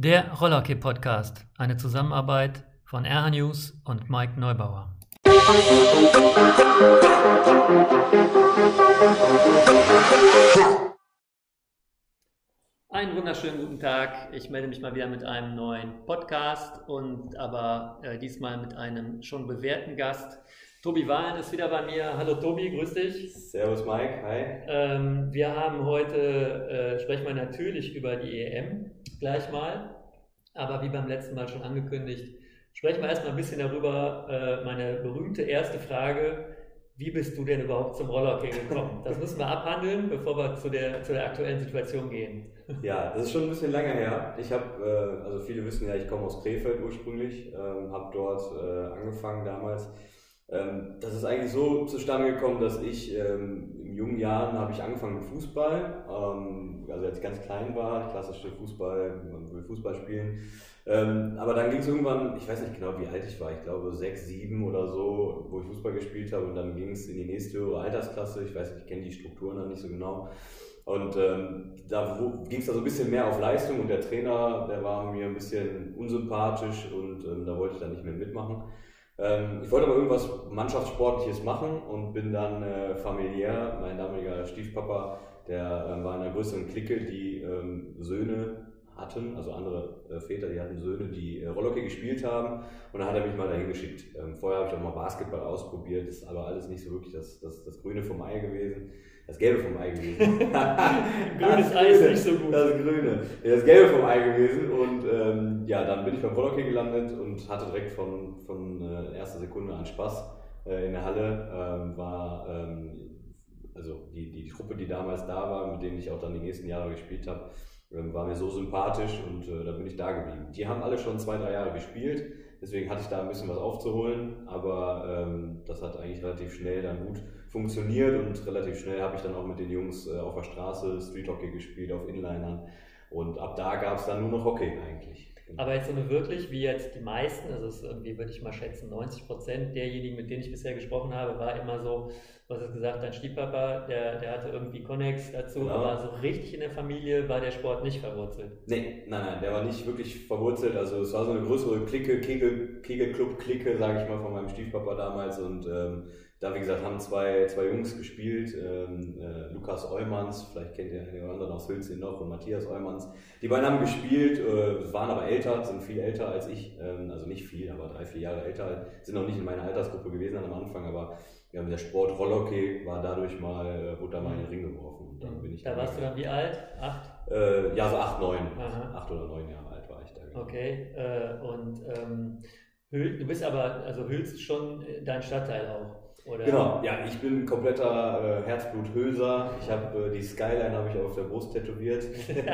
Der Rollerkey Podcast, eine Zusammenarbeit von RH News und Mike Neubauer. Einen wunderschönen guten Tag. Ich melde mich mal wieder mit einem neuen Podcast und aber äh, diesmal mit einem schon bewährten Gast. Tobi Wahlen ist wieder bei mir. Hallo Tobi, grüß dich. Servus Mike, hi. Ähm, wir haben heute, äh, sprechen wir natürlich über die EM gleich mal, aber wie beim letzten Mal schon angekündigt, sprechen wir erstmal ein bisschen darüber, äh, meine berühmte erste Frage, wie bist du denn überhaupt zum Rollerhockey gekommen? Das müssen wir abhandeln, bevor wir zu der, zu der aktuellen Situation gehen. Ja, das ist schon ein bisschen länger her. Ich habe, äh, also viele wissen ja, ich komme aus Krefeld ursprünglich, ähm, habe dort äh, angefangen damals. Ähm, das ist eigentlich so zustande gekommen, dass ich ähm, in jungen Jahren habe ich angefangen mit Fußball. Ähm, also als ich ganz klein war, klassische Fußball, man will Fußball spielen. Ähm, aber dann ging es irgendwann, ich weiß nicht genau, wie alt ich war, ich glaube sechs, sieben oder so, wo ich Fußball gespielt habe und dann ging es in die nächste höhere Altersklasse. Ich weiß nicht, ich kenne die Strukturen noch nicht so genau. Und ähm, da ging es da so ein bisschen mehr auf Leistung und der Trainer, der war mir ein bisschen unsympathisch und ähm, da wollte ich dann nicht mehr mitmachen. Ähm, ich wollte aber irgendwas Mannschaftssportliches machen und bin dann äh, familiär, mein damaliger Stiefpapa, der äh, war in einer größeren Clique, die ähm, Söhne hatten, also andere äh, Väter, die hatten Söhne, die äh, Rollhockey gespielt haben. Und dann hat er mich mal dahin geschickt. Ähm, vorher habe ich auch mal Basketball ausprobiert, ist aber alles nicht so wirklich das, das, das Grüne vom Ei gewesen. Das Gelbe vom Ei gewesen. Grünes Ei ist nicht so gut. Das Grüne. Ja, das Gelbe vom Ei gewesen. Und ähm, ja, dann bin ich beim Rollhockey gelandet und hatte direkt von, von äh, erster Sekunde an Spaß äh, in der Halle. Ähm, war ähm, also die, die Truppe, die damals da war, mit denen ich auch dann die nächsten Jahre gespielt habe, ähm, war mir so sympathisch und äh, da bin ich da geblieben. Die haben alle schon zwei, drei Jahre gespielt, deswegen hatte ich da ein bisschen was aufzuholen, aber ähm, das hat eigentlich relativ schnell dann gut funktioniert und relativ schnell habe ich dann auch mit den Jungs äh, auf der Straße Street Hockey gespielt, auf Inlinern und ab da gab es dann nur noch Hockey eigentlich. Aber jetzt so eine wirklich, wie jetzt die meisten, also es ist irgendwie, würde ich mal schätzen, 90 Prozent derjenigen, mit denen ich bisher gesprochen habe, war immer so, was hast gesagt, dein Stiefpapa, der, der hatte irgendwie Connex dazu, genau. aber so richtig in der Familie war der Sport nicht verwurzelt. Nee, nein, nein, der war nicht wirklich verwurzelt. Also es war so eine größere Clique, Kegel, Kegelclub-Clique, sage ich mal, von meinem Stiefpapa damals und ähm, da, wie gesagt, haben zwei, zwei Jungs gespielt, ähm, äh, Lukas Eumans, vielleicht kennt ihr einen oder anderen aus Hülsing noch, und Matthias Eumans. Die beiden haben gespielt, äh, waren aber älter, sind viel älter als ich, ähm, also nicht viel, aber drei, vier Jahre älter, sind noch nicht in meiner Altersgruppe gewesen am Anfang, aber ja, der Sport Rollhockey war dadurch mal, äh, wurde da mal in den Ring geworfen. Und dann bin ich da warst du dann wie alt? Acht? Äh, ja, so acht, neun. Acht oder neun Jahre alt war ich da. Genau. Okay, äh, und ähm, du bist aber, also Hülst schon dein Stadtteil auch. Oder? Genau, ja, ich bin kompletter äh, Herzblut-Hülser. Ich habe äh, die Skyline habe ich auf der Brust tätowiert.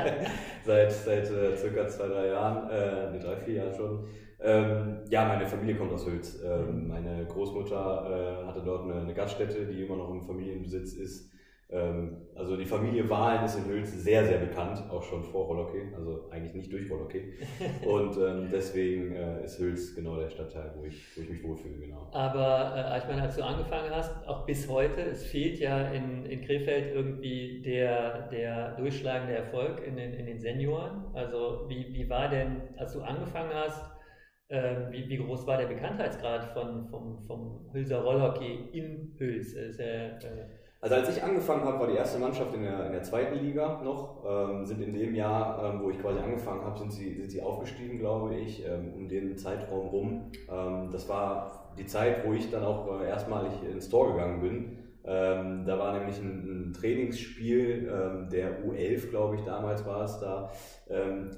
seit seit äh, circa zwei, drei Jahren, äh, nee, drei, vier Jahren schon. Ähm, ja, meine Familie kommt aus Hülz. Ähm, meine Großmutter äh, hatte dort eine, eine Gaststätte, die immer noch im Familienbesitz ist. Ähm, also die Familie Wahlen ist in Hülz sehr, sehr bekannt, auch schon vor Rollockey, also eigentlich nicht durch Rollockey. Und ähm, deswegen äh, ist Hülz genau der Stadtteil, wo ich, wo ich mich wohlfühle, genau. Aber äh, ich meine, als du angefangen hast, auch bis heute, es fehlt ja in, in Krefeld irgendwie der, der durchschlagende Erfolg in den, in den Senioren. Also wie, wie war denn, als du angefangen hast, äh, wie, wie, groß war der Bekanntheitsgrad von, vom, vom Hülser Rollhockey in Hüls? Ist äh, also als ich angefangen habe, war die erste Mannschaft in der, in der zweiten Liga noch. Ähm, sind in dem Jahr, ähm, wo ich quasi angefangen habe, sind sie, sind sie aufgestiegen, glaube ich, ähm, um den Zeitraum rum. Ähm, das war die Zeit, wo ich dann auch äh, erstmalig ins Tor gegangen bin. Ähm, da war nämlich ein, ein Trainingsspiel ähm, der U11, glaube ich, damals war es da,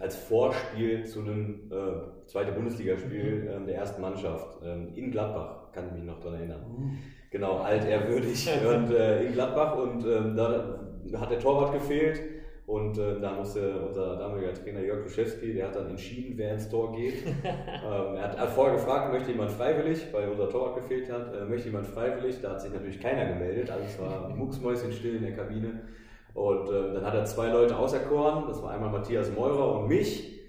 als Vorspiel zu einem äh, zweiten Bundesligaspiel mhm. der ersten Mannschaft in Gladbach, kann ich mich noch daran erinnern. Genau, altehrwürdig. Und äh, in Gladbach und ähm, da hat der Torwart gefehlt und äh, da musste unser damaliger Trainer Jörg Kuschewski, der hat dann entschieden, wer ins Tor geht. ähm, er hat vorher gefragt, möchte jemand freiwillig, weil unser Torwart gefehlt hat, äh, möchte jemand freiwillig, da hat sich natürlich keiner gemeldet, alles war mucksmäuschenstill in der Kabine. Und äh, dann hat er zwei Leute auserkoren, das war einmal Matthias Meurer und mich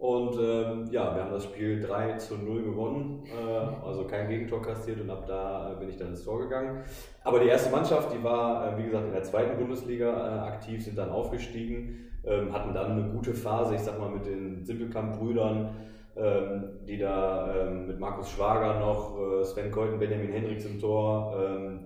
und ähm, ja, wir haben das Spiel 3 zu 0 gewonnen, äh, also kein Gegentor kassiert und ab da äh, bin ich dann ins Tor gegangen. Aber die erste Mannschaft, die war, äh, wie gesagt, in der zweiten Bundesliga äh, aktiv, sind dann aufgestiegen. ähm, hatten dann eine gute Phase, ich sag mal mit den Simpelkamp-Brüdern, ähm, die da ähm, mit Markus Schwager noch, äh, Sven Keuten, Benjamin Hendricks im Tor,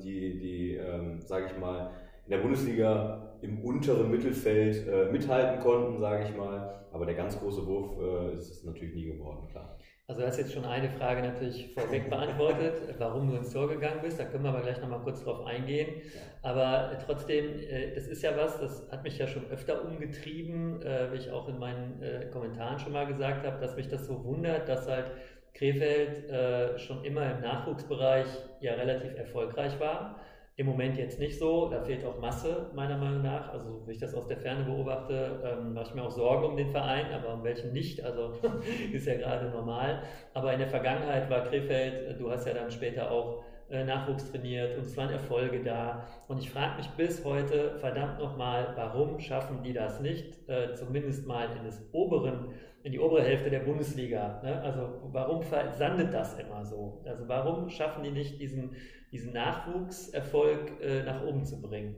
die, die sage ich mal, in der Bundesliga im unteren Mittelfeld äh, mithalten konnten, sage ich mal. Aber der ganz große Wurf äh, ist es natürlich nie geworden, klar. Also du hast jetzt schon eine Frage natürlich vorweg beantwortet, warum du ins Tor gegangen bist. Da können wir aber gleich nochmal kurz drauf eingehen. Aber trotzdem, äh, das ist ja was, das hat mich ja schon öfter umgetrieben, äh, wie ich auch in meinen äh, Kommentaren schon mal gesagt habe, dass mich das so wundert, dass halt Krefeld schon immer im Nachwuchsbereich ja relativ erfolgreich war im Moment jetzt nicht so, da fehlt auch Masse meiner Meinung nach. Also wenn ich das aus der Ferne beobachte, ähm, mache ich mir auch Sorgen um den Verein, aber um welchen nicht. Also ist ja gerade normal. Aber in der Vergangenheit war Krefeld, äh, du hast ja dann später auch äh, Nachwuchs trainiert und es waren Erfolge da. Und ich frage mich bis heute, verdammt nochmal, warum schaffen die das nicht, äh, zumindest mal in des oberen in die obere Hälfte der Bundesliga. Ne? Also warum versandet das immer so? Also warum schaffen die nicht diesen diesen Nachwuchserfolg äh, nach oben zu bringen?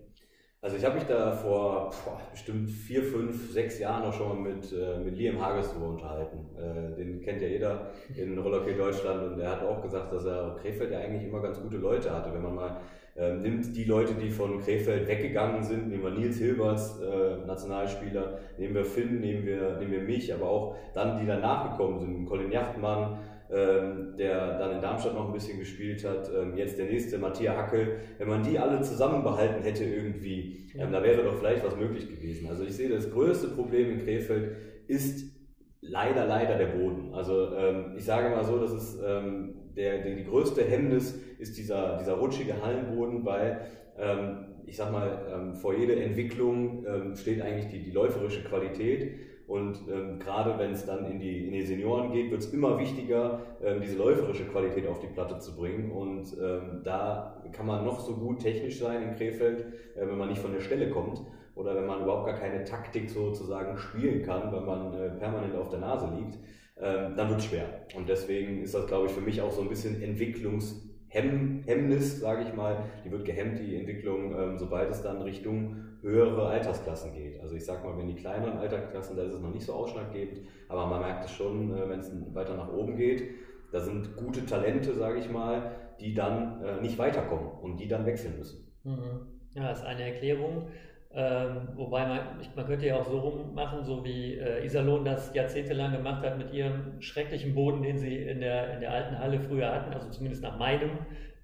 Also ich habe mich da vor boah, bestimmt vier, fünf, sechs Jahren auch schon mal mit, äh, mit Liam Hagesloh unterhalten. Äh, den kennt ja jeder in Rollerkey Deutschland und er hat auch gesagt, dass er Krefeld ja eigentlich immer ganz gute Leute hatte. Wenn man mal ähm, nimmt die Leute, die von Krefeld weggegangen sind, nehmen wir Nils Hilbers, äh, Nationalspieler, nehmen wir Finn, nehmen wir, nehmen wir mich, aber auch dann, die danach gekommen sind, Colin Yachtmann, ähm, der dann in Darmstadt noch ein bisschen gespielt hat, ähm, jetzt der nächste, Matthias Hackel, wenn man die alle zusammenbehalten hätte irgendwie, ähm, da wäre doch vielleicht was möglich gewesen. Also ich sehe, das größte Problem in Krefeld ist leider, leider der Boden. Also ich sage mal so, das ist der, der, die größte Hemmnis ist dieser, dieser rutschige Hallenboden, weil ich sag mal, vor jeder Entwicklung steht eigentlich die, die läuferische Qualität. Und ähm, gerade wenn es dann in die, in die Senioren geht, wird es immer wichtiger, ähm, diese läuferische Qualität auf die Platte zu bringen. Und ähm, da kann man noch so gut technisch sein in Krefeld, äh, wenn man nicht von der Stelle kommt oder wenn man überhaupt gar keine Taktik sozusagen spielen kann, weil man äh, permanent auf der Nase liegt, ähm, dann wird es schwer. Und deswegen ist das, glaube ich, für mich auch so ein bisschen Entwicklungshemmnis, sage ich mal. Die wird gehemmt, die Entwicklung, ähm, sobald es dann Richtung höhere Altersklassen geht. Also ich sag mal, wenn die kleineren Altersklassen, da ist es noch nicht so ausschlaggebend, aber man merkt es schon, äh, wenn es weiter nach oben geht, da sind gute Talente, sage ich mal, die dann äh, nicht weiterkommen und die dann wechseln müssen. Mhm. Ja, das ist eine Erklärung. Ähm, wobei man, man könnte ja auch so rummachen, so wie äh, Iserlohn das jahrzehntelang gemacht hat mit ihrem schrecklichen Boden, den sie in der, in der alten Halle früher hatten, also zumindest nach meinem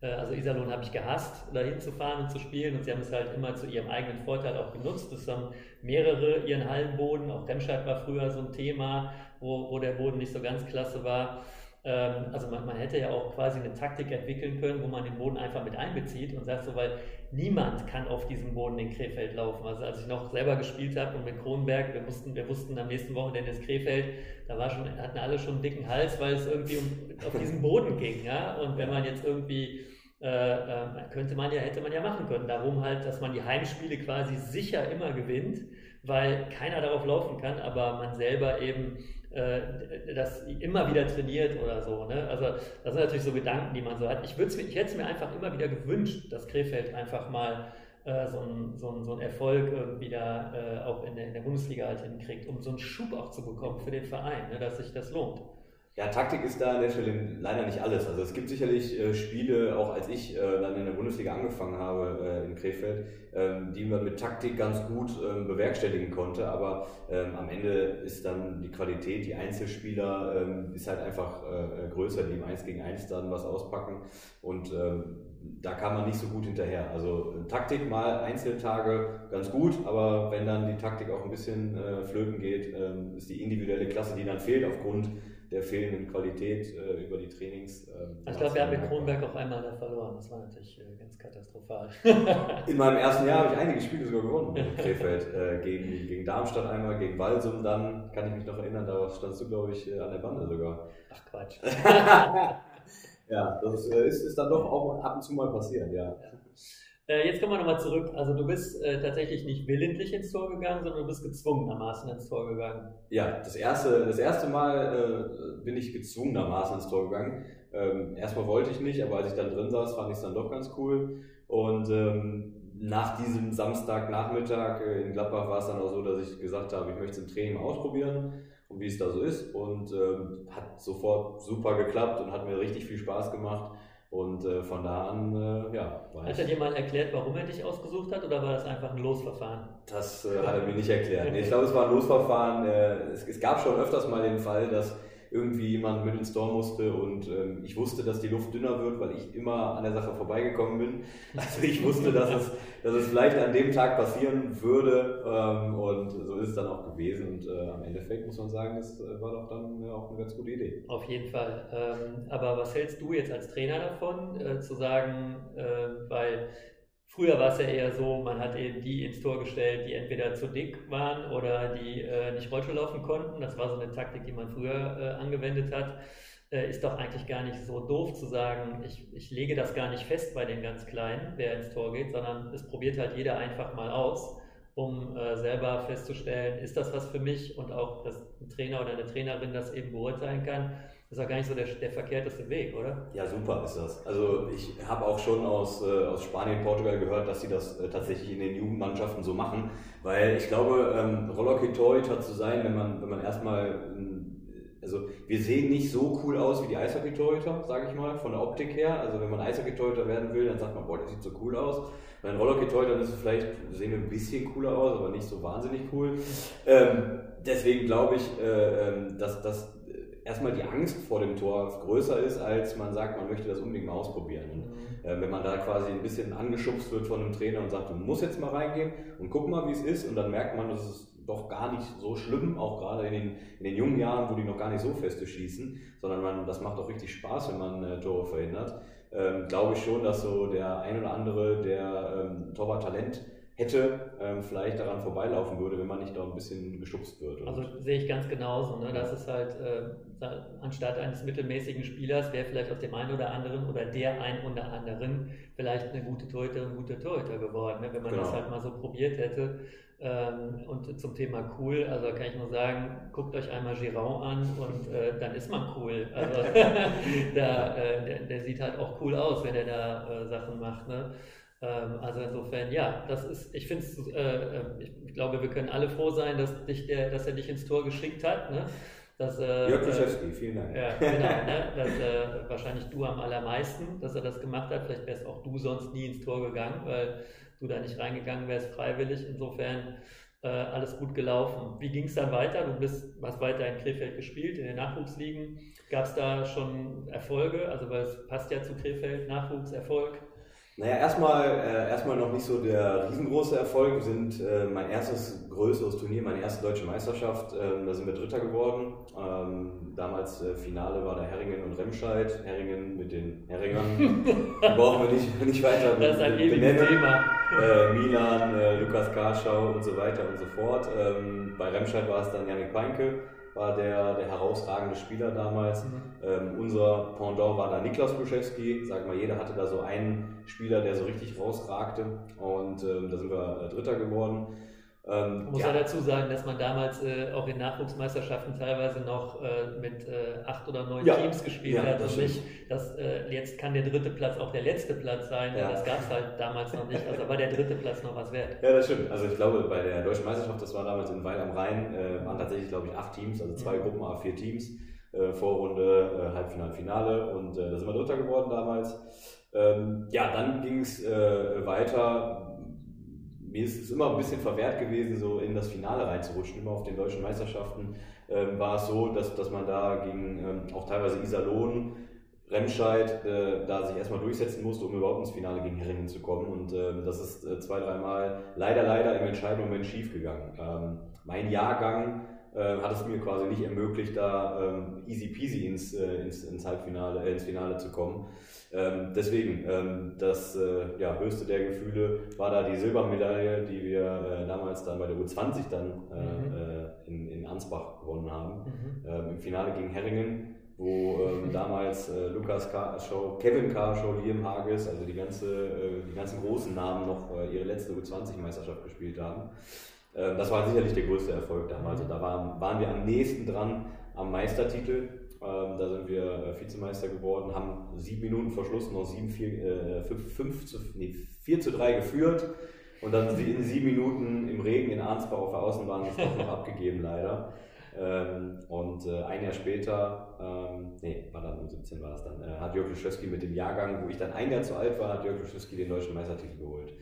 also Iserlohn habe ich gehasst, dahin zu fahren und zu spielen und sie haben es halt immer zu ihrem eigenen Vorteil auch genutzt. Das haben mehrere ihren Hallenboden, auch Remscheid war früher so ein Thema, wo, wo der Boden nicht so ganz klasse war. Ähm, also man, man, hätte ja auch quasi eine Taktik entwickeln können, wo man den Boden einfach mit einbezieht und sagt so, weil niemand kann auf diesem Boden in Krefeld laufen. Also als ich noch selber gespielt habe und mit Kronberg, wir, mussten, wir wussten am nächsten Wochenende ins Krefeld, da war schon, hatten alle schon einen dicken Hals, weil es irgendwie um, auf diesen Boden ging. Ja? Und wenn man jetzt irgendwie äh, äh, könnte man ja, hätte man ja machen können. Darum halt, dass man die Heimspiele quasi sicher immer gewinnt, weil keiner darauf laufen kann, aber man selber eben äh, das immer wieder trainiert oder so. Ne? Also das sind natürlich so Gedanken, die man so hat. Ich, ich hätte es mir einfach immer wieder gewünscht, dass Krefeld einfach mal äh, so, einen, so, so einen Erfolg irgendwie da äh, auch in der, in der Bundesliga halt hinkriegt, um so einen Schub auch zu bekommen für den Verein, ne? dass sich das lohnt. Ja, Taktik ist da an der Stelle leider nicht alles. Also es gibt sicherlich äh, Spiele, auch als ich äh, dann in der Bundesliga angefangen habe äh, in Krefeld, ähm, die man mit Taktik ganz gut ähm, bewerkstelligen konnte. Aber ähm, am Ende ist dann die Qualität, die Einzelspieler ähm, ist halt einfach äh, größer, die im 1 gegen 1 dann was auspacken. Und ähm, da kam man nicht so gut hinterher. Also äh, Taktik mal Einzeltage ganz gut, aber wenn dann die Taktik auch ein bisschen äh, flöten geht, ähm, ist die individuelle Klasse, die dann fehlt aufgrund der fehlenden Qualität äh, über die Trainings. Ähm, ich glaube, wir haben mit Kronberg auch einmal da verloren. Das war natürlich äh, ganz katastrophal. In meinem ersten Jahr habe ich einige Spiele sogar gewonnen in Krefeld. Äh, gegen, gegen Darmstadt einmal, gegen Walsum dann, kann ich mich noch erinnern, da standst du, glaube ich, äh, an der Bande sogar. Ach Quatsch. ja, das äh, ist, ist dann doch auch ab und zu mal passiert, ja. ja. Äh, jetzt kommen wir nochmal zurück. Also du bist äh, tatsächlich nicht willentlich ins Tor gegangen, sondern du bist gezwungenermaßen ins Tor gegangen. Ja, das erste, das erste Mal äh, bin ich gezwungenermaßen ins Tor gegangen. Ähm, erstmal wollte ich nicht, aber als ich dann drin saß, fand ich es dann doch ganz cool. Und ähm, nach diesem Samstagnachmittag äh, in Gladbach war es dann auch so, dass ich gesagt habe, ich möchte es im Training ausprobieren und wie es da so ist. Und ähm, hat sofort super geklappt und hat mir richtig viel Spaß gemacht. Und äh, von da an, äh, ja. Hat er dir mal erklärt, warum er dich ausgesucht hat oder war das einfach ein Losverfahren? Das äh, hat er mir nicht erklärt. Nee, ich glaube, es war ein Losverfahren. Äh, es, es, gab schon öfters mal den Fall, dass irgendwie jemand mit ins Tor musste und ähm, ich wusste, dass die Luft dünner wird, weil ich immer an der Sache vorbeigekommen bin. Also ich wusste, dass es, dass es vielleicht an dem Tag passieren würde ähm, und so ist es dann auch gewesen und äh, am Endeffekt muss man sagen, das äh, war doch dann äh, auch eine ganz gute Idee. Auf jeden Fall. Ähm, aber was hältst du jetzt als Trainer davon, äh, zu sagen, äh, weil Früher war es ja eher so, man hat eben die ins Tor gestellt, die entweder zu dick waren oder die äh, nicht Rollschuh laufen konnten. Das war so eine Taktik, die man früher äh, angewendet hat. Äh, ist doch eigentlich gar nicht so doof zu sagen, ich, ich lege das gar nicht fest bei den ganz Kleinen, wer ins Tor geht, sondern es probiert halt jeder einfach mal aus, um äh, selber festzustellen, ist das was für mich und auch, dass ein Trainer oder eine Trainerin das eben beurteilen kann ist ja gar nicht so der, der verkehrteste Weg, oder? Ja, super ist das. Also ich habe auch schon aus, äh, aus Spanien, Portugal gehört, dass sie das äh, tatsächlich in den Jugendmannschaften so machen, weil ich glaube, ähm, Rollerhockey-Torhüter zu sein, wenn man, wenn man erstmal, also wir sehen nicht so cool aus wie die Eishockey-Torhüter, sage ich mal, von der Optik her. Also wenn man Eishockey-Torhüter werden will, dann sagt man, boah, der sieht so cool aus. Bei den Rollerhockey-Torhütern ist es vielleicht, sehen wir ein bisschen cooler aus, aber nicht so wahnsinnig cool. Ähm, deswegen glaube ich, äh, ähm, dass das erstmal die Angst vor dem Tor größer ist, als man sagt, man möchte das unbedingt mal ausprobieren. Und mhm. äh, wenn man da quasi ein bisschen angeschubst wird von einem Trainer und sagt, du musst jetzt mal reingehen und guck mal, wie es ist, und dann merkt man, dass es doch gar nicht so schlimm, auch gerade in den, in den jungen Jahren, wo die noch gar nicht so feste schießen, sondern man, das macht auch richtig Spaß, wenn man äh, Tore verhindert. Ähm, glaube ich schon, dass so der ein oder andere, der ähm, Torwart-Talent hätte, ähm, vielleicht daran vorbeilaufen würde, wenn man nicht da ein bisschen geschubst wird. Also sehe ich ganz genauso. Ne? Das ist halt, äh, anstatt eines mittelmäßigen Spielers, wäre vielleicht aus dem einen oder anderen oder der ein oder anderen vielleicht eine gute Torhüterin, guter Torhüter geworden, ne? wenn man genau. das halt mal so probiert hätte. Ähm, und zum Thema cool, also kann ich nur sagen, guckt euch einmal Giron an und äh, dann ist man cool. Also da, äh, der, der, sieht halt auch cool aus, wenn er da äh, Sachen macht. Ne? Ähm, also insofern, ja, das ist, ich finde es, äh, äh, ich, glaube, wir können alle froh sein, dass, dich der, dass er dich ins Tor geschickt hat. Ne? Dass, äh, Jörg Krzyzewski, vielen Dank. Ja, genau, ne? dass, äh, wahrscheinlich du am allermeisten, dass er das gemacht hat. Vielleicht wärst auch du sonst nie ins Tor gegangen, weil du da nicht reingegangen wärst freiwillig. Insofern äh, alles gut gelaufen. Wie ging es dann weiter? Du bist, hast weiter in Krefeld gespielt, in den Nachwuchsligen. Gab es da schon Erfolge? Also weil es passt ja zu Krefeld, Nachwuchserfolg. Naja, erstmal, äh, erstmal noch nicht so der riesengroße Erfolg. Wir sind äh, mein erstes größeres Turnier, meine erste deutsche Meisterschaft. Ähm, da sind wir Dritter geworden. Ähm, damals äh, Finale war da Herringen und Remscheid. Herringen mit den Herringern. Die brauchen wir nicht, nicht weiter das ist ein benennen. Thema. Äh, Milan, äh, Lukas Karschau und so weiter und so fort. Ähm, bei Remscheid war es dann Janik Peinke war der, der herausragende Spieler damals. Mhm. Ähm, unser Pendant war da Niklas Buschewski. Sag mal, jeder hatte da so einen Spieler, der so richtig rausragte. Und ähm, da sind wir äh, Dritter geworden. Ähm, muss ja. dazu sagen, dass man damals äh, auch in Nachwuchsmeisterschaften teilweise noch äh, mit äh, acht oder neun ja. Teams gespielt ja, hat und nicht, dass äh, jetzt kann der dritte Platz auch der letzte Platz sein. Ja. Das gab es halt damals noch nicht. Also war der dritte Platz noch was wert. Ja, das stimmt. Also ich glaube, bei der deutschen Meisterschaft, das war damals in Weil am Rhein, äh, waren tatsächlich, glaube ich, acht Teams, also zwei mhm. Gruppen, a vier Teams. Äh, Vorrunde, Halbfinale, Finale und da sind wir Dritter geworden damals. Ähm, ja, dann ging es weiter mir ist es immer ein bisschen verwehrt gewesen, so in das Finale reinzurutschen. Immer auf den deutschen Meisterschaften ähm, war es so, dass, dass man da gegen ähm, auch teilweise Iserlohn, Remscheid, äh, da sich erstmal durchsetzen musste, um überhaupt ins Finale gegen Herringen zu kommen. Und ähm, das ist äh, zwei, dreimal leider, leider im entscheidenden Moment schief gegangen. Ähm, mein Jahrgang äh, hat es mir quasi nicht ermöglicht, da ähm, easy peasy ins, äh, ins, ins Halbfinale, äh, ins Finale zu kommen. Ähm, deswegen, ähm, das äh, ja, höchste der Gefühle war da die Silbermedaille, die wir äh, damals dann bei der U20 dann äh, mhm. Äh, in, in Ansbach gewonnen haben. Mhm. Ähm, Im Finale gegen Herringen, wo ähm, damals äh, Lukas Karschow, Kevin Karschow, Liam Hages, also die, ganze, äh, die ganzen großen Namen noch ihre letzte U20-Meisterschaft gespielt haben. Ähm, das war sicherlich der größte Erfolg damals. Also da waren, waren wir am nächsten dran am Meistertitel Ähm, da sind wir äh, Vizemeister geworden, haben sieben Minuten Verschluss noch sieben, vier, äh, fünf, fünf zu, nee, 4 zu 3 geführt. Und dann in sieben Minuten im Regen in Arnsbach auf der Außenbahn das doch noch abgegeben, leider. Ähm, und äh, ein Jahr später, nee, war dann um 17 war das dann, hat Jörg Luschewski mit dem Jahrgang, wo ich dann ein Jahr zu alt war, hat Jörg Luschewski den deutschen Meistertitel geholt.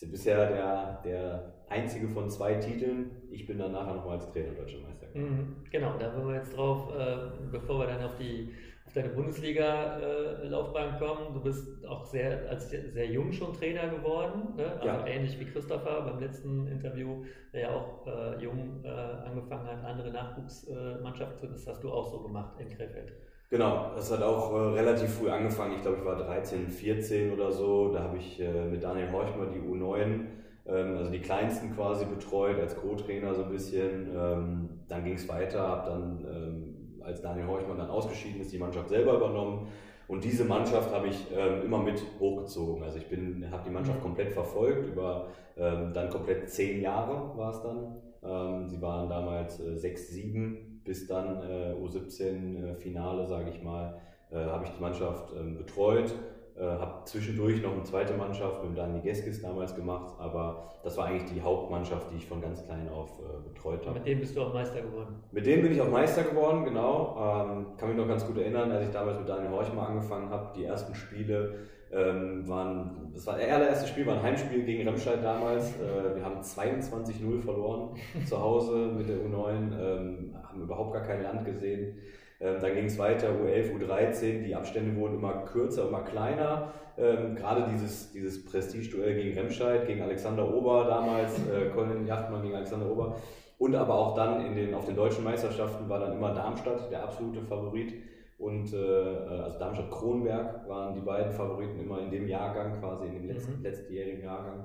Ist bisher der, der einzige von zwei Titeln. Ich bin dann nachher nochmal als Trainer deutscher Meister. Mhm, genau, da wollen wir jetzt drauf, äh, bevor wir dann auf die auf deine Bundesliga-Laufbahn kommen. Du bist auch sehr, als sehr, sehr jung schon Trainer geworden, ne? also ja. ähnlich wie Christopher beim letzten Interview, der ja auch äh, jung äh, angefangen hat, andere Nachwuchsmannschaften zu. Das hast du auch so gemacht in Krefeld. Genau, das hat auch äh, relativ früh angefangen. Ich glaube, ich war 13, 14 oder so. Da habe ich äh, mit Daniel Horchmer die U9 ähm, also die kleinsten quasi betreut als Co-Trainer so ein bisschen. Ähm, dann ging es weiter, habe dann ähm, als Daniel Horchmann dann ausgeschieden ist, die Mannschaft selber übernommen. Und diese Mannschaft habe ich ähm, immer mit hochgezogen. Also ich habe die Mannschaft mhm. komplett verfolgt, über ähm, dann komplett zehn Jahre war es dann. Ähm, sie waren damals äh, sechs, sieben bis dann äh, U17 äh, Finale, sage ich mal, äh, habe ich die Mannschaft ähm, betreut äh, habe zwischendurch noch eine zweite Mannschaft mit Dani Geskis damals gemacht, aber das war eigentlich die Hauptmannschaft, die ich von ganz klein auf betreut habe. Mit dem bist du auch Meister geworden? Mit dem bin ich auch Meister geworden, genau. Ähm, kann mich noch ganz gut erinnern, als ich damals mit Daniel Horchmer angefangen habe. Die ersten Spiele ähm, waren, das war der allererste Spiel, war ein Heimspiel gegen Remscheid damals. Äh, wir haben 22-0 verloren zu Hause mit der U9, ähm, haben überhaupt gar kein Land gesehen. Ähm, dann ging es weiter, U11, U13, die Abstände wurden immer kürzer, immer kleiner. Ähm, gerade dieses, dieses Prestige-Duell gegen Remscheid, gegen Alexander Ober damals, äh, Colin Yachtmann gegen Alexander Ober. Und aber auch dann in den, auf den deutschen Meisterschaften war dann immer Darmstadt der absolute Favorit. Und äh, also Darmstadt-Kronberg waren die beiden Favoriten immer in dem Jahrgang, quasi in dem letzten, mhm. letztjährigen Jahrgang.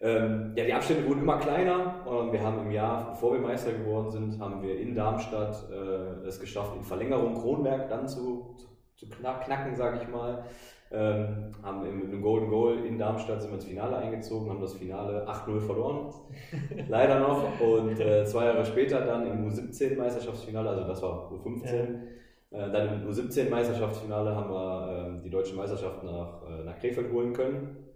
Ähm, ja, die Abstände wurden immer kleiner. Ähm, wir haben im Jahr, bevor wir Meister geworden sind, haben wir in Darmstadt äh, es geschafft, in Verlängerung Kronberg dann zu, zu, zu knacken, sage ich mal. Ähm, haben im, im Golden Goal in Darmstadt sind wir ins Finale eingezogen, haben das Finale 8-0 verloren. Leider noch. Und äh, zwei Jahre später dann im U17-Meisterschaftsfinale, also das war U15. Äh, dann im U17-Meisterschaftsfinale haben wir äh, die deutsche Meisterschaft nach, äh, nach Krefeld holen können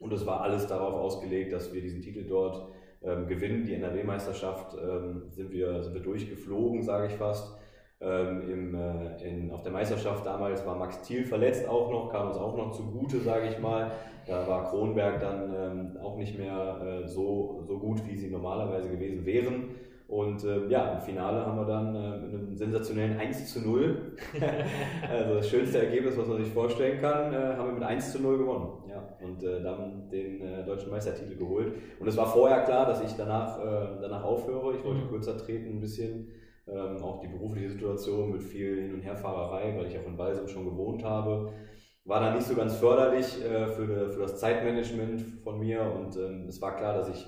und es war alles darauf ausgelegt, dass wir diesen Titel dort ähm, gewinnen. Die NRW-Meisterschaft ähm, sind, wir, sind wir durchgeflogen, sage ich fast. Ähm, im, äh, in, auf der Meisterschaft damals war Max Thiel verletzt auch noch, kam uns auch noch zugute, sage ich mal. Da war Kronberg dann ähm, auch nicht mehr äh, so, so gut, wie sie normalerweise gewesen wären. Und äh, ja, im Finale haben wir dann äh, mit einem sensationellen 1 zu 0, also das schönste Ergebnis, was man sich vorstellen kann, äh, haben wir mit 1 zu 0 gewonnen. Ja, und äh, dann den äh, deutschen Meistertitel geholt. Und es war vorher klar, dass ich danach, äh, danach aufhöre. Ich wollte mhm. kürzer treten ein bisschen. Ähm, auch die berufliche Situation mit viel Hin- und Herfahrerei, weil ich auch in Balsam schon gewohnt habe war dann nicht so ganz förderlich für, für das Zeitmanagement von mir und ähm, es war klar, dass ich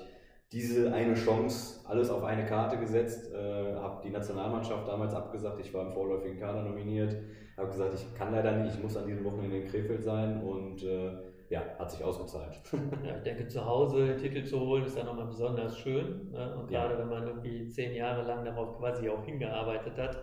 diese eine Chance, alles auf eine Karte gesetzt, äh, habe die Nationalmannschaft damals abgesagt, ich war im vorläufigen Kader nominiert, habe gesagt, ich kann leider nicht, ich muss an diesem Wochenende in Krefeld sein und äh, ja, hat sich ausgezahlt. Ja, ich denke, zu Hause den Titel zu holen ist dann nochmal besonders schön ne? und gerade ja. wenn man irgendwie zehn Jahre lang darauf quasi auch hingearbeitet hat,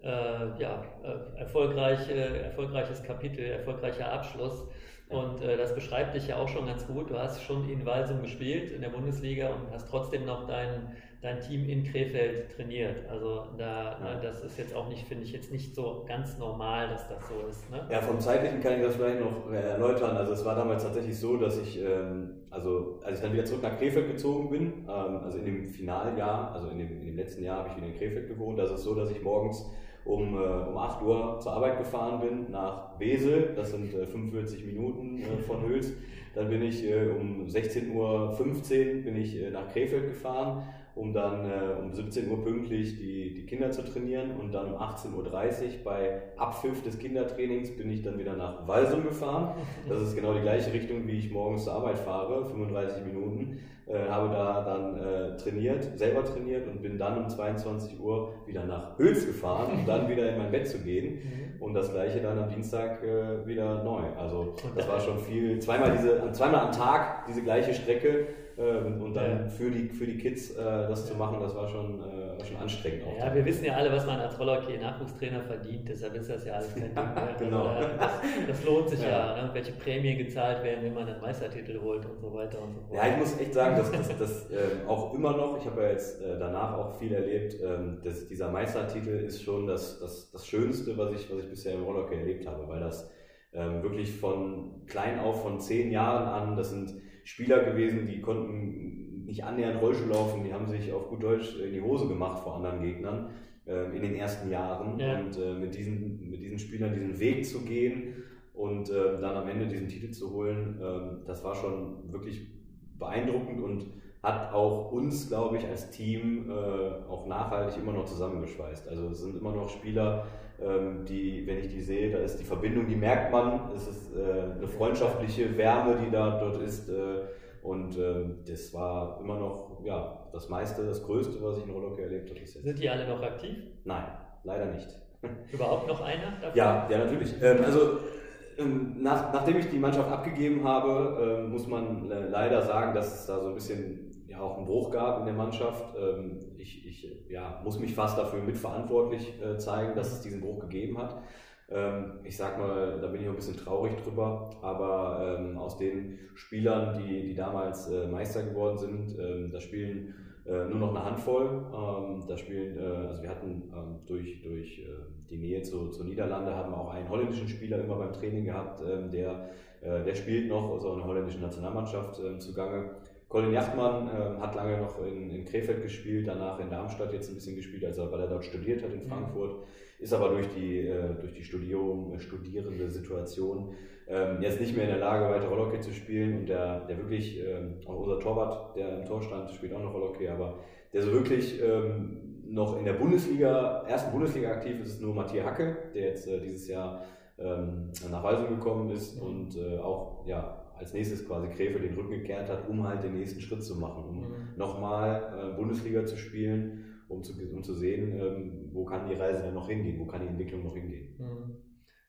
äh, ja, äh, erfolgreich, erfolgreiches Kapitel, erfolgreicher Abschluss. Und äh, das beschreibt dich ja auch schon ganz gut. Du hast schon in Walsum gespielt in der Bundesliga und hast trotzdem noch dein, dein Team in Krefeld trainiert. Also da, ja. das ist jetzt auch nicht, finde ich, jetzt nicht so ganz normal, dass das so ist. Ne? Ja, vom Zeitlichen kann ich das vielleicht noch äh, erläutern. Also es war damals tatsächlich so, dass ich, ähm, also als ich dann wieder zurück nach Krefeld gezogen bin, ähm, also in dem Finaljahr, also in dem, in dem letzten Jahr habe ich wieder in Krefeld gewohnt, da ist es so, dass ich morgens um, äh, um 8 Uhr zur Arbeit gefahren bin nach Wesel, das sind äh, 45 Minuten äh, von Hüls. Dann bin ich äh, um 16.15 Uhr bin ich äh, nach Krefeld gefahren, um dann äh, um 17 Uhr pünktlich die, die Kinder zu trainieren und dann um 18.30 Uhr bei Abpfiff des Kindertrainings bin ich dann wieder nach Walsum gefahren. Das ist genau die gleiche Richtung, wie ich morgens zur Arbeit fahre, 35 Minuten äh, habe da dann äh, trainiert, selber trainiert und bin dann um 22 Uhr wieder nach Hüls gefahren, um dann wieder in mein Bett zu gehen. Mhm. Und das gleiche dann am Dienstag äh, wieder neu. Also das war schon viel, zweimal diese, zweimal am Tag diese gleiche Strecke äh, und dann für die, für die Kids äh, das zu machen, das war schon äh, schon anstrengend auch. Ja, wir wissen ja alle, was man als Rollhockey-Nachwuchstrainer verdient, deshalb ist das ja alles kein Ding mehr. genau. Also, das, das, lohnt sich ja, ja ne? welche Prämien gezahlt werden, wenn man einen Meistertitel holt und so weiter und so fort. Ja, ich muss echt sagen, dass das, das äh, auch immer noch, ich habe ja jetzt äh, danach auch viel erlebt, äh, dass dieser Meistertitel ist schon das, das, das Schönste, was ich, was ich bisher im Rollhockey erlebt habe, weil das ähm, wirklich von klein auf, von zehn Jahren an, das sind Spieler gewesen, die konnten nicht annähernd Rollschuh laufen, die haben sich auf gut Deutsch in die Hose gemacht vor anderen Gegnern äh, in den ersten Jahren. Ja. Und äh, mit, diesen, mit diesen Spielern diesen Weg zu gehen und äh, dann am Ende diesen Titel zu holen, ähm, das war schon wirklich beeindruckend und hat auch uns, glaube ich, als Team äh, auch nachhaltig immer noch zusammengeschweißt. Also es sind immer noch Spieler, die, wenn ich die sehe, da ist die Verbindung, die merkt man. Es ist äh, eine freundschaftliche Wärme, die da dort ist. Äh, und ähm, das war immer noch ja, das meiste, das Größte, was ich in Rollhockey erlebt habe. Sind die alle noch aktiv? Nein, leider nicht. Überhaupt noch einer davon? Ja, ja natürlich. Ähm, also nach, nachdem ich die Mannschaft abgegeben habe, muss man leider sagen, dass es da so ein bisschen ja auch einen Bruch gab in der Mannschaft. Ähm, ich, ich ja, muss mich fast dafür mitverantwortlich äh, zeigen, dass es diesen Bruch gegeben hat. Ähm, ich sag mal, da bin ich auch ein bisschen traurig drüber, aber ähm, aus den Spielern, die, die damals äh, Meister geworden sind, da spielen äh, nur noch eine Handvoll. Da spielen, also wir hatten durch, durch die Nähe zu, zu Niederlande haben wir auch einen holländischen Spieler immer beim Training gehabt, der, der spielt noch, also in der holländischen Nationalmannschaft zugange. Colin Jachtmann äh, hat lange noch in, in, Krefeld gespielt, danach in Darmstadt jetzt ein bisschen gespielt, also weil er dort studiert hat in mhm. Frankfurt, ist aber durch die, äh, durch die Studium, äh, studierende Situation ähm, jetzt nicht mehr in der Lage, weiter Rollhockey zu spielen und der, der wirklich, ähm, auch unser Torwart, der im Tor stand, spielt auch noch Rollhockey, aber der so wirklich ähm, noch in der Bundesliga, ersten Bundesliga aktiv ist, ist nur Matthias Hacke, der jetzt äh, dieses Jahr ähm, nach Weisung gekommen ist mhm. und äh, auch ja, als nächstes quasi Krefeld den Rücken gekehrt hat, um halt den nächsten Schritt zu machen, um mhm. nochmal äh, Bundesliga zu spielen, um zu, um zu sehen, ähm, wo kann die Reise denn noch hingehen, wo kann die Entwicklung noch hingehen. Mhm.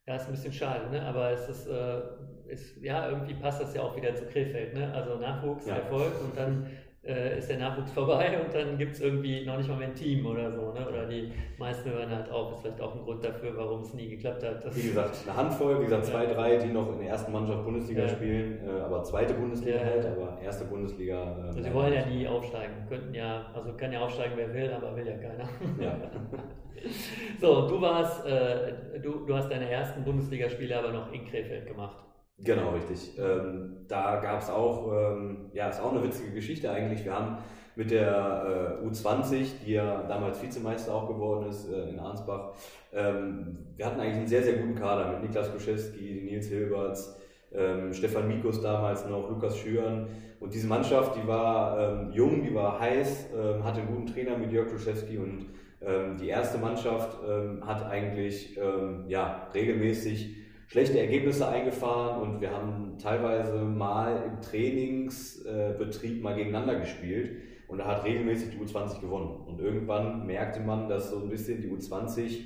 Ja, ist ein bisschen schade, ne? aber es ist, äh, ist, ja, irgendwie passt das ja auch wieder zu Krefeld. Ne? Also Nachwuchs, ja. Erfolg und dann äh, ist der Nachwuchs vorbei und dann gibt es irgendwie noch nicht mal mehr ein Team oder so. Ne? Oder die meisten hören halt auf. Ist vielleicht auch ein Grund dafür, warum es nie geklappt hat. wie gesagt, eine Handvoll, wie gesagt, zwei, drei, die noch in der ersten Mannschaft Bundesliga ja. spielen, äh, aber zweite Bundesliga ja. halt, aber erste Bundesliga. Äh, also sie wollen ja nie aufsteigen. Könnten ja, also kann ja aufsteigen, wer will, aber will ja keiner. Ja. so, du warst, äh, du, du hast deine ersten Bundesligaspiele aber noch in Krefeld gemacht. Genau, richtig. Ähm, da gab es auch, ähm, ja, ist auch eine witzige Geschichte eigentlich. Wir haben mit der äh, U20, die ja damals Vizemeister auch geworden ist äh, in Arnsbach, ähm, wir hatten eigentlich einen sehr, sehr guten Kader mit Niklas Kuschewski, Nils Hilberts, ähm, Stefan Mikus damals noch, Lukas Schüren. Und diese Mannschaft, die war ähm, jung, die war heiß, ähm, hatte einen guten Trainer mit Jörg Kuschewski und die erste Mannschaft hat eigentlich ja, regelmäßig schlechte Ergebnisse eingefahren und wir haben teilweise mal im Trainingsbetrieb mal gegeneinander gespielt und da hat regelmäßig die U20 gewonnen. Und irgendwann merkte man, dass so ein bisschen die U20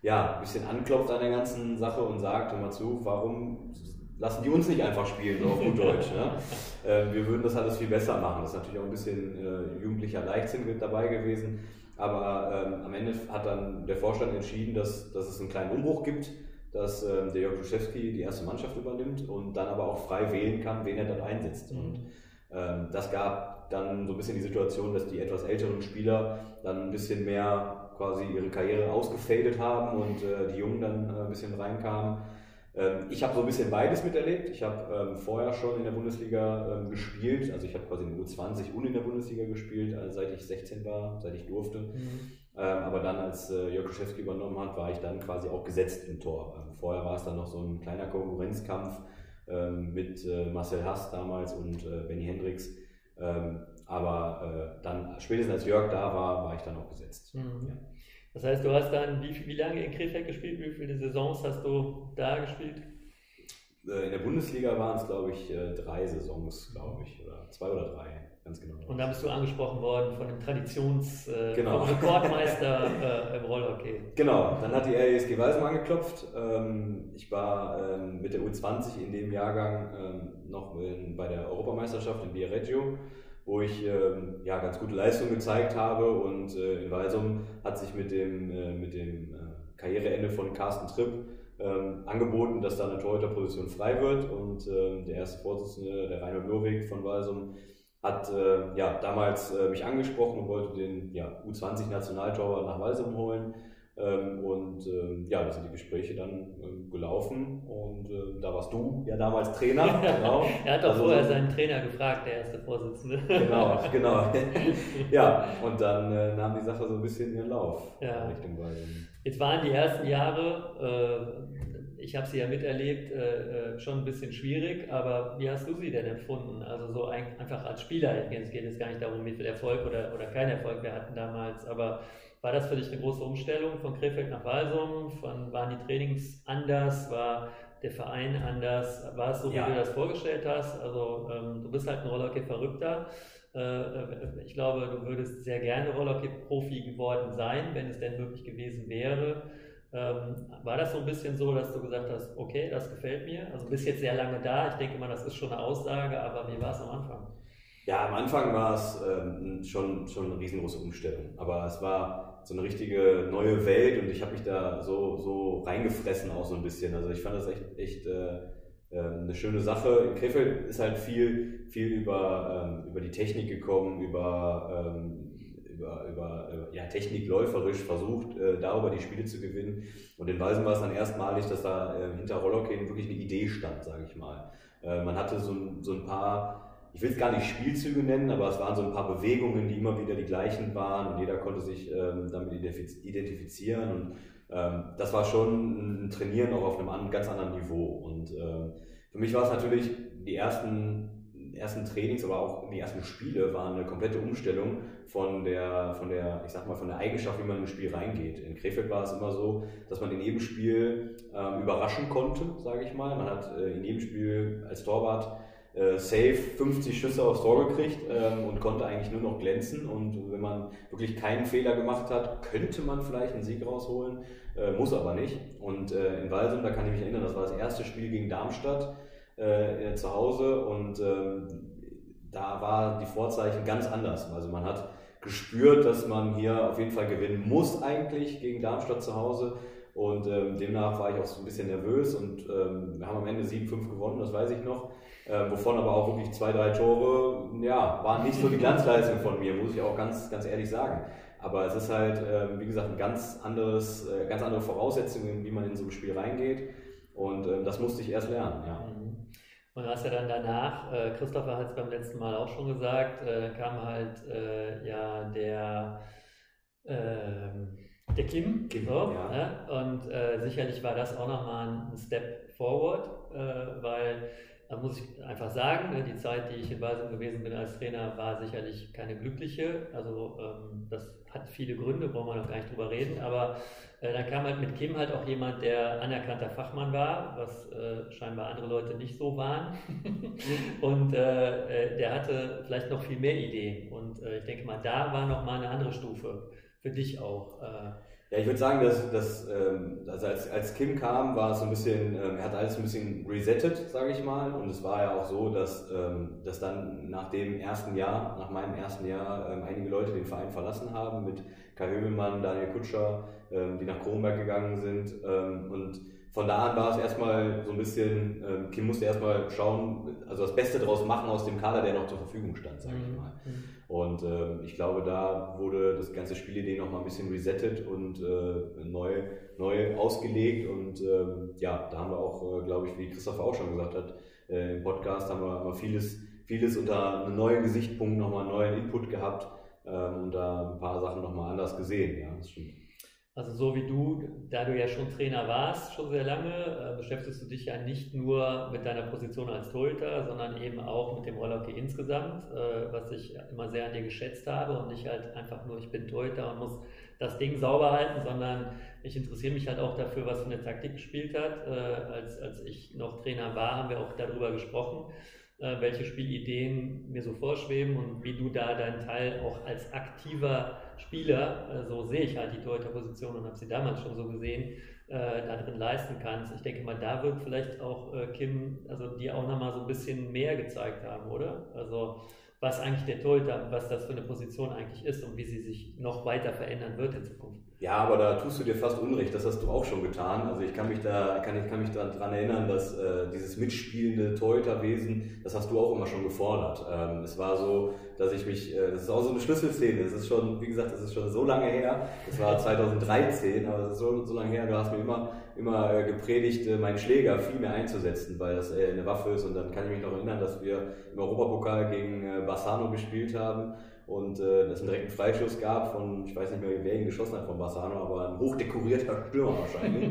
ja, ein bisschen anklopft an der ganzen Sache und sagt, hör mal zu, warum lassen die uns nicht einfach spielen, so auf gut Deutsch. Ne? Äh, wir würden das alles viel besser machen. Das ist natürlich auch ein bisschen äh, jugendlicher Leichtsinn mit dabei gewesen. Aber ähm, am Ende hat dann der Vorstand entschieden, dass, dass es einen kleinen Umbruch gibt dass ähm, der Jörg Duszewski die erste Mannschaft übernimmt und dann aber auch frei wählen kann, wen er dann einsetzt. Mhm. Und ähm, das gab dann so ein bisschen die Situation, dass die etwas älteren Spieler dann ein bisschen mehr quasi ihre Karriere ausgefadet haben und äh, die Jungen dann äh, ein bisschen reinkamen. Ähm, ich habe so ein bisschen beides miterlebt. Ich habe ähm, vorher schon in der Bundesliga ähm, gespielt, also ich habe quasi in der U20 und in der Bundesliga gespielt, also seit ich 16 war, seit ich durfte. Mhm. Ähm, aber dann, als äh, Jörg Kuschewski übernommen hat, war ich dann quasi auch gesetzt im Tor. Ähm, vorher war es dann noch so ein kleiner Konkurrenzkampf ähm, mit äh, Marcel Hass damals und äh, Benny Hendricks. aber dann, spätestens als Jörg da war, war ich dann auch gesetzt. Mhm. Ja. Das heißt, du hast dann wie, wie lange in Krefeld gespielt? Wie viele Saisons hast du da gespielt? In der Bundesliga waren es, glaube ich, drei Saisons, glaube ich, oder zwei oder drei. Ganz genau. Und da bist du angesprochen worden von dem Traditions- äh, genau. Rekordmeister äh, im Rollhockey. Genau, dann hat die RESG Walsum angeklopft. Ähm, ich war ähm, mit der U20 in dem Jahrgang ähm, noch in, bei der Europameisterschaft in Viareggio wo ich ähm, ja, ganz gute Leistung gezeigt habe. Und äh, in Walsum hat sich mit dem, äh, mit dem äh, Karriereende von Carsten Tripp ähm, angeboten, dass da eine Torhüterposition frei wird. Und ähm, der erste Vorsitzende, der Reinhold Lowig von Walsum, hat äh, ja, damals äh, mich angesprochen und wollte den ja, U20-Nationaltorwart nach Walsum holen. Ähm, und ähm, ja, da sind die Gespräche dann ähm, gelaufen und äh, da warst du ja damals Trainer. Genau. er hat doch also, vorher seinen Trainer gefragt, der erste Vorsitzende. genau, genau. ja, und dann äh, nahm die Sache so ein bisschen ihren Lauf ja. Richtung Bayern. Jetzt waren die ersten Jahre, äh, ich habe sie ja miterlebt, äh, äh, schon ein bisschen schwierig, aber wie hast du sie denn empfunden? Also so ein, einfach als Spieler, es geht jetzt gar nicht darum, wie viel Erfolg oder, oder kein Erfolg wir hatten damals, aber war das für dich eine große Umstellung von Krefeld nach Walsum? Von, waren die Trainings anders? War der Verein anders? War es so, wie ja. du das vorgestellt hast? Also ähm, du bist halt ein Rollhockey-Verrückter. Äh, äh, ich glaube, du würdest sehr gerne Rollhockey-Profi geworden sein, wenn es denn möglich gewesen wäre. Ähm, war das so ein bisschen so, dass du gesagt hast, okay, das gefällt mir? Also bist jetzt sehr lange da. Ich denke mal, das ist schon eine Aussage, aber wie war es am Anfang? Ja, am Anfang war es ähm, schon, schon eine riesengroße Umstellung. Aber es war so eine richtige neue Welt und ich habe mich da so, so reingefressen auch so ein bisschen. Also ich fand das echt, echt äh, ähm, eine schöne Sache. In Krefeld ist halt viel, viel über, ähm, über die Technik gekommen, über, ähm, über, über, über ja, Technik läuferisch versucht, äh, darüber die Spiele zu gewinnen. Und in Walsen war es dann erstmalig, dass da äh, hinter Rollerkäden wirklich eine Idee stand, sage ich mal. Äh, man hatte so, so ein paar ich will es gar nicht Spielzüge nennen, aber es waren so ein paar Bewegungen, die immer wieder die gleichen waren und jeder konnte sich ähm, damit identifizieren und ähm, das war schon ein Trainieren auch auf einem ganz anderen Niveau und ähm, für mich war es natürlich die ersten ersten Trainings, aber auch die ersten Spiele waren eine komplette Umstellung von der, von der, ich sag mal, von der Eigenschaft, wie man in ein Spiel reingeht. In Krefeld war es immer so, dass man in jedem Spiel ähm, überraschen konnte, sage ich mal. Man hat äh, in jedem Spiel als Torwart äh, safe 50 Schüsse aufs Tor gekriegt ähm, und konnte eigentlich nur noch glänzen. Und wenn man wirklich keinen Fehler gemacht hat, könnte man vielleicht einen Sieg rausholen, äh, muss aber nicht. Und äh, in Walsum, da kann ich mich erinnern, das war das erste Spiel gegen Darmstadt äh, zu Hause und ähm, da war die Vorzeichen ganz anders. Also man hat gespürt, dass man hier auf jeden Fall gewinnen muss eigentlich gegen Darmstadt zu Hause. Und ähm, demnach war ich auch so ein bisschen nervös und ähm, wir haben am Ende 7-5 gewonnen, das weiß ich noch. Äh, wovon aber auch wirklich zwei, drei Tore, ja, waren nicht so die Glanzleistung von mir, muss ich auch ganz, ganz ehrlich sagen. Aber es ist halt, äh, wie gesagt, ein ganz anderes, äh, ganz andere Voraussetzungen, wie man in so ein Spiel reingeht. Und äh, das musste ich erst lernen, ja. Und hast ja dann danach, äh, Christopher hat es beim letzten Mal auch schon gesagt, äh, kam halt ja der, ähm, der Kim, Kim so, ja. Ne? und sicherlich war das auch nochmal ein Step forward, weil da muss ich einfach sagen, ne, die Zeit, die ich in Basel gewesen bin als Trainer, war sicherlich keine glückliche. Also ähm, das hat viele Gründe, brauchen wir noch gar nicht drüber reden. Aber äh, dann kam halt mit Kim halt auch jemand, der anerkannter Fachmann war, was äh, scheinbar andere Leute nicht so waren. und äh, äh, der hatte vielleicht noch viel mehr Ideen. Und äh, ich denke mal, da war noch mal eine andere Stufe für dich auch. Ja, ich würde sagen, dass, dass ähm, also als, als Kim kam, war es so ein bisschen, ähm, er hat alles ein bisschen resettet, sage ich mal. Und es war ja auch so, dass, ähm, dass dann nach dem ersten Jahr, nach meinem ersten Jahr, ähm, einige Leute den Verein verlassen haben, mit Kai Hövelmann, Daniel Kutscher, ähm, die nach Kronberg gegangen sind. Ähm, und von da an war es erstmal so ein bisschen, ähm, Kim musste erstmal schauen, also das Beste draus machen aus dem Kader, der noch zur Verfügung stand, sage ich mhm. mal. Und ähm, ich glaube, da wurde das ganze Spielidee noch mal ein bisschen resettet und äh, neu, neu ausgelegt. Und ähm, ja, da haben wir auch, äh, glaube ich, wie Christoph auch schon gesagt hat, äh, im Podcast haben wir, haben vieles, vieles unter einem neuen Gesichtspunkt, nochmal einen neuen Input gehabt ähm, und da ein paar Sachen nochmal anders gesehen. Ja, das stimmt. Also so wie du, da du ja schon Trainer warst, schon sehr lange, äh, beschäftigst du dich ja nicht nur mit deiner Position als Torhüter, sondern eben auch mit dem Rollhockey insgesamt, äh, was ich immer sehr an dir geschätzt habe und nicht halt einfach nur, ich bin Torhüter und muss das Ding sauber halten, sondern ich interessiere mich halt auch dafür, was für eine Taktik gespielt hat. Äh, als, als ich noch Trainer war, haben wir auch darüber gesprochen äh, welche Spielideen mir so vorschweben und wie du da deinen Teil auch als aktiver Spieler, äh, so sehe ich halt die Torhüterposition und habe sie damals schon so gesehen, äh, da drin leisten kannst. Ich denke mal, da wird vielleicht auch äh, Kim, also dir auch nochmal so ein bisschen mehr gezeigt haben, oder? Also was eigentlich der Torhüter, was das für eine Position eigentlich ist und wie sie sich noch weiter verändern wird in Zukunft. Ja, aber da tust du dir fast Unrecht, das hast du auch schon getan. Also ich kann mich da, kann, ich kann mich daran erinnern, dass äh, dieses mitspielende Torhüterwesen, das hast du auch immer schon gefordert. Ähm, es war so, dass ich mich, äh, das ist auch so eine Schlüsselszene, das ist schon, wie gesagt, das ist schon so lange her, das war 2013, aber das ist so, so lange her, du hast mir immer, immer äh, gepredigt, äh, meinen Schläger viel mehr einzusetzen, weil das äh, eine Waffe ist und dann kann ich mich noch erinnern, dass wir im Europapokal gegen äh, Bassano gespielt haben und äh, es einen direkten Freischuss gab von, ich weiß nicht mehr, wer ihn geschossen hat von Bassano, aber ein hochdekorierter Stürmer wahrscheinlich.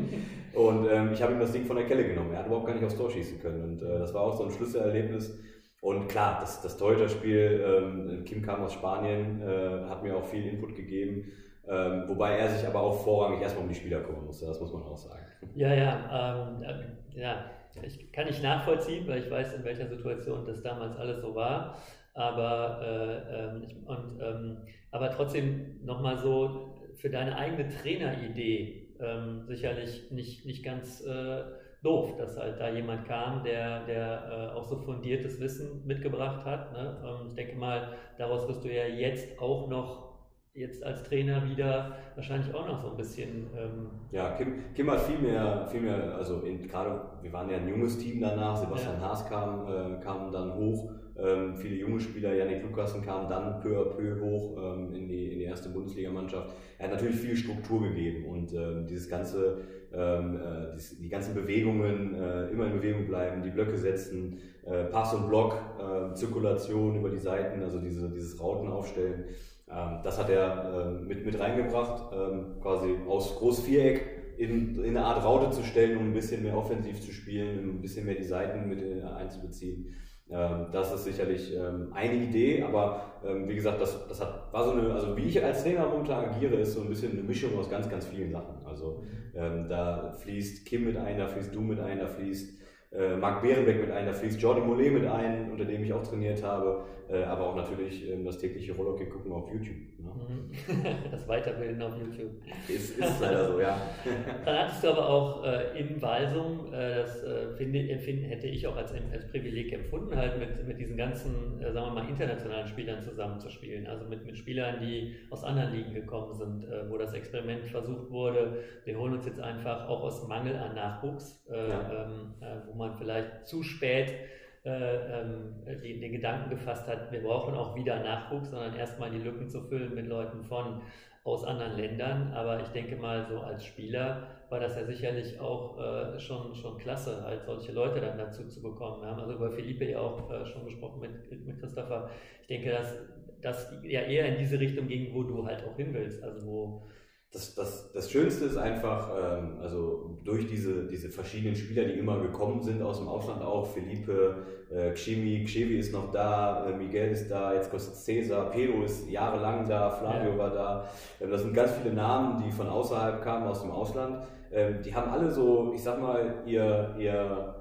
und ähm, ich habe ihm das Ding von der Kelle genommen. Er hat überhaupt gar nicht aufs Tor schießen können. Und äh, das war auch so ein Schlüsselerlebnis. Und klar, das, das Torhüter-Spiel, ähm, Kim kam aus Spanien, äh, hat mir auch viel Input gegeben. Ähm, wobei er sich aber auch vorrangig erstmal um die Spieler kümmern musste, das muss man auch sagen. Ja, ja, ähm, äh, ja, ich kann nicht nachvollziehen, weil ich weiß, in welcher Situation das damals alles so war. Aber, äh, ähm, und, ähm, aber trotzdem nochmal so für deine eigene Traineridee ähm, sicherlich nicht, nicht ganz äh, doof, dass halt da jemand kam, der, der äh, auch so fundiertes Wissen mitgebracht hat. Ne? Ähm, ich denke mal, daraus wirst du ja jetzt auch noch jetzt als Trainer wieder wahrscheinlich auch noch so ein bisschen. Ähm ja, Kim, Kim hat viel mehr, viel mehr, also in, gerade, wir waren ja ein junges Team danach, Sebastian ja. Haas kam, äh, kam dann hoch ähm, viele junge Spieler, Janik Lukassen kam dann peu à peu hoch ähm, in, die, in die erste Bundesligamannschaft. Er hat natürlich viel Struktur gegeben und ähm, dieses ganze, ähm, äh, die, die, ganzen Bewegungen, äh, immer in Bewegung bleiben, die Blöcke setzen, äh, Pass und Block, äh, Zirkulation über die Seiten, also diese, dieses Rauten aufstellen. Ähm, das hat er ähm, mit, mit reingebracht, quasi aus Großviereck in, in eine Art Raute zu stellen, um ein bisschen mehr offensiv zu spielen, um ein bisschen mehr die Seiten mit äh, einzubeziehen. Ähm, das ist sicherlich ähm, eine Idee, aber ähm, wie gesagt, das, das hat, war so eine, also wie ich als Trainer momentan agiere, ist so ein bisschen eine Mischung aus ganz, ganz vielen Sachen. Also da fließt Kim mit ein, da fließt du mit ein, da fließt äh, Marc Behrenbeck mit ein, da fließt Jordi Mollet mit ein, unter dem ich auch trainiert habe, äh, aber auch natürlich äh, das tägliche Rollhockey gucken auf YouTube. Ne? Mhm. Das Weiterbilden auf YouTube. Ist, ist leider so, ja. Dann hattest du aber auch äh, in Walsum, äh, das äh, finde, empfinden, hätte ich auch als, als Privileg empfunden, halt mit, mit diesen ganzen, äh, sagen wir mal, internationalen Spielern zusammenzuspielen. Also mit, mit Spielern, die aus anderen Ligen gekommen sind, wo das Experiment versucht wurde. Wir holen uns jetzt einfach auch aus Mangel an Nachwuchs, ja. ähm, wo man vielleicht zu spät äh, ähm, den, den Gedanken gefasst hat, wir brauchen auch wieder Nachwuchs, sondern erstmal die Lücken zu füllen mit Leuten von aus anderen Ländern. Aber ich denke mal, so als Spieler war das ja sicherlich auch äh, schon, schon klasse, halt solche Leute dann dazu zu bekommen. Wir haben also über Philippe ja auch äh, schon gesprochen mit, mit Christopher. Ich denke, dass das ja eher in diese Richtung ging, wo du halt auch hin willst. Also wo das, das, das Schönste ist einfach, ähm, also durch diese, diese verschiedenen Spieler, die immer gekommen sind aus dem Ausland auch, Felipe, äh, Ximi, Xevi ist noch da, äh, Miguel ist da, jetzt kostet Cesar, Pedro ist jahrelang da, Flavio ja. war da. Ähm, das sind ganz viele Namen, die von außerhalb kamen, aus dem Ausland. Ähm, die haben alle so, ich sag mal, ihr, ihr,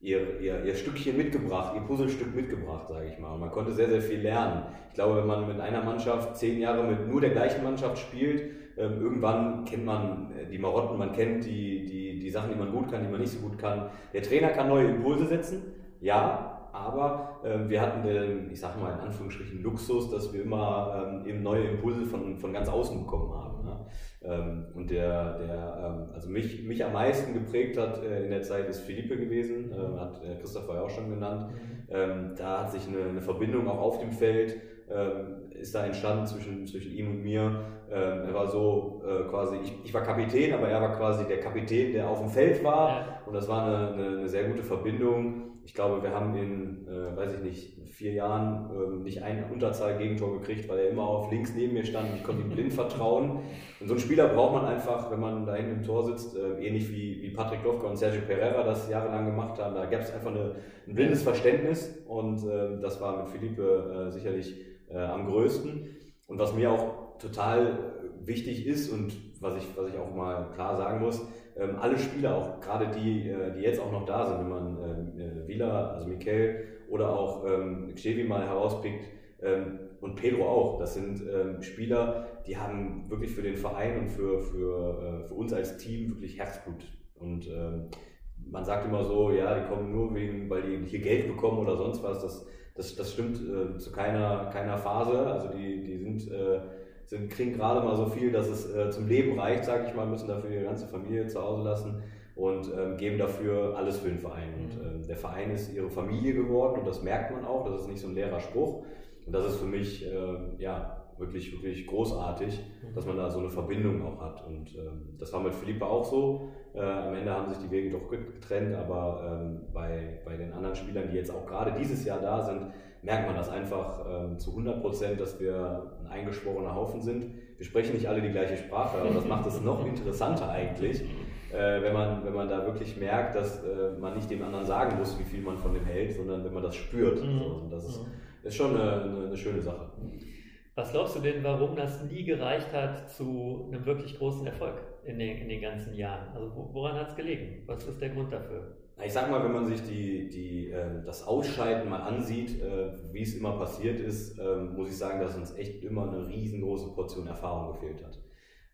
ihr, ihr, ihr Stückchen mitgebracht, ihr Puzzlestück mitgebracht, sage ich mal. Und man konnte sehr, sehr viel lernen. Ich glaube, wenn man mit einer Mannschaft zehn Jahre mit nur der gleichen Mannschaft spielt, ähm, irgendwann kennt man äh, die Marotten, man kennt die, die, die Sachen, die man gut kann, die man nicht so gut kann. Der Trainer kann neue Impulse setzen, ja, aber ähm, wir hatten den, ich sage mal in Anführungsstrichen, Luxus, dass wir immer ähm, eben neue Impulse von, von ganz außen bekommen haben. Ne? Ähm, und der, der ähm, also mich, mich am meisten geprägt hat äh, in der Zeit ist Philippe gewesen, äh, hat äh, Christoph ja auch schon genannt. Mhm. Ähm, da hat sich eine, eine Verbindung auch auf dem Feld ähm, ist da entstanden zwischen, zwischen ihm und mir. Ähm, er war so äh, quasi, ich, ich war Kapitän, aber er war quasi der Kapitän, der auf dem Feld war. Ja. Und das war eine, eine, eine, sehr gute Verbindung. Ich glaube, wir haben in, äh, weiß ich nicht, vier Jahren äh, nicht ein Unterzahl-Gegentor gekriegt, weil er immer auf links neben mir stand und ich konnte ihm blind vertrauen. Und so einen Spieler braucht man einfach, wenn man da hinten im Tor sitzt, äh, ähnlich wie, wie Patrick Dovka und Sergio Pereira das jahrelang gemacht haben. Da gab es einfach eine, ein blindes Verständnis und ähm, das war mit Philippe äh, sicherlich äh, am größten. Und was mir auch total wichtig ist und was ich, was ich auch mal klar sagen muss, ähm, alle Spieler, auch gerade die, äh, die jetzt auch noch da sind, wenn man ähm, äh, Vila, also Mikel oder auch ähm, mal herauspickt ähm, und Pedro auch, das sind ähm, Spieler, die haben wirklich für den Verein und für, für, äh, für uns als Team wirklich Herzblut. Und ähm, man sagt immer so, ja, die kommen nur wegen, weil die hier Geld bekommen oder sonst was. Das, Das, das stimmt äh, zu keiner, keiner Phase. Also die, die sind, äh, sind, kriegen gerade mal so viel, dass es äh, zum Leben reicht, sage ich mal, müssen dafür ihre ganze Familie zu Hause lassen und ähm, geben dafür alles für den Verein. Und mhm. ähm, der Verein ist ihre Familie geworden und das merkt man auch, das ist nicht so ein leerer Spruch. Und das ist für mich äh, ja, wirklich, wirklich großartig, mhm. dass man da so eine Verbindung auch hat. Und ähm, das war mit Philippe auch so. Äh, am Ende haben sich die Wege doch getrennt, aber ähm, bei, bei den anderen Spielern, die jetzt auch gerade dieses Jahr da sind, merkt man das einfach ähm, zu 100 Prozent, dass wir ein eingeschworener Haufen sind. Wir sprechen nicht alle die gleiche Sprache, aber das macht es noch interessanter eigentlich, äh, wenn, man, wenn man da wirklich merkt, dass äh, man nicht dem anderen sagen muss, wie viel man von dem hält, sondern wenn man das spürt. Mhm. So, und das ist, mhm. ist schon eine, eine, eine schöne Sache. Was glaubst du denn, warum das nie gereicht hat zu einem wirklich großen Erfolg in den, in den ganzen Jahren? Also woran hat es gelegen? Was ist der Grund dafür? Ich sag mal, wenn man sich die, die, äh, das Ausscheiden mal ansieht, äh, wie es immer passiert ist, äh, muss ich sagen, dass uns echt immer eine riesengroße Portion Erfahrung gefehlt hat.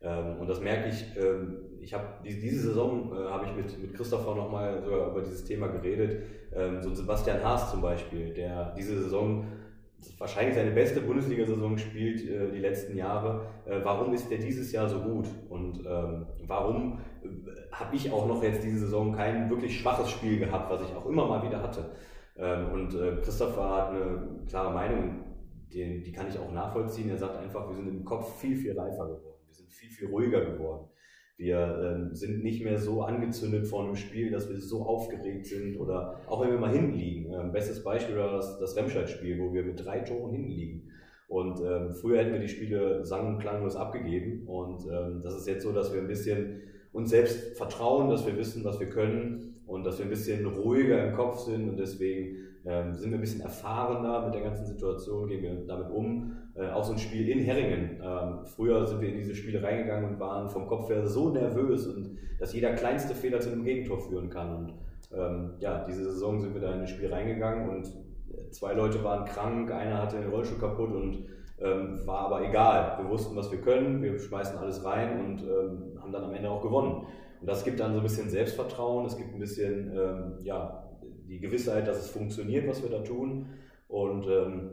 Ähm, und das merke ich, ähm, ich habe diese Saison äh, habe ich mit, mit Christopher nochmal sogar über dieses Thema geredet. Ähm, so Sebastian Haas zum Beispiel, der diese Saison wahrscheinlich seine beste Bundesliga-Saison spielt äh, die letzten Jahre. Äh, warum ist der dieses Jahr so gut? Und ähm, warum äh, habe ich auch noch jetzt diese Saison kein wirklich schwaches Spiel gehabt, was ich auch immer mal wieder hatte? Ähm, und äh, Christopher hat eine klare Meinung, die, die kann ich auch nachvollziehen. Er sagt einfach, wir sind im Kopf viel, viel reifer geworden. Wir sind viel, viel ruhiger geworden. Wir ähm, sind nicht mehr so angezündet vor einem Spiel, dass wir so aufgeregt sind oder auch wenn wir mal hinten liegen. Ähm, bestes Beispiel war das, das Remscheid-Spiel, wo wir mit drei Toren hinten liegen. Und ähm, früher hätten wir die Spiele sang- und klanglos abgegeben. Und ähm, das ist jetzt so, dass wir ein bisschen uns selbst vertrauen, dass wir wissen, was wir können und dass wir ein bisschen ruhiger im Kopf sind und deswegen ähm, sind wir ein bisschen erfahrener mit der ganzen Situation, gehen wir damit um. Äh, auch so ein Spiel in Herringen. Ähm, früher sind wir in diese Spiele reingegangen und waren vom Kopf her so nervös und dass jeder kleinste Fehler zu einem Gegentor führen kann. Und ähm, ja, diese Saison sind wir da in das Spiel reingegangen und zwei Leute waren krank, einer hatte den Rollstuhl kaputt und ähm, war aber egal. Wir wussten, was wir können, wir schmeißen alles rein und ähm, haben dann am Ende auch gewonnen. Und das gibt dann so ein bisschen Selbstvertrauen, es gibt ein bisschen ähm, ja, die Gewissheit, dass es funktioniert, was wir da tun. Und ähm,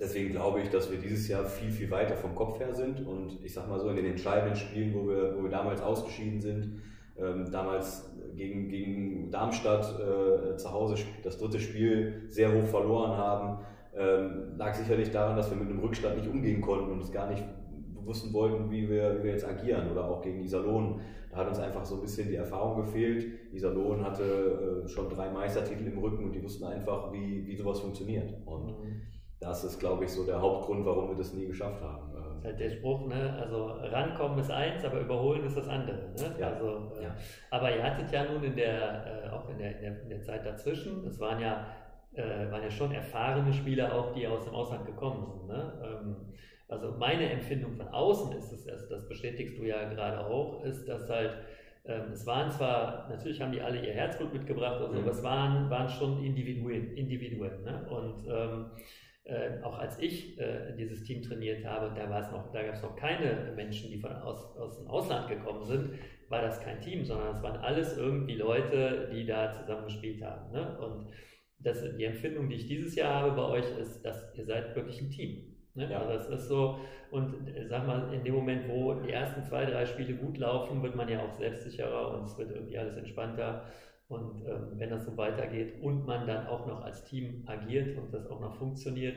deswegen glaube ich, dass wir dieses Jahr viel, viel weiter vom Kopf her sind. Und ich sage mal so, in den entscheidenden Spielen, wo wir, wo wir damals ausgeschieden sind, ähm, damals gegen, gegen Darmstadt äh, zu Hause das dritte Spiel sehr hoch verloren haben, ähm, lag sicherlich daran, dass wir mit einem Rückstand nicht umgehen konnten und es gar nicht wussten wollten, wie wir, wie wir jetzt agieren. Oder auch gegen Iserlohn da hat uns einfach so ein bisschen die Erfahrung gefehlt. Iserlohn hatte äh, schon drei Meistertitel im Rücken und die wussten einfach, wie, wie sowas funktioniert. Und mhm. das ist, glaube ich, so der Hauptgrund, warum wir das nie geschafft haben. Das ist halt der Spruch, ne? also rankommen ist eins, aber überholen ist das andere. Ne? Ja. Also, äh, ja. Aber ihr hattet ja nun in der, äh, auch in der, in der, in der Zeit dazwischen, das waren ja, äh, waren ja schon erfahrene Spieler auch, die aus dem Ausland gekommen sind. Ne? Ähm, also meine Empfindung von außen ist es, also das bestätigst du ja gerade auch, ist, dass halt, ähm, es waren zwar, natürlich haben die alle ihr Herzblut mitgebracht, also, mhm. aber es waren, waren schon Individuen, Individuen ne? und ähm, äh, auch als ich äh, dieses Team trainiert habe, da war es noch, da gab es noch keine Menschen, die von aus, aus dem Ausland gekommen sind, war das kein Team, sondern es waren alles irgendwie Leute, die da zusammen gespielt haben. Ne? Und das, die Empfindung, die ich dieses Jahr habe bei euch, ist, dass ihr seid wirklich ein Team. Ne? Ja. Also das ist so, und äh, sag mal, in dem Moment, wo die ersten zwei, drei Spiele gut laufen, wird man ja auch selbstsicherer und es wird irgendwie alles entspannter. Und ähm, wenn das so weitergeht und man dann auch noch als Team agiert und das auch noch funktioniert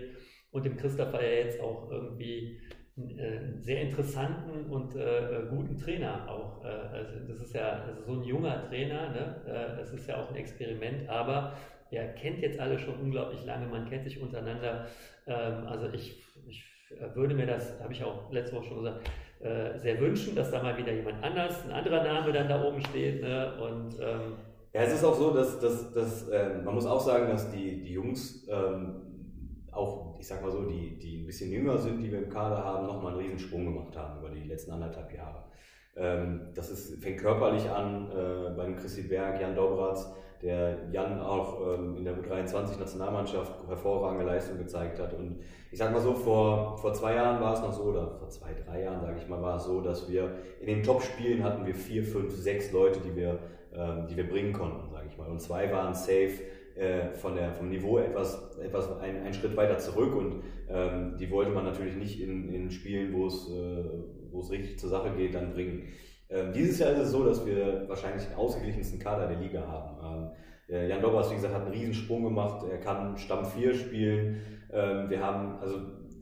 und dem Christopher ja jetzt auch irgendwie einen äh, sehr interessanten und äh, guten Trainer auch. Äh, also das ist ja also so ein junger Trainer, ne? Äh, das ist ja auch ein Experiment, aber er kennt jetzt alle schon unglaublich lange, man kennt sich untereinander. Ähm, also ich äh, würde mir das, habe ich auch letzte Woche schon gesagt, äh, sehr wünschen, dass da mal wieder jemand anders, ein anderer Name dann da oben steht. Ne? Und, ähm, ja, es ist auch so, dass, dass, dass ähm, man muss auch sagen, dass die, die Jungs ähm, auch, ich sag mal so, die, die ein bisschen jünger sind, die wir im Kader haben, nochmal einen riesen Sprung gemacht haben über die letzten anderthalb Jahre. Ähm, das ist, fängt körperlich an äh, beim Christi Berg, Jan Dobratz, der Jan auch ähm, in der U23-Nationalmannschaft hervorragende Leistung gezeigt hat. Und ich sag mal so, vor, vor zwei Jahren war es noch so, oder vor zwei, drei Jahren, sage ich mal, war es so, dass wir in den Top-Spielen hatten wir vier, fünf, sechs Leute, die wir, ähm, die wir bringen konnten, sage ich mal. Und zwei waren safe äh, von der, vom Niveau etwas, etwas einen, einen Schritt weiter zurück und ähm, die wollte man natürlich nicht in, in Spielen, wo es, äh, wo es richtig zur Sache geht, dann bringen. Ähm, dieses Jahr ist es so, dass wir wahrscheinlich den ausgeglichensten Kader der Liga haben. Ähm, Jan Dobbers, wie gesagt, hat einen Riesensprung gemacht. Er kann Stamm 4 spielen. Ähm, wir haben, also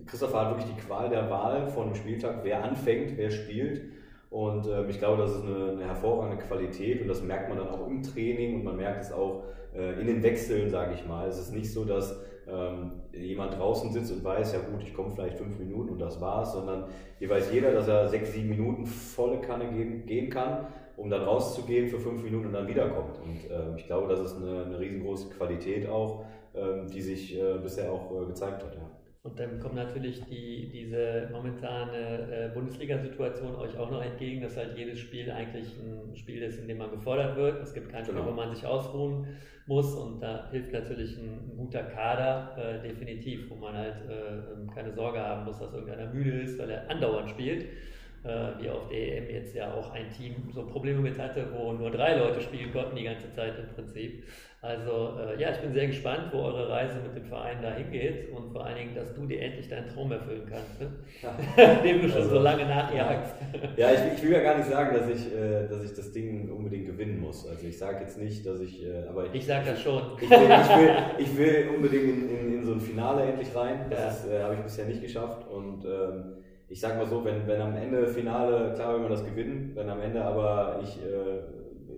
Christopher hat wirklich die Qual der Wahl von dem Spieltag, wer anfängt, wer spielt. Und äh, ich glaube, das ist eine, eine, hervorragende Qualität und das merkt man dann auch im Training und man merkt es auch äh, in den Wechseln, sage ich mal. Es ist nicht so, dass ähm, jemand draußen sitzt und weiß, ja gut, ich komme vielleicht fünf Minuten und das war's, sondern hier weiß jeder, dass er sechs, sieben Minuten volle Kanne gehen, gehen kann, um dann rauszugehen für fünf Minuten und dann wiederkommt. Und äh, ich glaube, das ist eine, eine riesengroße Qualität auch, ähm, die sich äh, bisher auch äh, gezeigt hat. Ja. Und dann kommt natürlich die, diese momentane äh, Bundesliga-Situation euch auch noch entgegen, dass halt jedes Spiel eigentlich ein Spiel ist, in dem man gefordert wird. Es gibt kein Spiel, genau. wo man sich ausruhen muss und da hilft natürlich ein, ein guter Kader äh, definitiv, wo man halt äh, ähm, keine Sorge haben muss, dass irgendeiner müde ist, weil er andauernd spielt. Äh, wie auf der EM jetzt ja auch ein Team so Probleme mit hatte, wo nur drei Leute spielen konnten die ganze Zeit im Prinzip. Also äh, ja, ich bin sehr gespannt, wo eure Reise mit dem Verein da hingeht und vor allen Dingen, dass du dir endlich deinen Traum erfüllen kannst, ne? ja. dem du schon also, so lange nachjagst. Ja, ich, ich, will ja gar nicht sagen, dass ich, äh, dass ich das Ding unbedingt gewinnen muss. Also ich sage jetzt nicht, dass ich, äh, aber ich, ich sage das schon. Ich will, ich will, ich will unbedingt in, in, in, so ein Finale endlich rein. Das ja. äh, habe ich bisher nicht geschafft und ähm, ich sage mal so, wenn, wenn am Ende Finale, klar, wenn wir das gewinnen, wenn am Ende aber ich äh,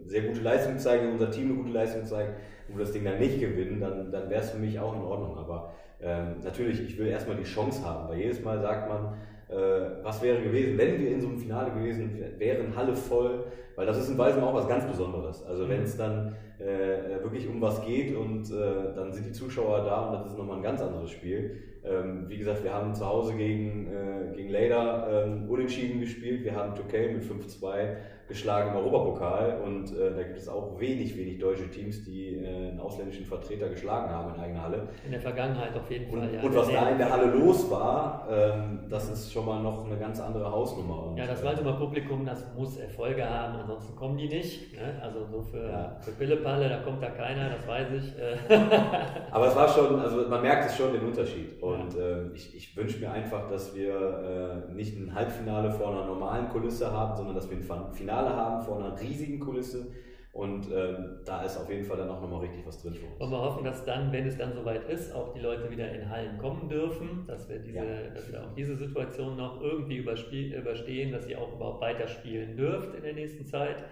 sehr gute Leistung zeige, unser Team eine gute Leistung zeigt, und wir das Ding dann nicht gewinnen, dann, dann wäre es für mich auch in Ordnung. Aber ähm, natürlich, ich will erstmal die Chance haben, weil jedes Mal sagt man, äh, was wäre gewesen, wenn wir in so einem Finale gewesen wären, Halle voll, weil das ist in Weisem auch was ganz Besonderes. Also wenn es dann äh, wirklich um was geht und äh, dann sind die Zuschauer da und das ist nochmal ein ganz anderes Spiel. Ähm, wie gesagt, wir haben zu Hause gegen, äh, gegen Leida ähm, unentschieden gespielt, wir haben Türkei mit 5-2 geschlagen im Europapokal und äh, da gibt es auch wenig, wenig deutsche Teams, die äh, einen ausländischen Vertreter geschlagen haben in eigener Halle. In der Vergangenheit auf jeden Fall, und, ja. Und was da in der Halle los war, ähm, das ist schon mal noch eine ganz andere Hausnummer. Und, ja, das Waldemar Publikum, das muss Erfolge haben, ansonsten kommen die nicht. Ne? Also so für, ja. für Pillepalle, da kommt da keiner, das weiß ich. Aber es war schon, also man merkt es schon den Unterschied. Und ja. äh, ich, ich wünsche mir einfach, dass wir äh, nicht ein Halbfinale vor einer normalen Kulisse haben, sondern dass wir ein Finale Finale haben vor einer riesigen Kulisse. Und ähm, da ist auf jeden Fall dann auch nochmal richtig was drin für uns. Und wir hoffen, dass dann, wenn es dann soweit ist, auch die Leute wieder in Hallen kommen dürfen, dass wir, diese, ja. dass wir auch diese Situation noch irgendwie überstehen, dass ihr auch überhaupt weiterspielen dürft in der nächsten Zeit.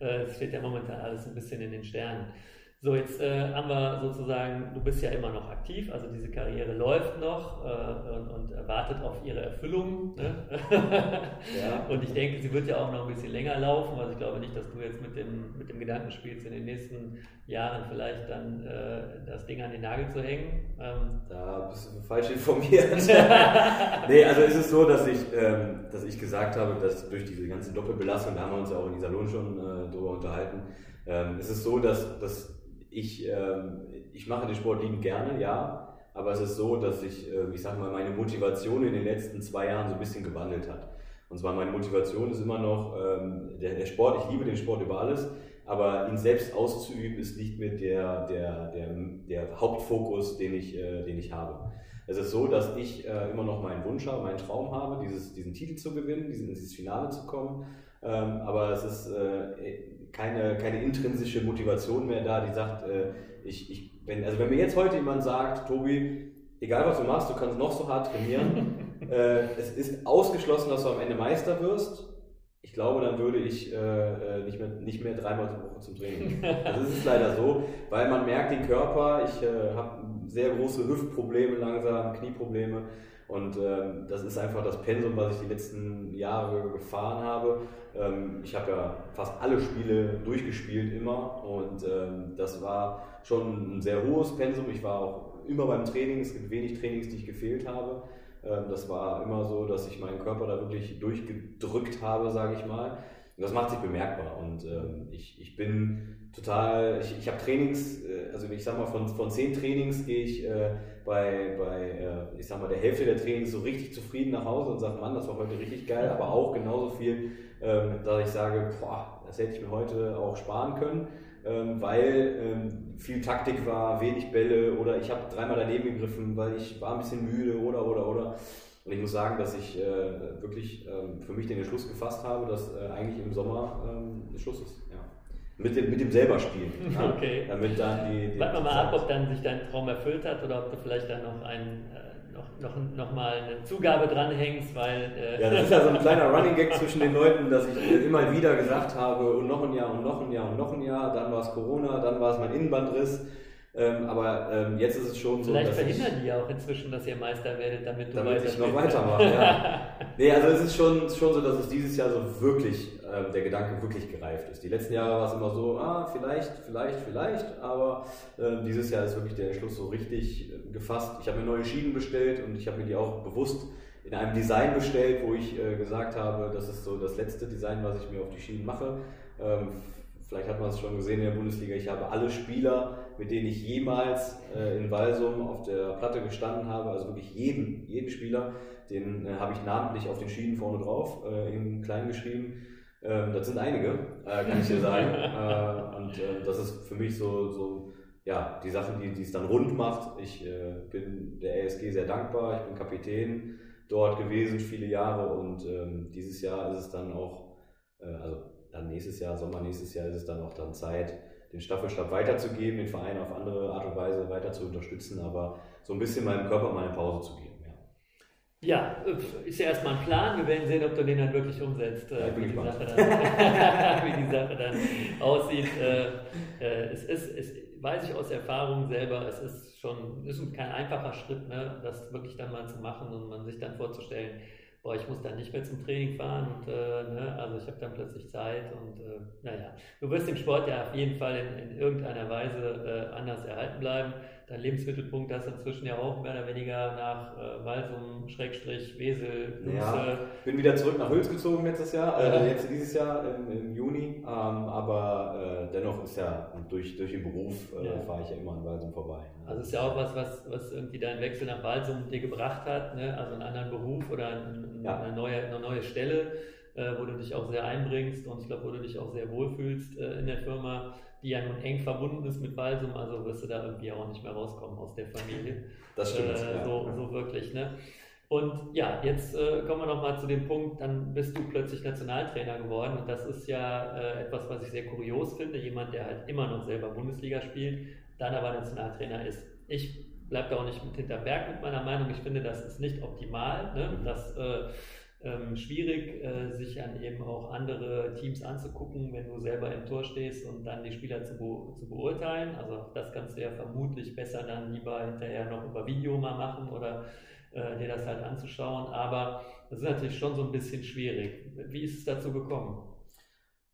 Äh, es steht ja momentan alles ein bisschen in den Sternen. So, jetzt äh, haben wir sozusagen, du bist ja immer noch aktiv, also diese Karriere läuft noch äh, und, und, wartet auf ihre Erfüllung. Ne? ja. Und ich denke, sie wird ja auch noch ein bisschen länger laufen. Also ich glaube nicht, dass du jetzt mit dem, mit dem Gedanken spielst, in den nächsten Jahren vielleicht dann äh, das Ding an den Nagel zu hängen. Ähm, da bist du falsch informiert. nee, also ist es so, dass ich, ähm, dass ich gesagt habe, dass durch diese ganze Doppelbelastung, da haben wir uns ja auch in dieser Lohn schon äh, drüber unterhalten, ähm, ist es so, dass, dass ich, ähm, ich mache den Sport liebend gerne, ja. Aber es ist so, dass ich, äh, ich sag mal, meine Motivation in den letzten zwei Jahren so ein bisschen gewandelt hat. Und zwar meine Motivation ist immer noch ähm, der, der Sport, ich liebe den Sport über alles, aber ihn selbst auszuüben ist nicht mehr der, der, der, der Hauptfokus, den ich, äh, den ich habe. Es ist so, dass ich äh, immer noch meinen Wunsch habe, meinen Traum habe, dieses, diesen Titel zu gewinnen, diesen, dieses Finale zu kommen. Ähm, aber es ist äh, keine, keine intrinsische Motivation mehr da, die sagt, äh, ich, ich, wenn, also wenn mir jetzt heute jemand sagt, Tobi, egal was du machst, du kannst noch so hart trainieren, äh, es ist ausgeschlossen, dass du am Ende Meister wirst, ich glaube, dann würde ich äh, äh, nicht, mehr, nicht mehr dreimal die Woche zum Training gehen. Das ist leider so, weil man merkt den Körper, ich äh, habe sehr große Hüftprobleme langsam, Knieprobleme. Und ähm, das ist einfach das Pensum, was ich die letzten Jahre gefahren habe. Ähm, ich habe ja fast alle Spiele durchgespielt immer und ähm, das war schon ein sehr hohes Pensum. Ich war auch immer beim Training, es gibt wenig Trainings, die ich gefehlt habe. Ähm, das war immer so, dass ich meinen Körper da wirklich durchgedrückt habe, sage ich mal. Und das macht sich bemerkbar und ähm, ich, ich bin total, ich, ich habe Trainings, äh, also ich sag mal, von, von zehn Trainings gehe ich äh, bei, bei äh, ich sag mal, der Hälfte der Trainings so richtig zufrieden nach Hause und sage, Mann, das war heute richtig geil, aber auch genauso viel, ähm, dass ich sage, boah, Das hätte ich mir heute auch sparen können, ähm, weil ähm, viel Taktik war, wenig Bälle oder ich habe dreimal daneben gegriffen, weil ich war ein bisschen müde oder oder oder. Und ich muss sagen, dass ich äh, wirklich ähm, für mich den Entschluss gefasst habe, dass äh, eigentlich im Sommer ähm, Schluss ist. Ja. Mit dem, mit dem selber spielen. Okay. Damit dann die, die Warten wir mal ab, ob dann sich dein Traum erfüllt hat oder ob du vielleicht dann noch einen äh, noch, noch, noch mal eine Zugabe dranhängst, weil. Äh ja, das ist ja so ein kleiner Running Gag zwischen den Leuten, dass ich immer wieder gesagt habe, und noch ein Jahr und noch ein Jahr und noch ein Jahr, dann war es Corona, dann war es mein Innenbandriss. Ähm, aber ähm, jetzt ist es schon so. Vielleicht verhindern die auch inzwischen, dass ihr Meister werdet, damit du damit ich noch weitermache. ja. Nee, also es ist schon, schon so, dass es dieses Jahr so wirklich, ähm, der Gedanke wirklich gereift ist. Die letzten Jahre war es immer so, ah, vielleicht, vielleicht, vielleicht, aber äh, dieses Jahr ist wirklich der Entschluss so richtig äh, gefasst. Ich habe mir neue Schienen bestellt und ich habe mir die auch bewusst in einem Design bestellt, wo ich äh, gesagt habe, das ist so das letzte Design, was ich mir auf die Schienen mache. Ähm, vielleicht hat man es schon gesehen in der Bundesliga, ich habe alle Spieler mit denen ich jemals äh, in Walsum auf der Platte gestanden habe, also wirklich jeden, jeden Spieler, den äh, habe ich namentlich auf den Schienen vorne drauf, äh, in klein geschrieben. Ähm, das sind einige, äh, kann ich dir sagen. Äh, und äh, das ist für mich so, so ja, die Sache, die, es dann rund macht. Ich bin der ASG sehr dankbar, ich bin Kapitän dort gewesen viele Jahre und ähm, dieses Jahr ist es dann auch, also dann nächstes Jahr, Sommer nächstes Jahr ist es dann auch dann Zeit, den Staffelstab weiterzugeben, den Verein auf andere Art und Weise weiter zu unterstützen, aber so ein bisschen meinem Körper mal eine Pause zu geben. Ja, ja ist ja erstmal ein Plan. Wir werden sehen, ob du den dann wirklich umsetzt, äh, ja, wie, die Sache dann, wie die Sache dann aussieht. Äh, äh, es ist, es, weiß ich aus Erfahrung selber, es ist schon ist kein einfacher Schritt, ne, das wirklich dann mal zu machen und man sich dann vorzustellen, boah, ich muss dann nicht mehr zum Training fahren und äh, ne, also ich habe dann plötzlich Zeit und äh, naja, du wirst im Sport ja auf jeden Fall in, in irgendeiner Weise äh, anders erhalten bleiben dein Lebensmittelpunkt hast inzwischen ja auch mehr oder weniger nach äh, Walsum, Schrägstrich, Wesel, Lutze. Ja, bin wieder zurück nach Hülz gezogen letztes Jahr, äh, jetzt dieses Jahr im, im Juni, ähm, aber äh, dennoch ist ja durch, durch den Beruf äh, ja. fahre ich ja immer an Walsum vorbei. Ne? Also ist ja auch was, was, was irgendwie dein Wechsel nach Walsum dir gebracht hat, ne? also einen anderen Beruf oder ein, ja. eine, neue, eine neue Stelle, äh, wo du dich auch sehr einbringst und ich glaube, wo du dich auch sehr wohlfühlst äh, in der Firma die ja nun eng verbunden ist mit Balsum, also wirst du da irgendwie auch nicht mehr rauskommen aus der Familie. Das stimmt. Äh, ja. so, so wirklich, ne? Und ja, jetzt äh, kommen wir nochmal zu dem Punkt, dann bist du plötzlich Nationaltrainer geworden und das ist ja äh, etwas, was ich sehr kurios finde. Jemand, der halt immer noch selber Bundesliga spielt, dann aber Nationaltrainer ist. Ich bleibe da auch nicht mit hinterm Berg mit meiner Meinung. Ich finde, das ist nicht optimal. Ne? Mhm. Das äh, ähm, schwierig, äh, sich dann eben auch andere Teams anzugucken, wenn du selber im Tor stehst und dann die Spieler zu, be zu beurteilen. Also das kannst du ja vermutlich besser dann lieber hinterher noch über Video mal machen oder äh, dir das halt anzuschauen. Aber das ist natürlich schon so ein bisschen schwierig. Wie ist es dazu gekommen?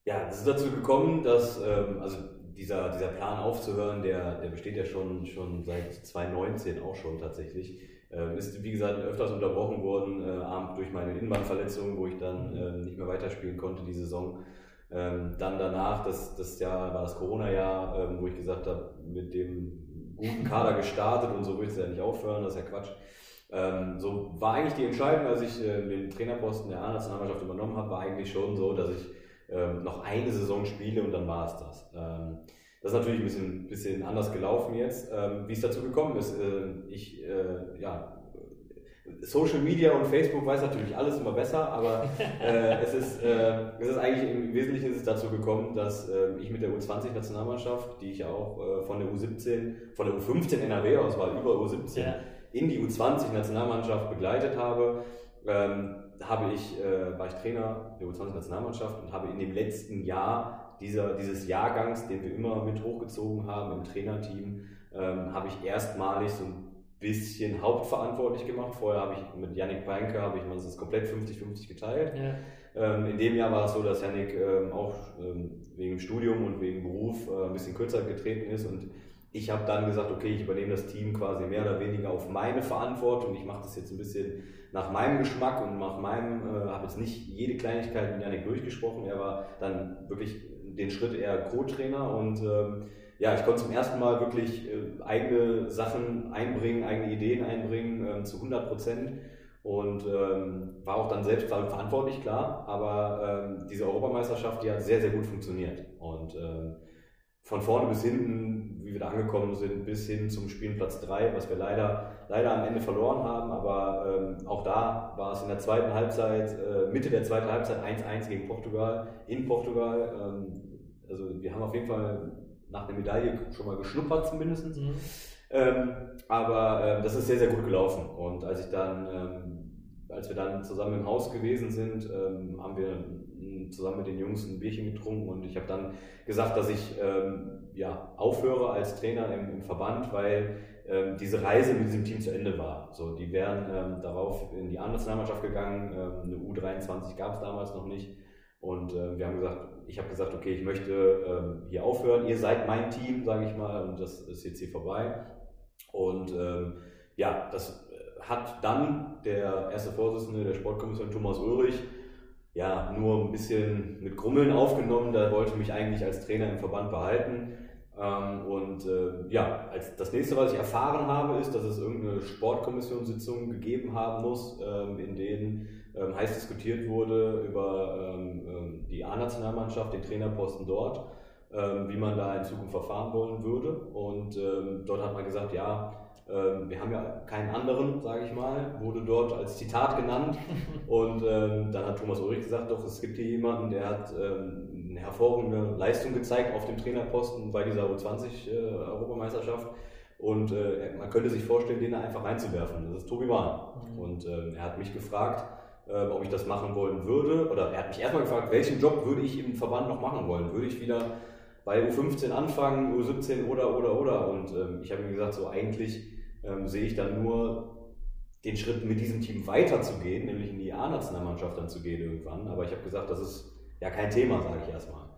Ja, es ist dazu gekommen, dass ähm, also dieser, dieser Plan aufzuhören, der, der besteht ja schon, schon seit 2019 auch schon tatsächlich. Ähm, ist, wie gesagt, öfters unterbrochen worden, äh, durch meine Innenbandverletzung, wo ich dann äh, nicht mehr weiterspielen konnte die Saison. Ähm, dann danach, das, das Jahr war das Corona-Jahr, ähm, wo ich gesagt habe, mit dem guten Kader gestartet und so willst du ja nicht aufhören, das ist ja Quatsch. Ähm, so war eigentlich die Entscheidung, als ich äh, den Trainerposten der A-Nationalmannschaft übernommen habe, war eigentlich schon so, dass ich ähm, noch eine Saison spiele und dann war es das. Ähm, das ist natürlich ein bisschen, bisschen anders gelaufen jetzt. Ähm, wie es dazu gekommen ist, äh, ich, äh, ja, Social Media und Facebook weiß natürlich alles immer besser, aber äh, es, ist, äh, es ist eigentlich im Wesentlichen ist es dazu gekommen, dass äh, ich mit der U20-Nationalmannschaft, die ich ja auch äh, von der U17, von der U15 NRW-Auswahl über U17 ja. in die U20-Nationalmannschaft begleitet habe. Ähm, habe ich, äh, war ich Trainer der U20-Nationalmannschaft und habe in dem letzten Jahr dieser, dieses Jahrgangs, den wir immer mit hochgezogen haben im Trainerteam, ähm, habe ich erstmalig so ein bisschen hauptverantwortlich gemacht. Vorher habe ich mit Yannick Beinke, habe ich mal das komplett 50-50 geteilt. Ja. Ähm, in dem Jahr war es so, dass Yannick ähm, auch ähm, wegen Studium und wegen Beruf äh, ein bisschen kürzer getreten ist und ich habe dann gesagt, okay, ich übernehme das Team quasi mehr oder weniger auf meine Verantwortung. Ich mache das jetzt ein bisschen nach meinem Geschmack und nach meinem, äh, habe jetzt nicht jede Kleinigkeit mit Janik durchgesprochen. Er war dann wirklich den Schritt eher Co-Trainer und ähm, ja, ich konnte zum ersten Mal wirklich äh, eigene Sachen einbringen, eigene Ideen einbringen äh, zu 100 Prozent. und ähm, war auch dann selbst verantwortlich, klar, aber ähm, diese Europameisterschaft, die hat sehr, sehr gut funktioniert. Und ähm, von vorne bis hinten, wie wir da angekommen sind, bis hin zum Spielen Platz 3, was wir leider, leider am Ende verloren haben, aber ähm, auch da war es in der zweiten Halbzeit, äh, Mitte der zweiten Halbzeit 1-1 gegen Portugal, in Portugal. Ähm, also wir haben auf jeden Fall nach der Medaille schon mal geschnuppert zumindest. Mhm. Ähm, aber ähm, das ist sehr, sehr gut gelaufen. Und als ich dann, ähm, als wir dann zusammen im Haus gewesen sind, ähm, haben wir zusammen mit den Jungs ein Bierchen getrunken und ich habe dann gesagt, dass ich ähm, ja, aufhöre als Trainer im, im Verband, weil ähm, diese Reise mit diesem Team zu Ende war. So, die wären darauf in die A-Nationalmannschaft gegangen, eine U23 gab es damals noch nicht. Und äh, wir haben gesagt, ich habe gesagt, okay, ich möchte ähm, hier aufhören. Ihr seid mein Team, sage ich mal, und das ist jetzt hier vorbei. Und ähm, ja, das hat dann der erste Vorsitzende der Sportkommission Thomas Ulrich ja nur ein bisschen mit Grummeln aufgenommen. Da wollte mich eigentlich als Trainer im Verband behalten. Ähm, und äh, ja, als das nächste, was ich erfahren habe, ist, dass es irgendeine Sportkommissionssitzung gegeben haben muss, ähm, in denen ähm, heiß diskutiert wurde über ähm, die A-Nationalmannschaft, den Trainerposten dort, wie man da in Zukunft verfahren wollen würde. Und dort hat man gesagt, ja, wir haben ja keinen anderen, sage ich mal, wurde dort als Zitat genannt. Und dann hat Thomas Ulrich gesagt, doch, es gibt hier jemanden, der hat eine hervorragende Leistung gezeigt auf dem Trainerposten bei dieser U20-Europameisterschaft. Äh, und äh, man könnte sich vorstellen, den da einfach reinzuwerfen. Das ist Tobi Bahn. Mhm. Und äh, er hat mich gefragt, ähm, ob ich das machen wollen würde. Oder er hat mich erstmal gefragt, welchen Job würde ich im Verband noch machen wollen? Würde ich wieder bei U15 anfangen, U17 oder, oder, oder? Und ähm, ich habe ihm gesagt, so eigentlich ähm, sehe ich dann nur den Schritt mit diesem Team weiterzugehen, nämlich in die A-Nationalmannschaft dann zu gehen irgendwann. Aber ich habe gesagt, das ist ja kein Thema, sage ich erstmal.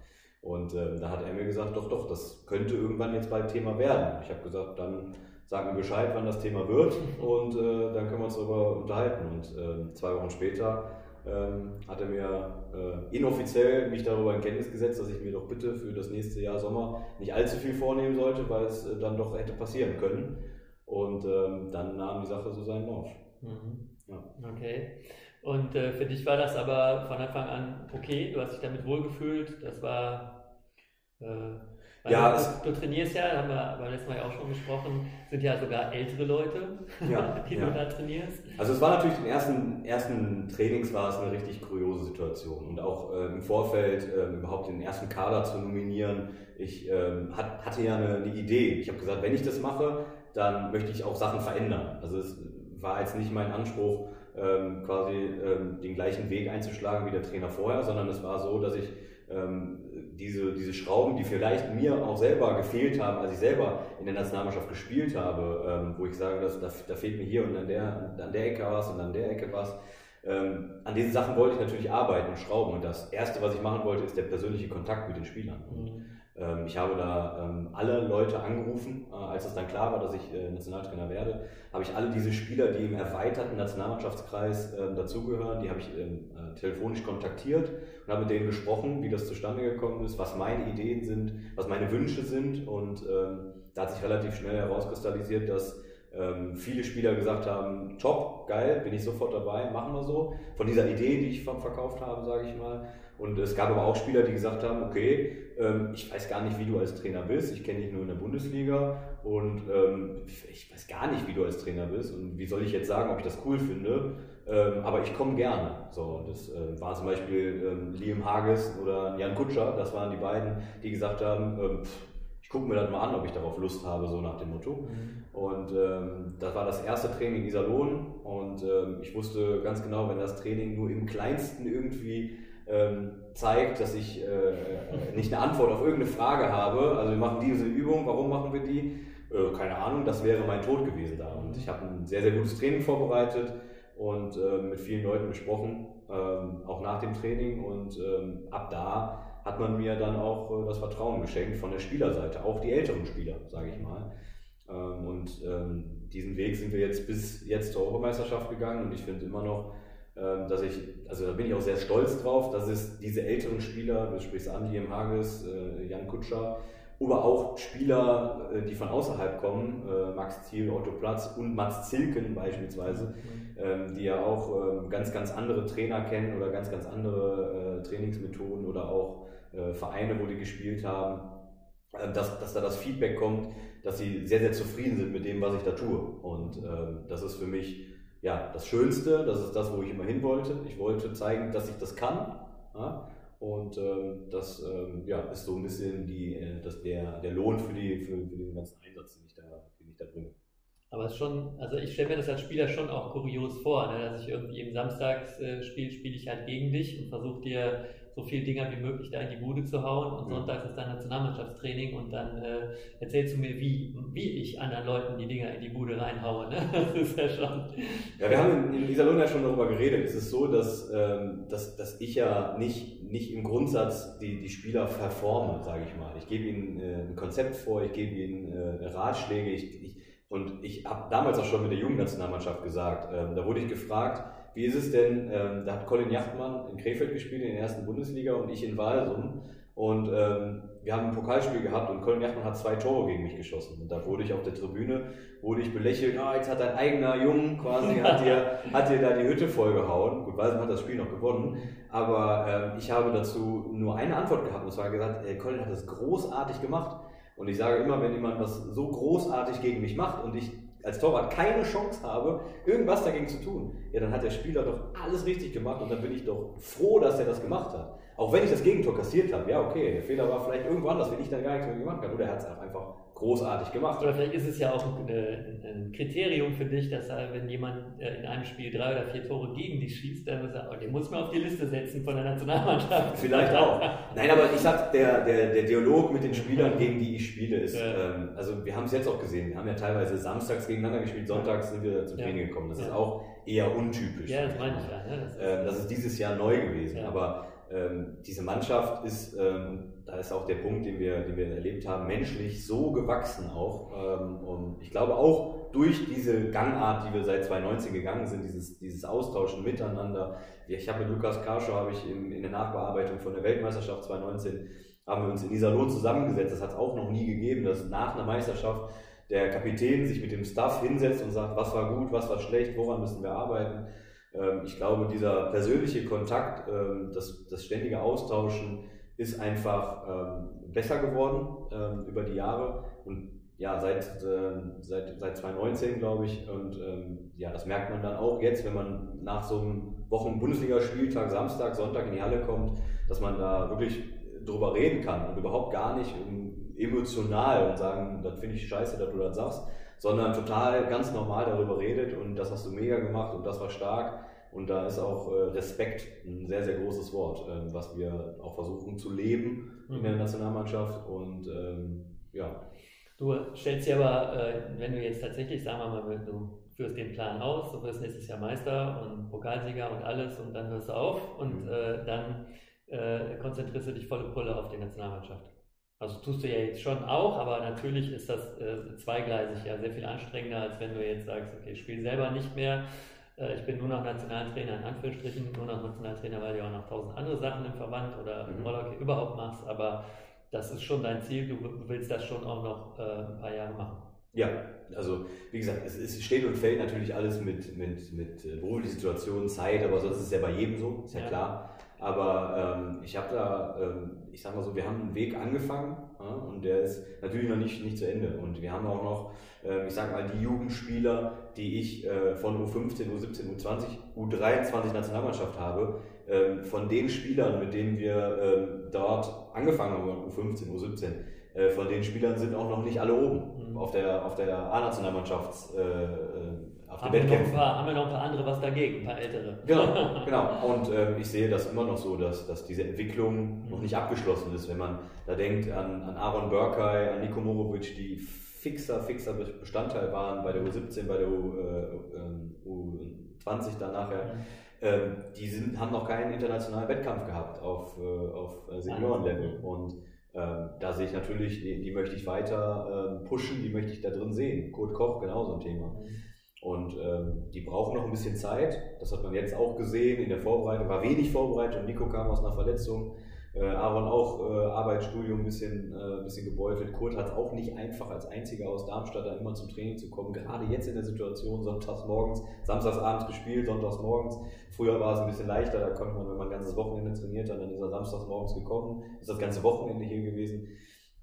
Und ähm, da hat er mir gesagt, doch, doch, das könnte irgendwann jetzt bald Thema werden. Ich habe gesagt, dann sag mir Bescheid, wann das Thema wird und äh, dann können wir uns darüber unterhalten. Und äh, zwei Wochen später ähm, hat er mir äh, inoffiziell mich darüber in Kenntnis gesetzt, dass ich mir doch bitte für das nächste Jahr Sommer nicht allzu viel vornehmen sollte, weil es äh, dann doch hätte passieren können. Und ähm, dann nahm die Sache so seinen Lauf. Mhm. Ja. Okay. Und äh, für dich war das aber von Anfang an okay, du hast dich damit wohlgefühlt, das war äh, ja, du, du, trainierst ja, haben wir beim letzten Mal ja auch schon gesprochen, sind ja sogar ältere Leute, ja, die ja. du da trainierst. Also es war natürlich den ersten, ersten Trainings war es eine richtig kuriose Situation und auch äh, im Vorfeld äh, überhaupt den ersten Kader zu nominieren. Ich äh, hat, hatte ja eine, eine Idee. Ich habe gesagt, wenn ich das mache, dann möchte ich auch Sachen verändern. Also es war jetzt nicht mein Anspruch, ähm, quasi ähm, den gleichen Weg einzuschlagen wie der Trainer vorher, sondern es war so, dass ich ähm, diese, diese Schrauben, die vielleicht mir auch selber gefehlt haben, als ich selber in der Nationalmannschaft gespielt habe, ähm, wo ich sage, dass, da, da fehlt mir hier und an der, an der Ecke was und an der Ecke was. Ähm, an diesen Sachen wollte ich natürlich arbeiten und schrauben. Und das Erste, was ich machen wollte, ist der persönliche Kontakt mit den Spielern. Und, mhm. Ich habe da ähm, alle Leute angerufen, äh, als es dann klar war, dass ich äh, Nationaltrainer werde, habe ich alle diese Spieler, die im erweiterten Nationalmannschaftskreis äh, dazugehören, die habe ich ähm, äh, telefonisch kontaktiert und habe mit denen gesprochen, wie das zustande gekommen ist, was meine Ideen sind, was meine Wünsche sind. Und ähm, da hat sich relativ schnell herauskristallisiert, dass ähm, viele Spieler gesagt haben, top, geil, bin ich sofort dabei, machen wir so. Von dieser Idee, die ich verkauft habe, sage ich mal. Und es gab aber auch Spieler, die gesagt haben, okay, ähm, ich weiß gar nicht, wie du als Trainer bist, ich kenne dich nur in der Bundesliga und ähm, ich weiß gar nicht, wie du als Trainer bist und wie soll ich jetzt sagen, ob ich das cool finde, ähm, aber ich komme gerne. So, das äh, war zum Beispiel Liam Hages oder Jan Kutscher, das waren die beiden, die gesagt haben, ich gucke mir das mal an, ob ich darauf Lust habe, so nach dem Motto. Mhm. Und ähm, das war das erste Training in Iserlohn und ähm, ich wusste ganz genau, wenn das Training nur im kleinsten irgendwie zeigt, dass ich äh, äh, nicht eine Antwort auf irgendeine Frage habe, also wir machen diese Übung, warum machen wir die? Äh, keine Ahnung, das wäre mein Tod gewesen da. Und ich habe ein sehr, sehr gutes Training vorbereitet und äh, mit vielen Leuten besprochen, ähm, auch nach dem Training und ähm, ab da hat man mir dann auch äh, das Vertrauen geschenkt von der Spielerseite, auch die älteren Spieler, sage ich mal. Ähm, und ähm, diesen Weg sind wir jetzt bis jetzt zur Europameisterschaft gegangen und ich finde immer noch, ähm, dass ich, also da bin ich auch sehr stolz drauf, dass es diese älteren Spieler, du sprichst an, Liam Hages, äh, Jan Kutscher, aber auch Spieler, äh, die von außerhalb kommen, äh, Max Thiel, Otto Platz und Mats Zilken beispielsweise, mhm. ähm, die ja auch ähm, ganz, ganz andere Trainer kennen oder ganz, ganz andere Trainingsmethoden oder auch Vereine, wo die gespielt haben, dass, dass da das Feedback kommt, dass sie sehr, sehr zufrieden sind mit dem, was ich da tue. Und ähm, das ist für mich ja, das Schönste, das ist das, wo ich immer hin wollte. Ich wollte zeigen, dass ich das kann. Ja? Und ähm, das ähm, ja, ist so ein bisschen die, äh, das, der, der Lohn für, die, für, für den ganzen Einsatz, den ich da, den ich da bringe. Aber es ist schon, also ich stelle mir das als Spieler schon auch kurios vor, ne? dass ich irgendwie im Samstagsspiel spiele ich halt gegen dich und versuche dir so viele Dinger wie möglich da in die Bude zu hauen und mhm. sonntags ist dann Nationalmannschaftstraining und dann äh, erzählst du mir, wie, wie ich anderen Leuten die Dinger in die Bude reinhaue. Ne? Das ist ja schon. Ja, wir haben in, in Iserlohn ja schon darüber geredet. Es ist so, dass, ähm, dass, dass ich ja nicht, nicht im Grundsatz die, die Spieler verforme, sage ich mal. Ich gebe ihnen äh, ein Konzept vor, ich gebe ihnen äh, Ratschläge, ich, ich und ich habe damals auch schon mit der Jugendnationalmannschaft gesagt, ähm, da wurde ich gefragt, wie ist es denn, ähm, da hat Colin Jachtmann in Krefeld gespielt in der ersten Bundesliga und ich in Walsum. Und ähm, wir haben ein Pokalspiel gehabt und Colin Jachtmann hat zwei Tore gegen mich geschossen. Und da wurde ich auf der Tribüne, wurde ich belächelt, ah, jetzt hat dein eigener Jung quasi, hat dir, hat dir da die Hütte vollgehauen. Gut, Walsum hat das Spiel noch gewonnen. Aber ähm, ich habe dazu nur eine Antwort gehabt. Und zwar gesagt, ey, Colin hat das großartig gemacht. Und ich sage immer, wenn jemand was so großartig gegen mich macht und ich als Torwart keine Chance habe, irgendwas dagegen zu tun, ja, dann hat der Spieler doch alles richtig gemacht und dann bin ich doch froh, dass er das gemacht hat. Auch wenn ich das Gegentor kassiert habe, ja, okay, der Fehler war vielleicht irgendwo anders, wenn ich dann gar nichts mehr gemacht habe, oder er hat es einfach großartig gemacht. Oder vielleicht ist es ja auch eine, ein Kriterium für dich, dass wenn jemand äh, in einem Spiel drei oder vier Tore gegen dich schießt, dann muss er, oh, den muss man auf die Liste setzen von der Nationalmannschaft. Vielleicht auch. Nein, aber ich sag, der, der, der Dialog mit den Spielern, gegen die ich spiele, ist, ja. ähm, also wir haben es jetzt auch gesehen, wir haben ja teilweise samstags gegeneinander gespielt, sonntags sind wir zum ja. Training gekommen. Das ja. ist auch eher untypisch. Ja, das meine ich ja. Ne? Das, ist, ähm, das ist dieses Jahr neu gewesen, aber ähm, diese Mannschaft ist, ähm, da ist auch der Punkt, den wir, den wir erlebt haben, menschlich so gewachsen auch. Ähm, und ich glaube auch durch diese Gangart, die wir seit 2019 gegangen sind, dieses, dieses Austauschen miteinander. Ich habe mit Lukas Karschow, habe ich in, in der Nachbearbeitung von der Weltmeisterschaft 2019, haben wir uns in Iserlohn zusammengesetzt. Das hat es auch noch nie gegeben, dass nach einer Meisterschaft der Kapitän sich mit dem Staff hinsetzt und sagt, was war gut, was war schlecht, woran müssen wir arbeiten. Ähm, ich glaube, dieser persönliche Kontakt, ähm, das, das ständige Austauschen ist einfach ähm, besser geworden über die Jahre und ja, seit, seit, seit 2019, glaube ich. Und ja, das merkt man dann auch jetzt, wenn man nach so einem Wochen-Bundesliga-Spieltag, Samstag, Sonntag in die Halle kommt, dass man da wirklich drüber reden kann und überhaupt gar nicht emotional und sagen, das finde ich scheiße, dass du das sagst, sondern total ganz normal darüber redet und das hast du mega gemacht und das war stark. Und da ist auch äh, Respekt ein sehr, sehr großes Wort, ähm, was wir auch versuchen zu leben in der mhm. Nationalmannschaft. Und ähm, ja. Du stellst dir aber, äh, wenn du jetzt tatsächlich, sagen wir mal, du führst den Plan aus, du wirst nächstes Jahr Meister und Pokalsieger und alles und dann hörst du auf und mhm. äh, dann äh, konzentrierst du dich volle Pulle auf die Nationalmannschaft. Also tust du ja jetzt schon auch, aber natürlich ist das äh, zweigleisig ja sehr viel anstrengender, als wenn du jetzt sagst, okay, ich spiele selber nicht mehr. Äh, ich bin nur noch Nationaltrainer, in Anführungsstrichen, nur noch Nationaltrainer, weil du auch noch tausend andere Sachen im Verband oder im mhm. Rollhockey überhaupt machst, aber das ist schon dein Ziel, du willst das schon auch noch äh, ein paar Jahre machen. Ja, also wie gesagt, es, es, steht und fällt natürlich alles mit, mit, mit äh, beruflicher Situation, Zeit, aber sonst ist es ja bei jedem so, ist ja, ja. klar. Aber ähm, ich habe da, ähm, ich sag mal so, wir haben einen Weg angefangen ja, und der ist natürlich noch nicht, nicht zu Ende. Und wir haben auch noch, äh, ich sag mal, die Jugendspieler, die ich äh, von U15, U17, U20, U23 Nationalmannschaft habe, äh, von den Spielern, mit denen wir ähm, dort angefangen haben, U15, U17, äh, von den Spielern sind auch noch nicht alle oben mhm. auf der, auf der A-Nationalmannschafts- äh, äh, auf haben, wir noch ein paar, haben wir noch ein paar andere was dagegen, ein paar ältere. Genau, genau. Und äh, ich sehe das immer noch so, dass, dass diese Entwicklung noch nicht abgeschlossen ist. Wenn man da denkt an, an Aaron Burkay, an Nico Morovic, die fixer, fixer Bestandteil waren bei der U17, bei der U, äh, U20 dann nachher. Mhm. Ähm, die sind, haben noch keinen internationalen Wettkampf gehabt auf, äh, auf Seniorenlevel. Und ähm, da sehe ich natürlich, die, die möchte ich weiter ähm, pushen, die möchte ich da drin sehen. Kurt Koch, genauso ein Thema. Mhm. Und ähm, die brauchen noch ein bisschen Zeit. Das hat man jetzt auch gesehen in der Vorbereitung. War wenig Vorbereitung. Nico kam aus einer Verletzung. Äh, Aaron auch äh, Arbeitsstudium ein bisschen, äh, bisschen gebeutelt. Kurt hat es auch nicht einfach als einziger aus Darmstadt da immer zum Training zu kommen. Gerade jetzt in der Situation, sonntags morgens, samstags abends gespielt, sonntags morgens. Früher war es ein bisschen leichter, da konnte man, wenn man ein ganzes Wochenende trainiert hat, dann ist er samstags morgens gekommen, ist das ganze Wochenende hier gewesen.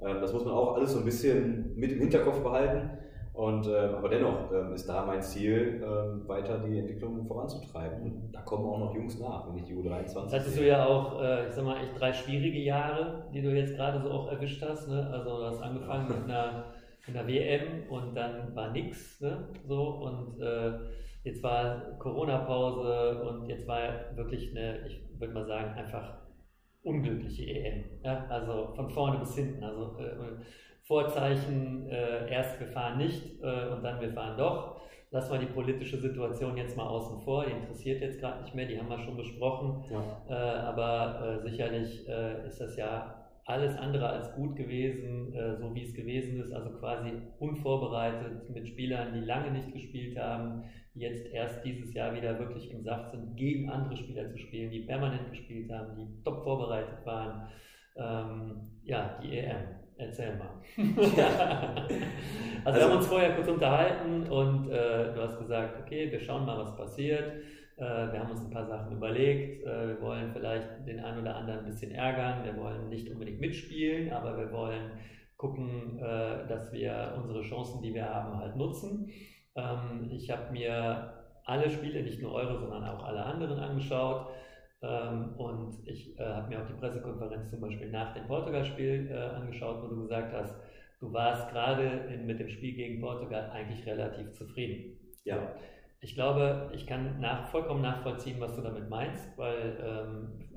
Ähm, das muss man auch alles so ein bisschen mit im Hinterkopf behalten. Und, äh, aber dennoch äh, ist da mein Ziel, äh, weiter die Entwicklung voranzutreiben. Und da kommen auch noch Jungs nach, wenn ich die U23 Das hattest du ja auch, äh, ich sag mal, echt drei schwierige Jahre, die du jetzt gerade so auch erwischt hast. Ne? Also du hast angefangen mit einer, mit einer WM und dann war nix. Ne? So, und äh, jetzt war Corona-Pause und jetzt war wirklich eine, ich würde mal sagen, einfach unglückliche EM. Ja? Also von vorne bis hinten. Also äh, Vorzeichen, äh, erst wir fahren nicht äh, und dann wir fahren doch. Lass mal die politische Situation jetzt mal außen vor, die interessiert jetzt gerade nicht mehr, die haben wir schon besprochen. Ja. Äh, aber äh, sicherlich äh, ist das ja alles andere als gut gewesen, äh, so wie es gewesen ist, also quasi unvorbereitet mit Spielern, die lange nicht gespielt haben, die jetzt erst dieses Jahr wieder wirklich im Saft sind, gegen andere Spieler zu spielen, die permanent gespielt haben, die top vorbereitet waren. Ähm, ja, die EM. Erzähl mal. also, also, wir haben uns vorher kurz unterhalten und äh, du hast gesagt, okay, wir schauen mal, was passiert. Äh, wir haben uns ein paar Sachen überlegt. Äh, wir wollen vielleicht den einen oder anderen ein bisschen ärgern. Wir wollen nicht unbedingt mitspielen, aber wir wollen gucken, äh, dass wir unsere Chancen, die wir haben, halt nutzen. Ähm, ich habe mir alle Spiele, nicht nur eure, sondern auch alle anderen angeschaut. Ähm, und ich äh, habe mir auch die Pressekonferenz zum Beispiel nach dem Portugal-Spiel äh, angeschaut, wo du gesagt hast, du warst gerade mit dem Spiel gegen Portugal eigentlich relativ zufrieden. Ja. Ich glaube, ich kann nach, vollkommen nachvollziehen, was du damit meinst, weil ähm,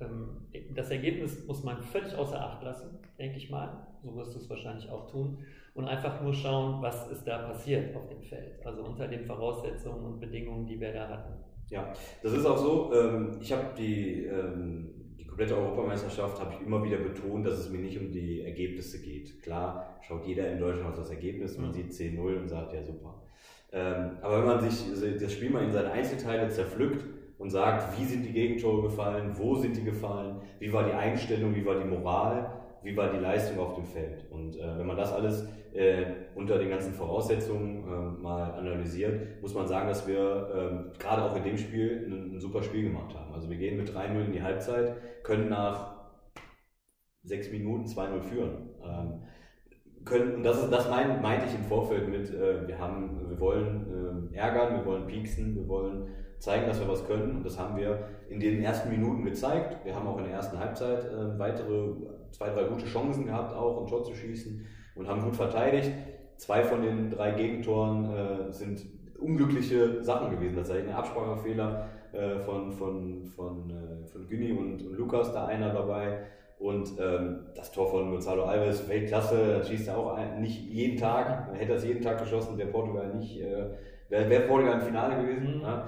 ähm, das Ergebnis muss man völlig außer Acht lassen, denke ich mal. So wirst du es wahrscheinlich auch tun. Und einfach nur schauen, was ist da passiert auf dem Feld. Also unter den Voraussetzungen und Bedingungen, die wir da hatten. Ja, das ist auch so. Ähm, ich habe die, ähm, die komplette Europameisterschaft habe ich immer wieder betont, dass es mir nicht um die Ergebnisse geht. Klar, schaut jeder in Deutschland auf das Ergebnis, man mhm. sieht 10-0 und sagt, ja super. Ähm, aber wenn man sich das Spiel mal in seine Einzelteile zerpflückt und sagt, wie sind die Gegentore gefallen, wo sind die gefallen, wie war die Einstellung, wie war die Moral, wie war die Leistung auf dem Feld. Und äh, wenn man das alles äh, unter den ganzen Voraussetzungen äh, mal analysiert, muss man sagen, dass wir ähm, gerade auch in dem Spiel ein, ein, super Spiel gemacht haben. Also wir gehen mit 3-0 in die Halbzeit, können nach sechs Minuten 2-0 führen. Ähm, können, und das, das mein, meinte ich im Vorfeld mit, äh, wir, haben, wir wollen äh, ärgern, wir wollen pieksen, wir wollen zeigen, dass wir was können. Und das haben wir in den ersten Minuten gezeigt. Wir haben auch in der ersten Halbzeit äh, weitere zwei, drei gute Chancen gehabt, auch ein Tor zu schießen und haben gut verteidigt. Zwei von den drei Gegentoren äh, sind unglückliche Sachen gewesen. Tatsächlich ein Absprachefehler äh, von, von, von, äh, von Günni und, und Lukas, da einer dabei. Und ähm, das Tor von Gonzalo Alves, Weltklasse, das schießt er auch ein, nicht jeden Tag. Man hätte das jeden Tag geschossen, wäre Portugal nicht, äh, wäre wär Portugal im Finale gewesen. Mhm. Ja?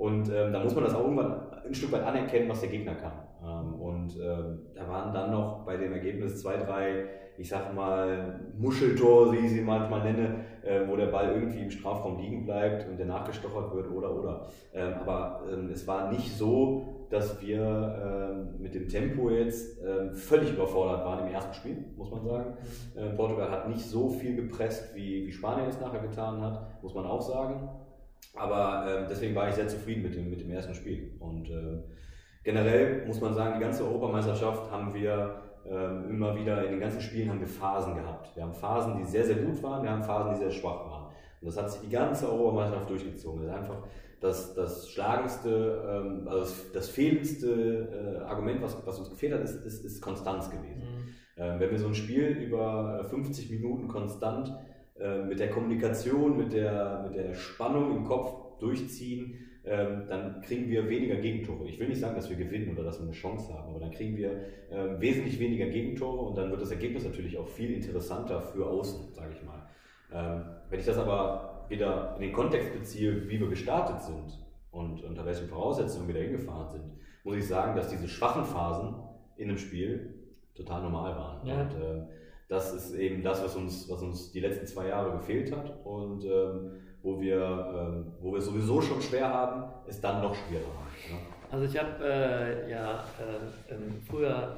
Und ähm, da muss man das auch irgendwann ein Stück weit anerkennen, was der Gegner kann. Ähm, und ähm, da waren dann noch bei dem Ergebnis zwei, drei, ich sag mal, Muscheltor, wie ich sie manchmal nenne, äh, wo der Ball irgendwie im Strafraum liegen bleibt und der nachgestochert wird oder oder. Ähm, aber ähm, es war nicht so, dass wir ähm, mit dem Tempo jetzt völlig überfordert waren im ersten Spiel, muss man sagen. Äh, Portugal hat nicht so viel gepresst, wie, wie Spanien es nachher getan hat, muss man auch sagen. Aber ähm, deswegen war ich sehr zufrieden mit dem, mit dem ersten Spiel. Und äh, generell muss man sagen, die ganze Europameisterschaft haben wir ähm, immer wieder, in den ganzen Spielen haben wir Phasen gehabt. Wir haben Phasen, die sehr, sehr gut waren, wir haben Phasen, die sehr schwach waren. Und das hat sich die ganze Europameisterschaft durchgezogen. Das ist einfach das, das schlagendste, ähm, also das, das fehlendste äh, Argument, was, was uns gefehlt hat, ist, ist, ist Konstanz gewesen. Mhm. Ähm, wenn wir so ein Spiel über 50 Minuten konstant äh, mit der Kommunikation, mit der, mit der Spannung im Kopf durchziehen, ähm, dann kriegen wir weniger Gegentore. Ich will nicht sagen, dass wir gewinnen oder dass wir eine Chance haben, aber dann kriegen wir ähm, wesentlich weniger Gegentore und dann wird das Ergebnis natürlich auch viel interessanter für außen, sage ich mal. Ähm, wenn ich das aber wieder in den Kontext beziehe, wie wir gestartet sind und unter welchen Voraussetzungen wir da hingefahren sind, muss ich sagen, dass diese schwachen Phasen in einem Spiel total normal waren. Ja. Und, äh, das ist eben das, was uns, was uns die letzten zwei Jahre gefehlt hat und ähm, wo, wir, ähm, wo wir sowieso schon schwer haben, es dann noch schwerer. Ja. Also ich habe äh, ja äh, früher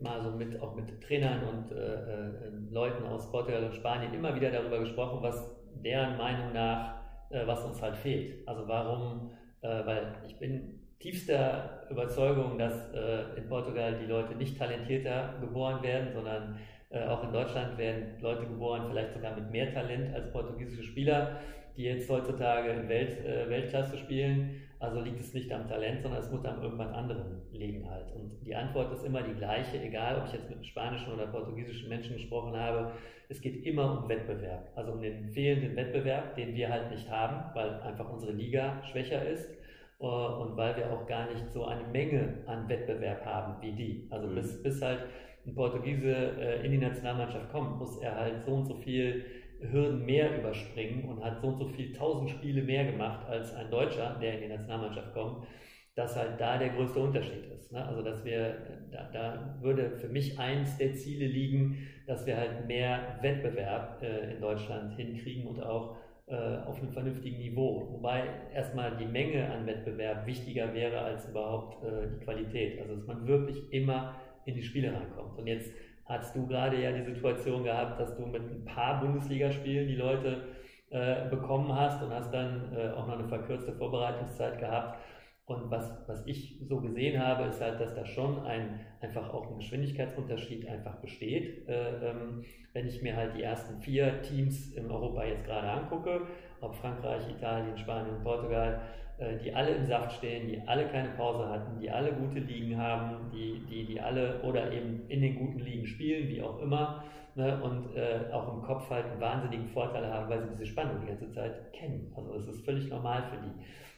mal so mit, auch mit Trainern und äh, äh, Leuten aus Portugal und Spanien immer wieder darüber gesprochen, was deren Meinung nach, äh, was uns halt fehlt. Also warum, äh, weil ich bin tiefster Überzeugung, dass in Portugal die Leute nicht talentierter geboren werden, sondern äh, auch in Deutschland werden Leute geboren, vielleicht sogar mit mehr Talent als portugiesische Spieler, die jetzt heutzutage in Welt, Weltklasse spielen. Also liegt es nicht am Talent, sondern es muss am irgendwas anderem liegen halt. Und die Antwort ist immer die gleiche, egal ob ich jetzt mit spanischen oder portugiesischen Menschen gesprochen habe. Es geht immer um Wettbewerb, also um den fehlenden Wettbewerb, den wir halt nicht haben, weil einfach unsere Liga schwächer ist äh, und weil wir auch gar nicht so eine Menge an Wettbewerb haben wie die. Also mhm. bis, bis halt ein Portugiese äh, in die Nationalmannschaft kommt, muss er halt so und so viel Hürden mehr überspringen und hat so und so viel tausend Spiele mehr gemacht als ein Deutscher, der in die Nationalmannschaft kommt, dass halt da der größte Unterschied ist. Ne? Also dass wir, da, da, würde für mich eins der Ziele liegen, dass wir halt mehr Wettbewerb äh, in Deutschland hinkriegen und auch äh, auf einem vernünftigen Niveau. Wobei erstmal die Menge an Wettbewerb wichtiger wäre als überhaupt äh, die Qualität. Also dass man wirklich immer in die Spiele reinkommt. Und jetzt hast du gerade ja die Situation gehabt, dass du mit ein paar Bundesligaspielen die Leute äh, bekommen hast und hast dann äh, auch noch eine verkürzte Vorbereitungszeit gehabt. Und was, was ich so gesehen habe, ist halt, dass da schon ein, einfach auch ein Geschwindigkeitsunterschied einfach besteht. Äh, ähm, wenn ich mir halt die ersten vier Teams in Europa jetzt gerade angucke, ob Frankreich, Italien, Spanien, Portugal, äh, die alle im Saft stehen, die alle keine Pause hatten, die alle gute Ligen haben, die, die, die alle oder eben in den guten Ligen spielen, wie auch immer, ne, und äh, auch im Kopf halt einen wahnsinnigen Vorteil haben, weil sie diese Spannung die ganze Zeit kennen. Also das ist völlig normal für die.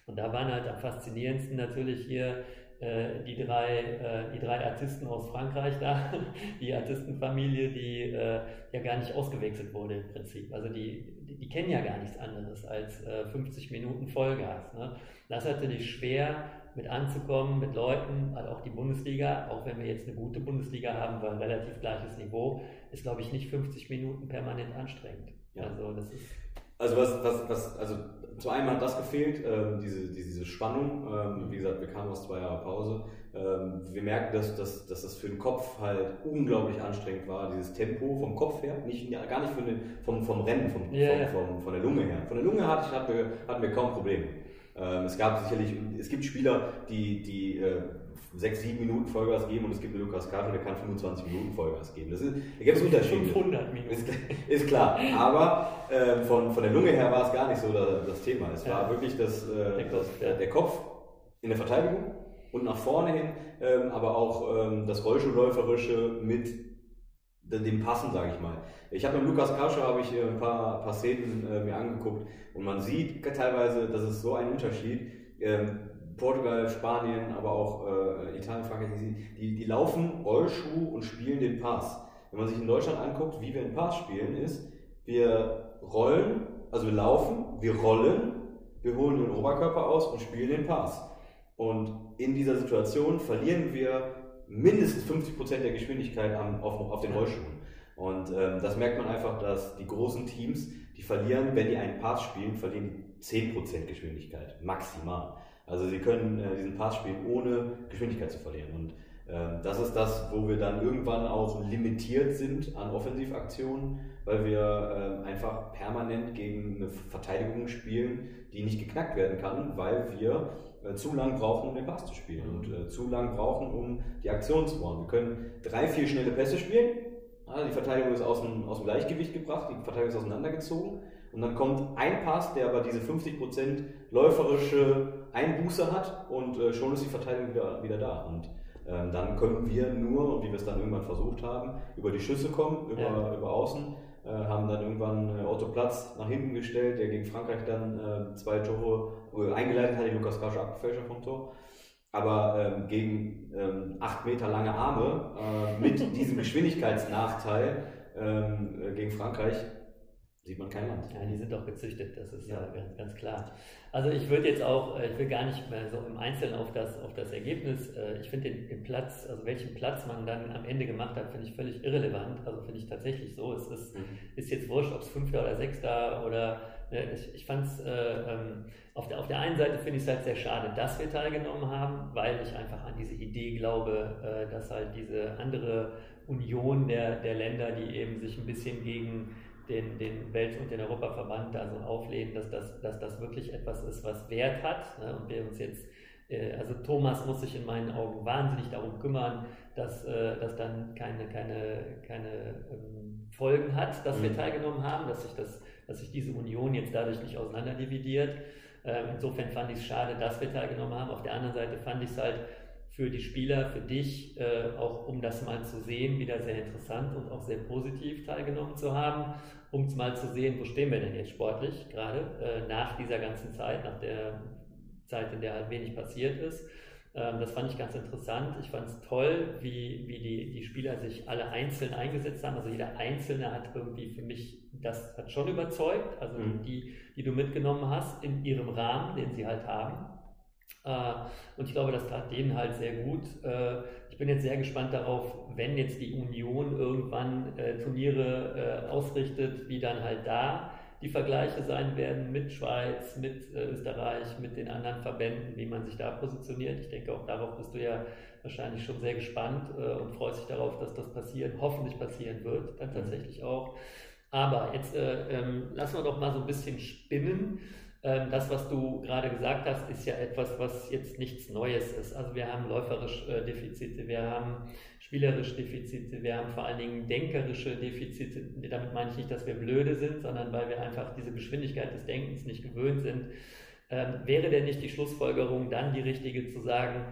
Und da waren halt am faszinierendsten natürlich hier äh, die, drei, äh, die drei Artisten aus Frankreich da, die Artistenfamilie, die äh, ja gar nicht ausgewechselt wurde im Prinzip. Also die, die, kennen ja gar nichts anderes als 50 Minuten Vollgas. Ne? Das ist natürlich schwer mit anzukommen, mit Leuten, weil auch die Bundesliga, auch wenn wir jetzt eine gute Bundesliga haben, weil relativ gleiches Niveau, ist glaube ich nicht 50 Minuten permanent anstrengend. Ja. Also das ist also was, was, was, also zu einem hat das gefehlt, ähm, diese, diese Spannung. Ähm, wie gesagt, wir kamen aus zwei Jahren Pause. Ähm, wir merken, dass, dass, dass das für den Kopf halt unglaublich anstrengend war, dieses Tempo vom Kopf her, nicht, gar nicht von den, vom, vom Rennen, vom, yeah. vom, vom, von der Lunge her. Von der Lunge hatte ich, hatten, wir, hatten wir kaum Probleme. Ähm, es gab sicherlich, es gibt Spieler, die, die äh, sechs, sieben Minuten Vollgas geben und es gibt einen Lukas Kaffel, der kann 25 Minuten Vollgas geben. Das ist, da gibt es Unterschiede. 500 Minuten. Ist, ist klar. Aber äh, von, von der Lunge her war es gar nicht so das, das Thema. Es ja. war wirklich das, äh, der, Kopf, das, der Kopf in der Verteidigung und nach vorne hin, ähm, aber auch ähm, das Rollschuhläuferische mit dem Passen, sage ich mal. Ich habe mit Lukas Kascher habe ich ein paar, paar Szenen äh, mir angeguckt und man sieht teilweise, dass es so ein Unterschied. Ähm, Portugal, Spanien, aber auch äh, Italien, Frankreich, die, die laufen Rollschuh und spielen den Pass. Wenn man sich in Deutschland anguckt, wie wir den Pass spielen, ist, wir rollen, also wir laufen, wir rollen, wir holen den Oberkörper aus und spielen den Pass. Und in dieser Situation verlieren wir mindestens 50% der Geschwindigkeit am, auf, auf den Rollschuhen. Und ähm, das merkt man einfach, dass die großen Teams, die verlieren, wenn die einen Pass spielen, verlieren die 10% Geschwindigkeit, maximal. Also sie können äh, diesen Pass spielen, ohne Geschwindigkeit zu verlieren. Und ähm, das ist das, wo wir dann irgendwann auch limitiert sind an Offensivaktionen, weil wir ähm, einfach permanent gegen eine Verteidigung spielen, die nicht geknackt werden kann, weil wir äh, zu lang brauchen, um den Pass zu spielen und äh, zu lang brauchen, um die Aktion zu bauen. Wir können drei, vier schnelle Pässe spielen. die Verteidigung ist aus dem, aus dem Gleichgewicht gebracht, die Verteidigung ist auseinandergezogen. Und dann kommt ein Pass, der aber diese 50% läuferische Einbuße hat und äh, schon ist die Verteidigung wieder, wieder da. Und ähm, dann können wir nur, wie wir es dann irgendwann versucht haben, über die Schüsse kommen, über, ja. über Außen, äh, haben dann irgendwann äh, Otto Platz nach hinten gestellt, der gegen Frankreich dann äh, zwei Tore äh, eingeleitet hat, die Lukas Kasche abgefälscht vom Tor. Aber ähm, gegen ähm, acht Meter lange Arme äh, mit diesem Geschwindigkeitsnachteil ähm, gegen Frankreich sieht man kein Land. Ja, die sind doch gezüchtet, das ist ja, ganz, ganz klar. Also ich würde jetzt auch, äh, ich will gar nicht mehr so im Einzelnen auf das, auf das Ergebnis, äh, ich finde den, den, Platz, also welchen Platz man dann am Ende gemacht hat, finde ich völlig irrelevant. Also finde ich tatsächlich so. Es ist, mhm. ist jetzt wurscht, ob es Fünfter oder Sechster oder ne, ich, ich fand es äh, ähm, auf, der, auf der einen Seite finde ich es halt sehr schade, dass wir teilgenommen haben, weil ich einfach an diese Idee glaube, äh, dass halt diese andere Union der, der Länder, die eben sich ein bisschen gegen den, den Welt- und den Europaverband da so auflehnen, dass das, dass das wirklich etwas ist, was Wert hat. Ne? Und wir uns jetzt, äh, also Thomas muss sich in meinen Augen wahnsinnig darum kümmern, dass äh, das dann keine, keine, keine ähm, Folgen hat, dass mhm. wir teilgenommen haben, dass sich, das, dass sich diese Union jetzt dadurch nicht auseinanderdividiert. Ähm, insofern fand ich es schade, dass wir teilgenommen haben. Auf der anderen Seite fand ich es halt für die Spieler, für dich, äh, auch um das mal zu sehen, wieder sehr interessant und auch sehr positiv teilgenommen zu haben, um mal zu sehen, wo stehen wir denn jetzt sportlich gerade äh, nach dieser ganzen Zeit, nach der Zeit, in der halt wenig passiert ist. Ähm, das fand ich ganz interessant. Ich fand es toll, wie, wie die, die Spieler sich alle einzeln eingesetzt haben. Also jeder Einzelne hat irgendwie für mich, das hat schon überzeugt, also mhm. die, die du mitgenommen hast in ihrem Rahmen, den sie halt haben. Äh, und ich glaube, das tat denen halt sehr gut. Äh, ich bin jetzt sehr gespannt darauf, wenn jetzt die Union irgendwann äh, Turniere ausrichtet, wie dann halt da die Vergleiche sein werden mit Schweiz, mit Österreich, mit den anderen Verbänden, wie man sich da positioniert. Ich denke, auch darauf bist du ja wahrscheinlich schon sehr gespannt und freust dich darauf, dass das passieren, hoffentlich passieren wird, dann mhm. tatsächlich auch. Aber jetzt äh, ähm, lassen wir doch mal so ein bisschen spinnen. Ähm, das, was du gerade gesagt hast, ist ja etwas, was jetzt nichts Neues ist. Also wir haben läuferisch äh, Defizite, wir haben spielerisch Defizite, wir haben vor allen Dingen denkerische Defizite. Damit meine ich nicht, dass wir blöde sind, sondern weil wir einfach diese Geschwindigkeit des Denkens nicht gewöhnt sind. Ähm, wäre denn nicht die Schlussfolgerung dann die richtige zu sagen,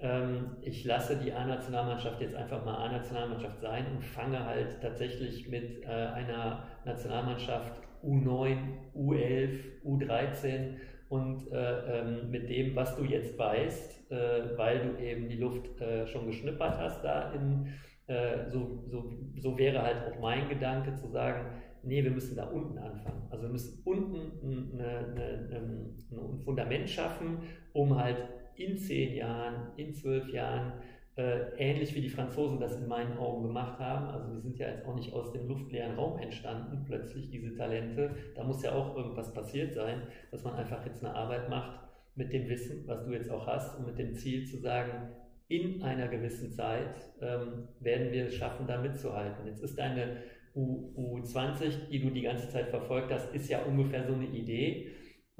ähm, ich lasse die A-Nationalmannschaft jetzt einfach mal A-Nationalmannschaft sein und fange halt tatsächlich mit äh, einer Nationalmannschaft U9, U11, U13 und äh, ähm, mit dem, was du jetzt weißt, äh, weil du eben die Luft äh, schon geschnippert hast, da in, äh, so, so, so wäre halt auch mein Gedanke zu sagen, nee, wir müssen da unten anfangen. Also wir müssen unten eine, eine, ein Fundament schaffen, um halt in zehn Jahren, in zwölf Jahren äh, ähnlich wie die Franzosen das in meinen Augen gemacht haben. Also die sind ja jetzt auch nicht aus dem luftleeren Raum entstanden, plötzlich diese Talente. Da muss ja auch irgendwas passiert sein, dass man einfach jetzt eine Arbeit macht mit dem Wissen, was du jetzt auch hast und mit dem Ziel zu sagen, in einer gewissen Zeit ähm, werden wir es schaffen, da mitzuhalten. Jetzt ist deine U, U20, die du die ganze Zeit verfolgt hast, ist ja ungefähr so eine Idee.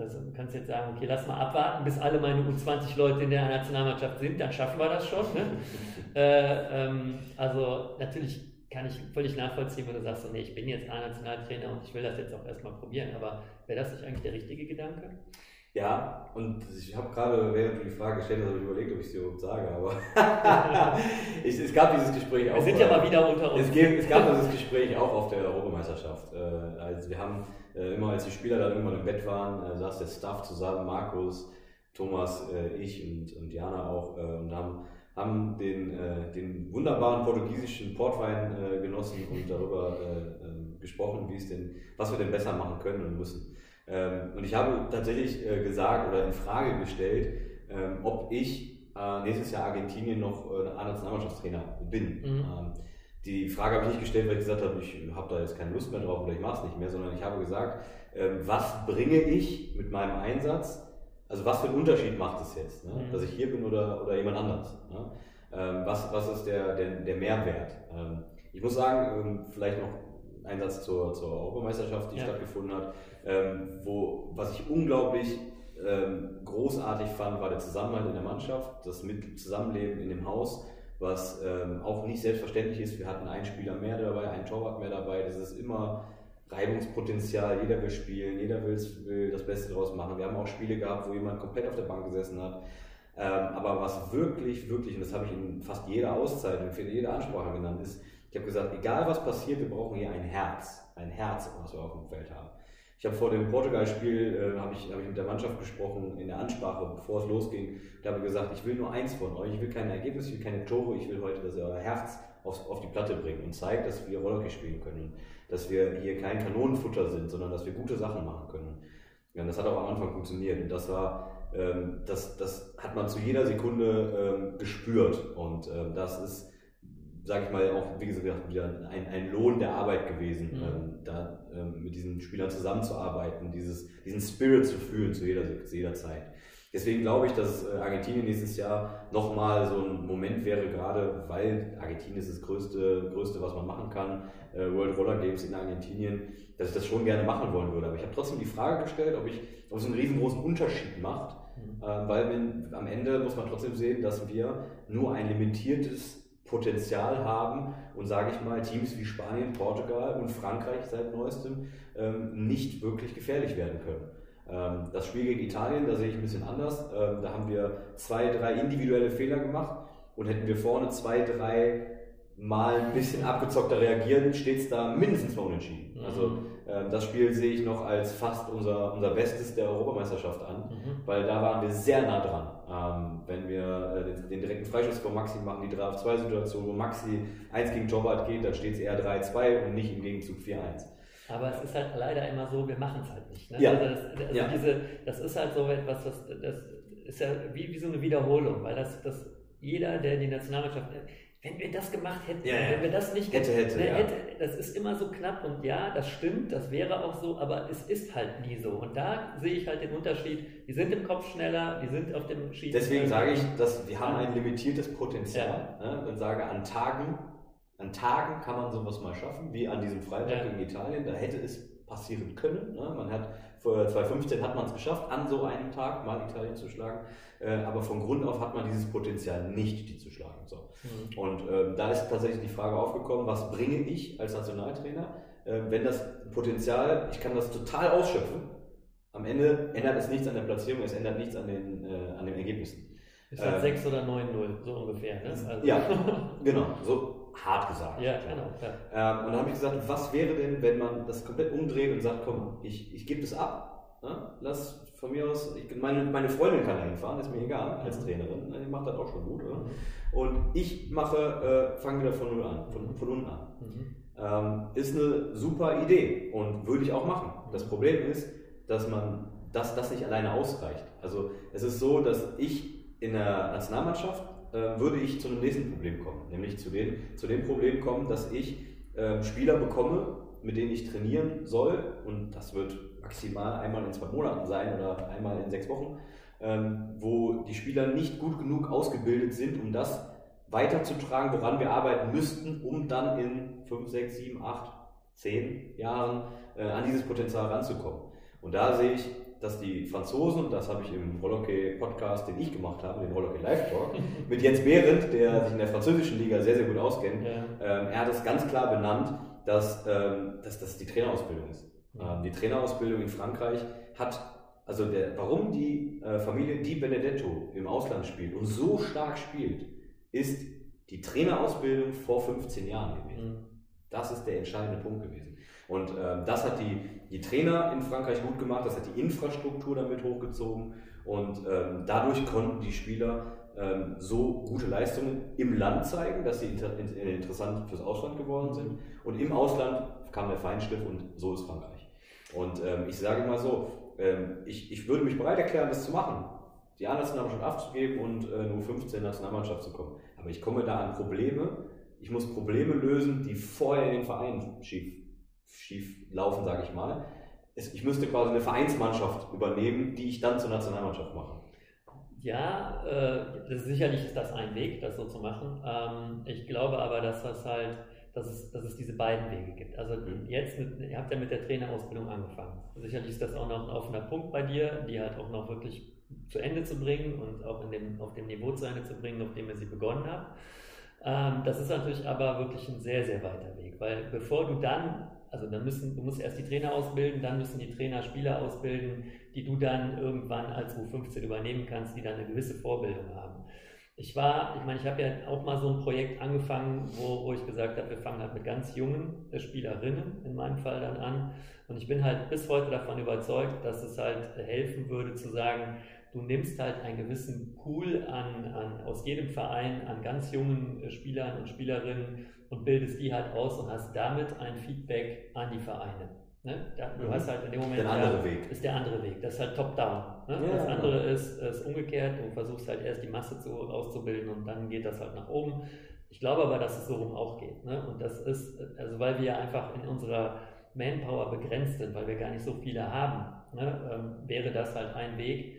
Also du kannst jetzt sagen, okay, lass mal abwarten, bis alle meine U20-Leute in der Nationalmannschaft sind, dann schaffen wir das schon. Ne? äh, ähm, also natürlich kann ich völlig nachvollziehen, wenn du sagst, so, nee, ich bin jetzt A-Nationaltrainer und ich will das jetzt auch erstmal probieren, aber wäre das nicht eigentlich der richtige Gedanke? Ja, und ich habe gerade, während du die Frage gestellt hast, habe ich überlegt, ob ich es dir überhaupt sage, aber ich, es gab dieses Gespräch auch. Wir sind ja mal wieder unter uns. Es, gab, es gab dieses Gespräch auch auf der Europameisterschaft. Äh, also wir haben äh, immer, als die Spieler dann irgendwann im Bett waren, äh, saß der Staff zusammen, Markus, Thomas, ich und, und Jana auch, und haben haben den, den wunderbaren portugiesischen Portwein genossen und darüber ähm, gesprochen, wie es denn, was wir denn besser machen können und müssen. Ähm, und ich habe tatsächlich äh, gesagt oder in Frage gestellt, ähm, ob ich äh, nächstes Jahr Argentinien noch äh, A-Nationalmannschaftstrainer bin. Mhm. Ähm, die Frage habe ich nicht gestellt, weil ich gesagt habe, ich habe da jetzt keine Lust mehr drauf oder ich mache es nicht mehr, sondern ich habe gesagt, was bringe ich mit meinem Einsatz? Also was für einen Unterschied macht es jetzt, ne? mhm. dass ich hier bin oder, oder jemand anders? Ne? was, was ist der, der, der Mehrwert? ich muss sagen, vielleicht noch ein Satz zur, zur Europameisterschaft, die ja. stattgefunden hat. Ähm, wo, was ich unglaublich ähm, großartig fand, war der Zusammenhalt in der Mannschaft, das Zusammenleben in dem Haus, was ähm, auch nicht selbstverständlich ist. Wir hatten einen Spieler mehr dabei, einen Torwart mehr dabei. Das ist immer Reibungspotenzial. Jeder will spielen, jeder will, will das Beste daraus machen. Wir haben auch Spiele gehabt, wo jemand komplett auf der Bank gesessen hat. Ähm, aber was wirklich, wirklich, und das habe ich in fast jeder Auszeit und für jede Ansprache genannt, ist, ich habe gesagt, egal was passiert, wir brauchen hier ein Herz. Ein Herz, was wir auf dem Feld haben. Ich habe vor dem Portugal-Spiel äh, habe ich, hab ich mit der Mannschaft gesprochen in der Ansprache, bevor es losging. Da habe gesagt, ich will nur eins von euch. Ich will keine Ergebnisse, ich will keine Tore. Ich will heute, dass ihr euer Herz auf, auf die Platte bringt und zeigt, dass wir Rollhockey spielen können. Und dass wir hier kein Kanonenfutter sind, sondern dass wir gute Sachen machen können. Ja, das hat auch am Anfang funktioniert und das war, ähm, das, das hat man zu jeder Sekunde ähm, gespürt und ähm, das ist, sage ich mal, auch wie gesagt wieder ein, ein Lohn der Arbeit gewesen, mhm. ähm, da ähm, mit diesen Spielern zusammenzuarbeiten, dieses, diesen Spirit zu fühlen zu jeder, zu jeder Zeit. Deswegen glaube ich, dass äh, Argentinien nächstes Jahr nochmal so ein Moment wäre, gerade weil Argentinien ist das größte, größte was man machen kann, äh, World Roller Games in Argentinien, dass ich das schon gerne machen wollen würde. Aber ich habe trotzdem die Frage gestellt, ob, ich, ob es einen riesengroßen Unterschied macht, mhm. äh, weil wenn, am Ende muss man trotzdem sehen, dass wir nur ein limitiertes Potenzial haben und sage ich mal, Teams wie Spanien, Portugal und Frankreich seit neuestem ähm, nicht wirklich gefährlich werden können. Ähm, das Spiel gegen Italien, da sehe ich ein bisschen anders. Ähm, da haben wir zwei, drei individuelle Fehler gemacht und hätten wir vorne zwei, drei Mal ein bisschen abgezockter reagieren, steht es da mindestens mal unentschieden. Mhm. Also ähm, das Spiel sehe ich noch als fast unser, unser Bestes der Europameisterschaft an, mhm. weil da waren wir sehr nah dran. wenn wir äh, den, den, direkten Freischuss von Maxi machen, die 3 auf 2 Situation, wo Maxi 1 gegen Torwart geht, dann steht es eher 3-2 und nicht im Gegenzug 4-1. Aber es ist halt leider immer so, wir machen es halt nicht. Ne? Ja. Also, das, also ja. diese, das ist halt so etwas, das, das ist ja wie, wie so eine Wiederholung, weil das, das jeder, der die Nationalmannschaft, wenn wir das gemacht hätten, ja, wenn wir das nicht hätte, hätte, ne, hätte, das ist immer so knapp und ja, das stimmt, das wäre auch so, aber es ist halt nie so. Und da sehe ich halt den Unterschied. Wir sind im Kopf schneller, wir sind auf dem Schießen. Deswegen sage ich, dass wir haben ein limitiertes Potenzial. Ja. Ne, und sage, an Tagen an Tagen kann man sowas mal schaffen, wie an diesem Freitag ja. gegen Italien. Da hätte es passieren können. Ne? Man hat vor 2015 hat man es geschafft, an so einem Tag mal Italien zu schlagen. Äh, aber von Grund auf hat man dieses Potenzial nicht, die zu schlagen. So. Mhm. Und äh, da ist tatsächlich die Frage aufgekommen, was bringe ich als Nationaltrainer, äh, wenn das Potenzial, ich kann das total ausschöpfen, am Ende ändert es nichts an der Platzierung, es ändert nichts an den, äh, an den Ergebnissen. Ist halt ähm, 6 oder 9-0, so ungefähr. Ne? Also. Ja, genau. So, hart gesagt. Ja, genau. Ja. Ähm, und dann habe ich gesagt, was wäre denn, wenn man das komplett umdreht und sagt, komm, ich, ich gebe das ab, ne? lass von mir aus, ich, meine, meine Freundin kann da hinfahren, ist mir egal, als mhm. Trainerin, ne? die macht das auch schon gut. Oder? Und ich mache, äh, fange wieder von null an, von, von unten an. Mhm. Ähm, ist eine super Idee und würde ich auch machen. Das Problem ist, dass man dass das nicht alleine ausreicht. Also es ist so, dass ich in der Nationalmannschaft würde ich zu einem nächsten Problem kommen. Nämlich zu, den, zu dem Problem kommen, dass ich äh, Spieler bekomme, mit denen ich trainieren soll. Und das wird maximal einmal in zwei Monaten sein oder einmal in sechs Wochen, ähm, wo die Spieler nicht gut genug ausgebildet sind, um das weiterzutragen, woran wir arbeiten müssten, um dann in fünf, sechs, sieben, acht, zehn Jahren äh, an dieses Potenzial ranzukommen. Und da sehe ich dass die Franzosen, und das habe ich im Rollhockey-Podcast, den ich gemacht habe, den Rollhockey Live Talk, mit Jens Behrendt, der sich in der französischen Liga sehr, sehr gut auskennt, ja. ähm, er hat es ganz klar benannt, dass, ähm, dass das die Trainerausbildung ist. Ähm, die Trainerausbildung in Frankreich hat, also der, warum die äh, Familie Di Benedetto im Ausland spielt und so stark spielt, ist die Trainerausbildung vor 15 Jahren gewesen. Mhm. Das ist der entscheidende Punkt gewesen. Und ähm, das hat die, die Trainer in Frankreich gut gemacht, das hat die Infrastruktur damit hochgezogen und ähm, dadurch konnten die Spieler ähm, so gute Leistungen im Land zeigen, dass sie inter interessant fürs Ausland geworden sind. Und im Ausland kam der Feinschliff und so ist Frankreich. Und ähm, ich sage mal so, ähm, ich, ich würde mich bereit erklären, das zu machen, die A-Nationalmannschaft abzugeben und äh, nur 15 Nationalmannschaft zu kommen. Aber ich komme da an Probleme. Ich muss Probleme lösen, die vorher in den Verein schief schief laufen, sage ich mal. Ich müsste quasi eine Vereinsmannschaft übernehmen, die ich dann zur Nationalmannschaft mache. Ja, äh, das ist sicherlich das ein Weg, das so zu machen. Ähm, ich glaube aber, dass das halt, dass es, dass es diese beiden Wege gibt. Also mhm. jetzt, mit, ihr habt ja mit der Trainerausbildung angefangen. Sicherlich ist das auch noch ein offener Punkt bei dir, die halt auch noch wirklich zu Ende zu bringen und auch in dem, auf dem Niveau zu Ende zu bringen, auf dem ihr sie begonnen habt. Ähm, das ist natürlich aber wirklich ein sehr, sehr weiter Weg, weil bevor du dann also dann müssen, du musst erst die Trainer ausbilden, dann müssen die Trainer Spieler ausbilden, die du dann irgendwann als U15 übernehmen kannst, die dann eine gewisse Vorbildung haben. Ich war, ich meine, ich habe ja auch mal so ein Projekt angefangen, wo, wo ich gesagt habe, wir fangen halt mit ganz jungen Spielerinnen in meinem Fall dann an. Und ich bin halt bis heute davon überzeugt, dass es halt helfen würde zu sagen, du nimmst halt einen gewissen Pool an, an, aus jedem Verein an ganz jungen Spielern und Spielerinnen und bildest die halt aus und hast damit ein Feedback an die Vereine. Ne? Du mhm. hast halt in dem Moment der andere Weg. ist der andere Weg. Das ist halt top-down. Ne? Ja, das andere genau. ist, ist umgekehrt. Du versuchst halt erst die Masse zu, auszubilden und dann geht das halt nach oben. Ich glaube aber, dass es so rum auch geht. Ne? Und das ist, also weil wir einfach in unserer Manpower begrenzt sind, weil wir gar nicht so viele haben, ne? ähm, wäre das halt ein Weg,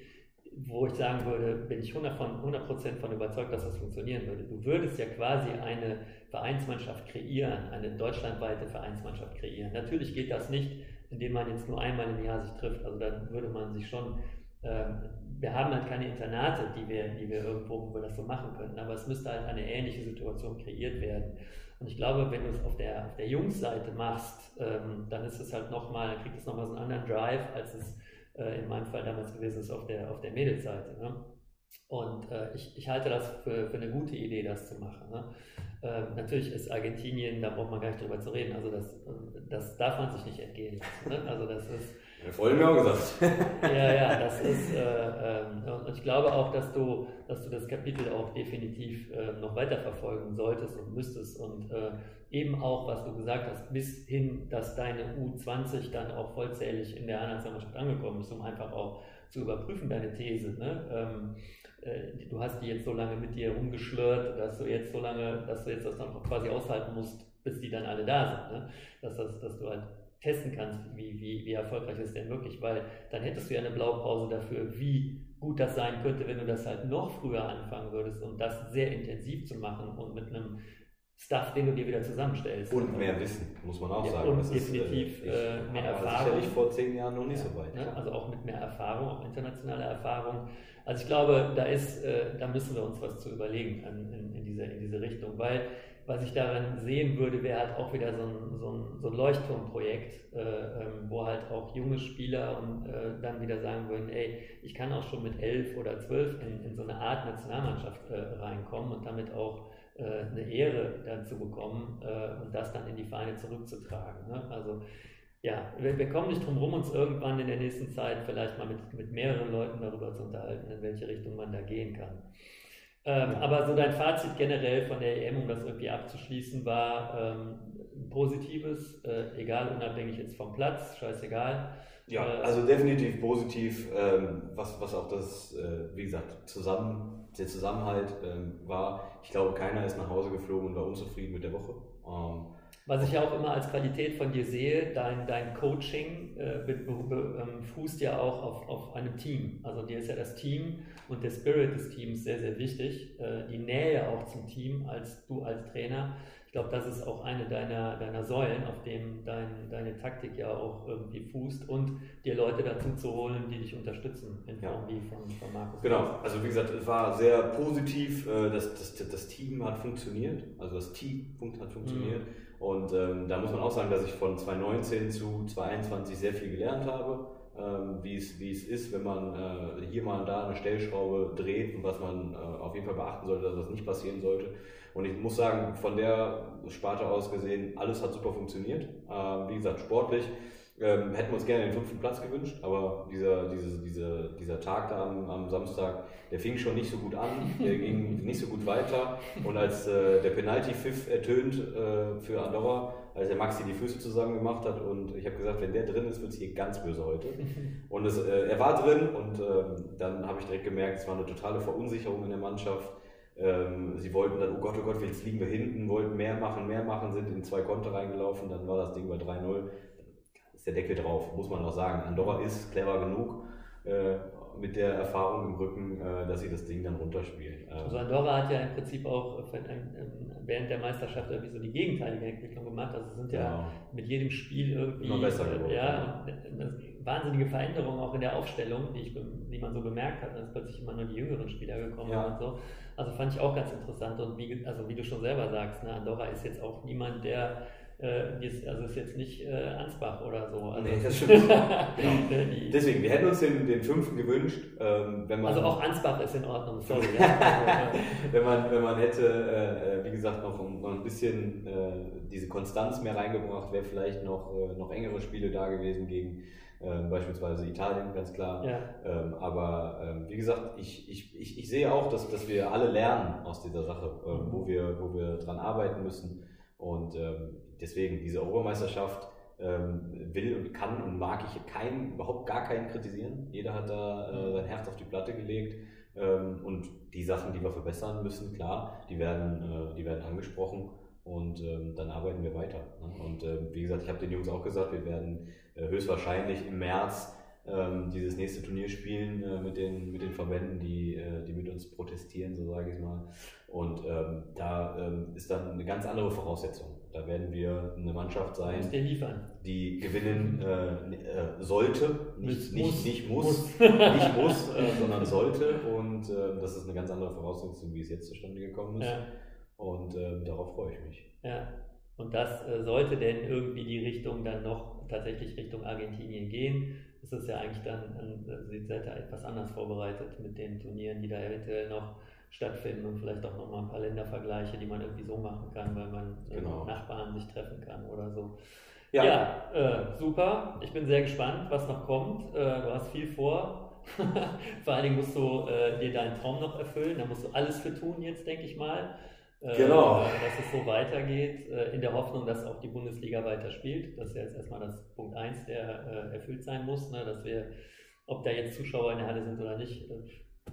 wo ich sagen würde, bin ich 100%, von, 100 von überzeugt, dass das funktionieren würde. Du würdest ja quasi eine Vereinsmannschaft kreieren, eine deutschlandweite Vereinsmannschaft kreieren. Natürlich geht das nicht, indem man jetzt nur einmal im Jahr sich trifft. Also dann würde man sich schon, ähm, wir haben halt keine Internate, die wir, die wir irgendwo, wo wir das so machen könnten, aber es müsste halt eine ähnliche Situation kreiert werden. Und ich glaube, wenn du es auf der, auf der Jungsseite machst, ähm, dann ist es halt nochmal, kriegt es nochmal so einen anderen Drive, als es äh, in meinem Fall damals gewesen ist auf der, auf der Mädelsseite. Ne? Und äh, ich, ich halte das für, für eine gute Idee, das zu machen. Ne? Äh, natürlich ist Argentinien, da braucht man gar nicht drüber zu reden, also das, das darf man sich nicht entgehen lassen. Ne? Also das ist. Ja, vorhin mir auch gesagt. ja, ja, das ist, äh, ähm, und ich glaube auch, dass du, dass du das Kapitel auch definitiv äh, noch weiterverfolgen solltest und müsstest und äh, eben auch, was du gesagt hast, bis hin, dass deine U20 dann auch vollzählig in der A-Nationalmannschaft angekommen ist, um einfach auch zu überprüfen, deine These. Ne? Ähm, äh, du hast die jetzt so lange mit dir rumgeschlört, dass du jetzt so lange, dass du jetzt das dann quasi aushalten musst, bis die dann alle da sind. Ne? Dass, das, dass du halt testen kannst, wie, wie, wie erfolgreich ist denn wirklich, weil dann hättest du ja eine Blaupause dafür, wie gut das sein könnte, wenn du das halt noch früher anfangen würdest, um das sehr intensiv zu machen und mit einem Stuff, den du dir wieder zusammenstellst. Und mehr Wissen, muss man auch ja, sagen. Und das definitiv ist, äh, äh mehr Erfahrung. sicherlich vor zehn Jahren noch nicht ja, so weit. Ne? Also auch mit mehr Erfahrung, auch internationale Erfahrung. Also ich glaube, da ist, äh, da müssen wir uns was zu überlegen in, in, in, diese, in diese Richtung, weil was ich daran sehen würde, wäre halt auch wieder so ein, so ein, so ein Leuchtturmprojekt, äh, ähm, wo halt auch junge Spieler und äh, dann wieder sagen würden, ey, ich kann auch schon mit elf oder zwölf in, in so eine Art Nationalmannschaft äh, reinkommen und damit auch äh, eine Ehre dann zu bekommen äh, und das dann in die Vereine zurückzutragen. Ne? Also ja, wir, wir, kommen nicht drum rum, uns irgendwann in der nächsten Zeit vielleicht mal mit, mit mehreren Leuten darüber zu unterhalten, in welche Richtung man da gehen kann. Ähm, aber so dein Fazit generell von der EM, um das irgendwie abzuschließen, war ähm, positives, äh, egal, unabhängig jetzt vom Platz, scheißegal. Ja, äh, also definitiv positiv, ähm, was, was auch das, äh, wie gesagt, zusammen, der Zusammenhalt ähm, war. Ich glaube, keiner ist nach Hause geflogen und war unzufrieden mit der Woche. Was ich ja auch immer als Qualität von dir sehe, dein, dein Coaching äh, be, be, ähm, fußt ja auch auf, auf einem Team. Also dir ist ja das Team und der Spirit des Teams sehr, sehr wichtig. Äh, die Nähe auch zum Team als du als Trainer ich glaube, das ist auch eine deiner, deiner Säulen, auf dem dein, deine Taktik ja auch irgendwie fußt und dir Leute dazu zu holen, die dich unterstützen, in Form ja. wie von, von Markus. Genau, also wie gesagt, es war sehr positiv, äh, das, das, das Team hat funktioniert, also das Team hat funktioniert mhm. Und ähm, da muss man auch sagen, dass ich von 2019 zu 2021 sehr viel gelernt habe. Ähm, wie, es, ist, wenn man äh, hier mal da eine Stellschraube dreht und was man äh, auf jeden Fall beachten sollte, dass das nicht passieren sollte. Und ich muss sagen, von der Sparte aus gesehen, alles hat super funktioniert. Ähm, wie gesagt, sportlich ähm, hätten wir uns gerne den fünften Platz gewünscht, aber dieser, diese, diese, dieser Tag da am, am, Samstag, der fing schon nicht so gut an, der ging nicht so gut weiter. Und als äh, der Penalty-Pfiff ertönt äh, für Andorra, als der Maxi die Füße zusammen gemacht hat und ich habe gesagt, wenn der drin ist, wird es hier ganz böse heute. Und es, äh, er war drin und ähm, dann habe ich direkt gemerkt, es war eine totale Verunsicherung in der Mannschaft. Ähm, sie wollten dann, oh Gott, oh Gott, jetzt liegen wir hinten, wollten mehr machen, mehr machen, sind in zwei Konter reingelaufen, dann war das Ding bei 3-0. Ist der Deckel drauf, muss man auch sagen. Andorra ist clever genug, äh, mit der Erfahrung im Rücken, äh, dass sie das Ding dann runterspielen. Ähm, also Andorra hat ja im Prinzip auch während der Meisterschaft irgendwie so die gegenteilige Entwicklung gemacht. Also sind ja, ja mit jedem Spiel irgendwie Immer besser geworden. Ja, wahnsinnige Veränderungen auch in der Aufstellung, die, ich, die man so bemerkt hat, dass plötzlich immer nur die jüngeren Spieler gekommen ja. und so. Also fand ich auch ganz interessant und wie, also wie du schon selber sagst, ne, Andorra ist jetzt auch niemand, der äh, also ist jetzt nicht äh, Ansbach oder so. Also nee, das stimmt. genau. Deswegen, wir hätten uns den, den fünften gewünscht. Ähm, wenn man, also auch Ansbach ist in Ordnung, sorry. ja. wenn, man, wenn man hätte, äh, äh, wie gesagt, noch, noch ein bisschen äh, diese Konstanz mehr reingebracht, wäre vielleicht noch, äh, noch engere Spiele da gewesen gegen ähm, beispielsweise Italien, ganz klar. Ja. Ähm, aber ähm, wie gesagt, ich, ich, ich, ich sehe auch, dass, dass wir alle lernen aus dieser Sache, mhm. wo, wir, wo wir dran arbeiten müssen. Und ähm, deswegen, diese Europameisterschaft ähm, will und kann und mag ich keinen, überhaupt gar keinen kritisieren. Jeder hat da äh, mhm. sein Herz auf die Platte gelegt. Ähm, und die Sachen, die wir verbessern müssen, klar, die werden, äh, die werden angesprochen und ähm, dann arbeiten wir weiter. Ne? Und äh, wie gesagt, ich habe den Jungs auch gesagt, wir werden äh, höchstwahrscheinlich im März ähm, dieses nächste Turnier spielen äh, mit, den, mit den Verbänden, die, äh, die mit uns protestieren, so sage ich mal. Und ähm, da ähm, ist dann eine ganz andere Voraussetzung. Da werden wir eine Mannschaft sein, die gewinnen äh, äh, sollte, nicht muss, nicht, nicht muss, nicht muss, äh, sondern sollte. Und äh, das ist eine ganz andere Voraussetzung, wie es jetzt zustande gekommen ist. Ja. Und ähm, darauf freue ich mich. Ja. Und das äh, sollte denn irgendwie die Richtung dann noch tatsächlich Richtung Argentinien gehen, ist es ja eigentlich dann, also Sie seid ja etwas anders vorbereitet mit den Turnieren, die da eventuell noch stattfinden und vielleicht auch nochmal ein paar Ländervergleiche, die man irgendwie so machen kann, weil man äh, genau. Nachbarn sich treffen kann oder so. Ja, ja äh, super. Ich bin sehr gespannt, was noch kommt. Äh, du hast viel vor. Vor allen Dingen musst du äh, dir deinen Traum noch erfüllen. Da musst du alles für tun jetzt, denke ich mal. Äh, genau. dass es so weitergeht, äh, in der Hoffnung, dass auch die Bundesliga weiterspielt. Das ist ja jetzt erstmal das Punkt 1, der erfüllt sein muss, ne? dass wir, ob da jetzt Zuschauer in der Halle sind oder nicht,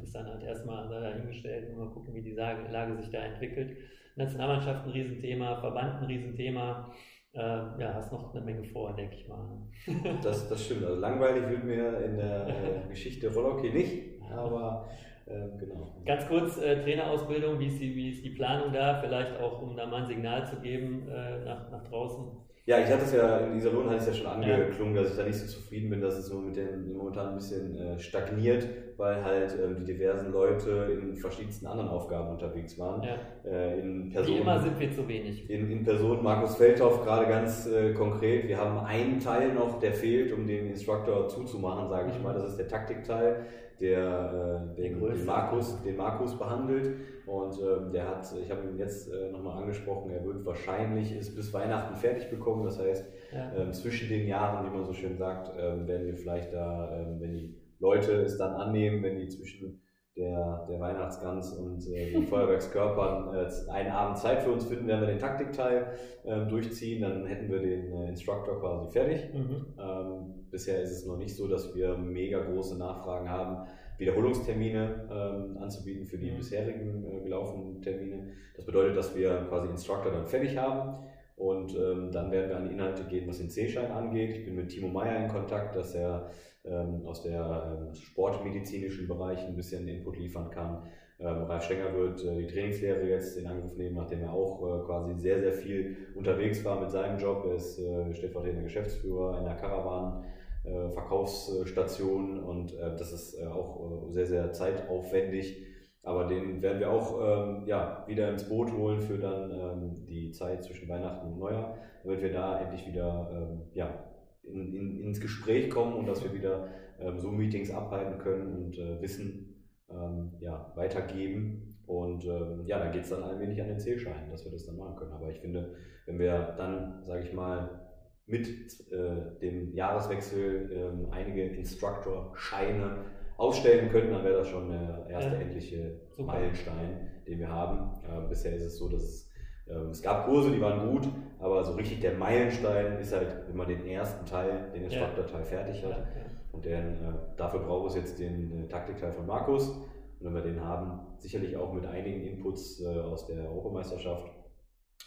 ist dann halt erstmal dahingestellt und mal gucken, wie die Lage sich da entwickelt. Nationalmannschaft ein Riesenthema, Verband ein Riesenthema. Äh, ja, hast noch eine Menge vor, denke ich mal. das, das stimmt. Also langweilig wird mir in der äh, Geschichte Rollhockey nicht, aber äh, genau. Ganz kurz, äh, Trainerausbildung, wie ist, die, wie ist die Planung da? Vielleicht auch, um da mal ein Signal zu geben äh, nach, nach draußen. Ja, ich hatte es ja, in Iserlohn hatte ich es ja schon angeklungen, dass ich da nicht so zufrieden bin, dass es so mit den momentan ein bisschen äh, stagniert, weil halt ähm, die diversen Leute in verschiedensten anderen Aufgaben unterwegs waren. Ja. Äh, in Person, Wie immer sind wir zu wenig. In, in Person Markus Feldhoff gerade ganz äh, konkret. Wir haben einen Teil noch, der fehlt, um den Instructor zuzumachen, sage ich mhm. mal. Das ist der Taktikteil der äh, den, den, Markus, den Markus behandelt. Und ähm, der hat, ich habe ihn jetzt äh, nochmal angesprochen, er wird wahrscheinlich es bis Weihnachten fertig bekommen. Das heißt, ja. ähm, zwischen den Jahren, wie man so schön sagt, ähm, werden wir vielleicht da, ähm, wenn die Leute es dann annehmen, wenn die zwischen der, der Weihnachtsgans und äh, den Feuerwerkskörpern äh, einen Abend Zeit für uns finden, werden wir den Taktikteil äh, durchziehen, dann hätten wir den äh, Instructor quasi fertig. Mhm. Ähm, bisher ist es noch nicht so, dass wir mega große Nachfragen haben, Wiederholungstermine ähm, anzubieten für die mhm. bisherigen äh, gelaufenen Termine. Das bedeutet, dass wir quasi Instructor dann fertig haben. Und ähm, dann werden wir an die Inhalte gehen, was den C-Schein angeht. Ich bin mit Timo Meyer in Kontakt, dass er ähm, aus der ähm, sportmedizinischen Bereich ein bisschen Input liefern kann. Ähm, Ralf Stenger wird äh, die Trainingslehre jetzt in Angriff nehmen, nachdem er auch äh, quasi sehr, sehr viel unterwegs war mit seinem Job. Er ist äh, stellvertretender Geschäftsführer in der Caravan. Äh, Verkaufsstation und äh, das ist äh, auch sehr, sehr zeitaufwendig. Aber den werden wir auch ähm, ja, wieder ins Boot holen für dann ähm, die Zeit zwischen Weihnachten und Neujahr, damit wir da endlich wieder ähm, ja, in, in, ins Gespräch kommen und dass wir wieder ähm, so Meetings abhalten können und äh, Wissen ähm, ja, weitergeben. Und ähm, ja, dann geht es dann allmählich an den Zählschein, dass wir das dann machen können. Aber ich finde, wenn wir dann, sage ich mal, mit äh, dem Jahreswechsel einige Instructor-Scheine ausstellen könnten, dann wäre das schon der erste ja. endliche Super. Meilenstein, den wir haben. Äh, bisher ist es so, dass es, ähm, es gab Kurse, die waren gut, aber so richtig der Meilenstein ist halt, wenn man den ersten Teil, den Instructor-Teil fertig hat. Und den, äh, dafür braucht es jetzt den äh, Taktikteil von Markus. Und wenn wir den haben, sicherlich auch mit einigen Inputs äh, aus der Europameisterschaft,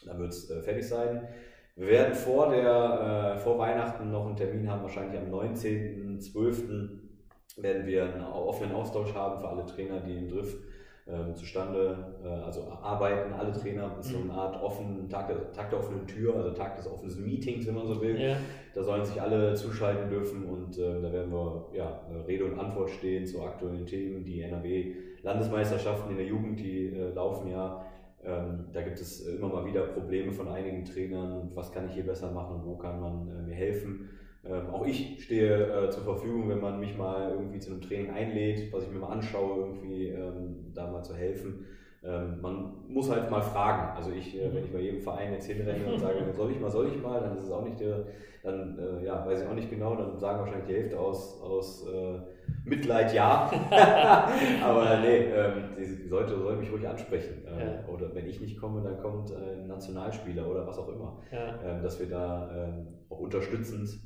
dann wird es fertig sein. Wir werden vor, der, äh, vor Weihnachten noch einen Termin haben, wahrscheinlich am 19.12. werden wir einen offenen Austausch haben für alle Trainer, die im Drift ähm, zustande, äh, also arbeiten, alle Trainer, ist so eine mhm. Art offen, Tag der, Tag der offenen Tür, also Tag des offenen Meetings, wenn man so will. Ja. Da sollen sich alle zuschalten dürfen und äh, da werden wir ja, Rede und Antwort stehen zu aktuellen Themen. Die NRW-Landesmeisterschaften in der Jugend, die äh, laufen ja ähm, da gibt es immer mal wieder Probleme von einigen Trainern. Was kann ich hier besser machen? Wo kann man äh, mir helfen? Ähm, auch ich stehe äh, zur Verfügung, wenn man mich mal irgendwie zu einem Training einlädt, was ich mir mal anschaue, irgendwie ähm, da mal zu helfen. Ähm, man muss halt mal fragen. Also ich, äh, wenn ich bei jedem Verein jetzt hinrenne und sage, soll ich mal, soll ich mal, dann ist es auch nicht der, dann äh, ja, weiß ich auch nicht genau, dann sagen wahrscheinlich die Hälfte aus, aus äh, Mitleid ja. Aber nee, ähm, die, sollte, soll mich ruhig ansprechen. Ähm, ja. Oder wenn ich nicht komme, dann kommt ein Nationalspieler oder was auch immer. Ja. Ähm, dass wir da auch unterstützend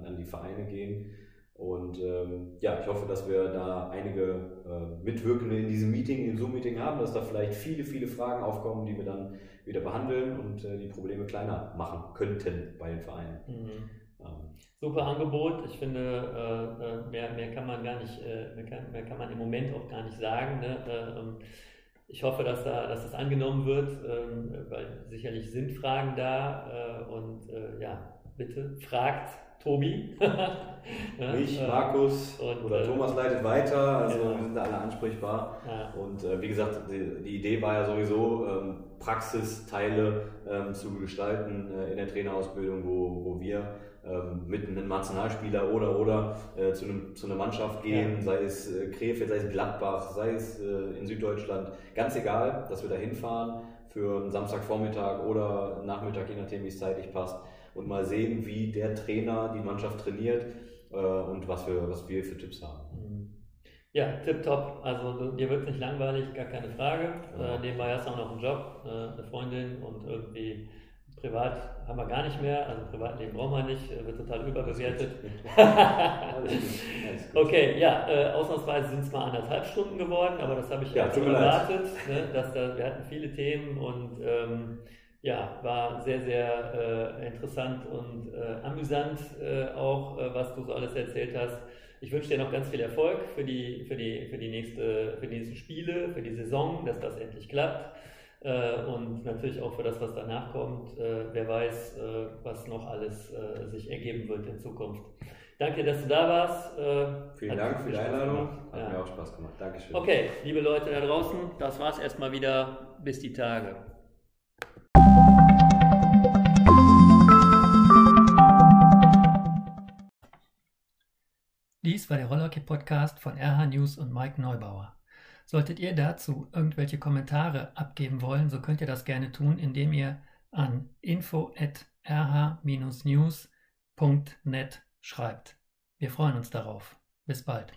an, an die Vereine gehen. Und ähm, ja, ich hoffe, dass wir da einige äh, Mitwirkende in diesem Meeting, in Zoom-Meeting haben, dass da vielleicht viele, viele Fragen aufkommen, die wir dann wieder behandeln und äh, die Probleme kleiner machen könnten bei den Vereinen. Mhm. Ähm. Super Angebot. Ich finde, äh, äh, mehr, mehr kann man gar nicht, äh, mehr kann, mehr, kann, man im Moment auch gar nicht sagen. Ne? Äh, ähm, ich hoffe, dass, da, dass das angenommen wird, ähm, weil sicherlich sind Fragen da und ja, bitte fragt Tobi. ja, Mich, Markus und, oder äh, Thomas leitet weiter, also ja. wir sind da alle ansprechbar. Ja. Und äh, wie gesagt, die, die, Idee war ja sowieso, ähm, Praxisteile ähm, zu gestalten äh, in der Trainerausbildung, wo, wo wir ähm, mit einem Nationalspieler oder oder äh, zu, einem, zu einer Mannschaft gehen, sei es äh, Krefeld, sei es Gladbach, sei es äh, in Süddeutschland, ganz egal, dass wir da hinfahren für einen Samstagvormittag oder Nachmittag, je nachdem wie es zeitlich passt und mal sehen, wie der Trainer die Mannschaft trainiert äh, und was, wir, was wir für Tipps haben. Mhm. Ja, tipptopp. Also dir wird es nicht langweilig, gar keine Frage. Ja. Äh, nebenbei hast du auch noch einen Job, äh, eine Freundin und irgendwie privat haben wir gar nicht mehr. Also Privatleben brauchen wir nicht, äh, wird total überbewertet. okay, ja, äh, ausnahmsweise sind es mal anderthalb Stunden geworden, aber das habe ich ja, schon erwartet. Ne, dass da, wir hatten viele Themen und ähm, ja, war sehr, sehr äh, interessant und äh, amüsant äh, auch, äh, was du so alles erzählt hast. Ich wünsche dir noch ganz viel Erfolg für die, für die, für die, nächste, für die nächsten Spiele, für die Saison, dass das endlich klappt. Äh, und natürlich auch für das, was danach kommt. Äh, wer weiß, was noch alles sich ergeben wird in Zukunft. Danke, dass du da warst. Vielen Hat Dank für die Einladung. Hat ja. mir auch Spaß gemacht. Dankeschön. Okay, liebe Leute da draußen, das war es erstmal wieder. Bis die Tage. Dies war der Rollhockey Podcast von RH News und Mike Neubauer. Solltet ihr dazu irgendwelche Kommentare abgeben wollen, so könnt ihr das gerne tun, indem ihr an info@rh-news.net schreibt. Wir freuen uns darauf. Bis bald.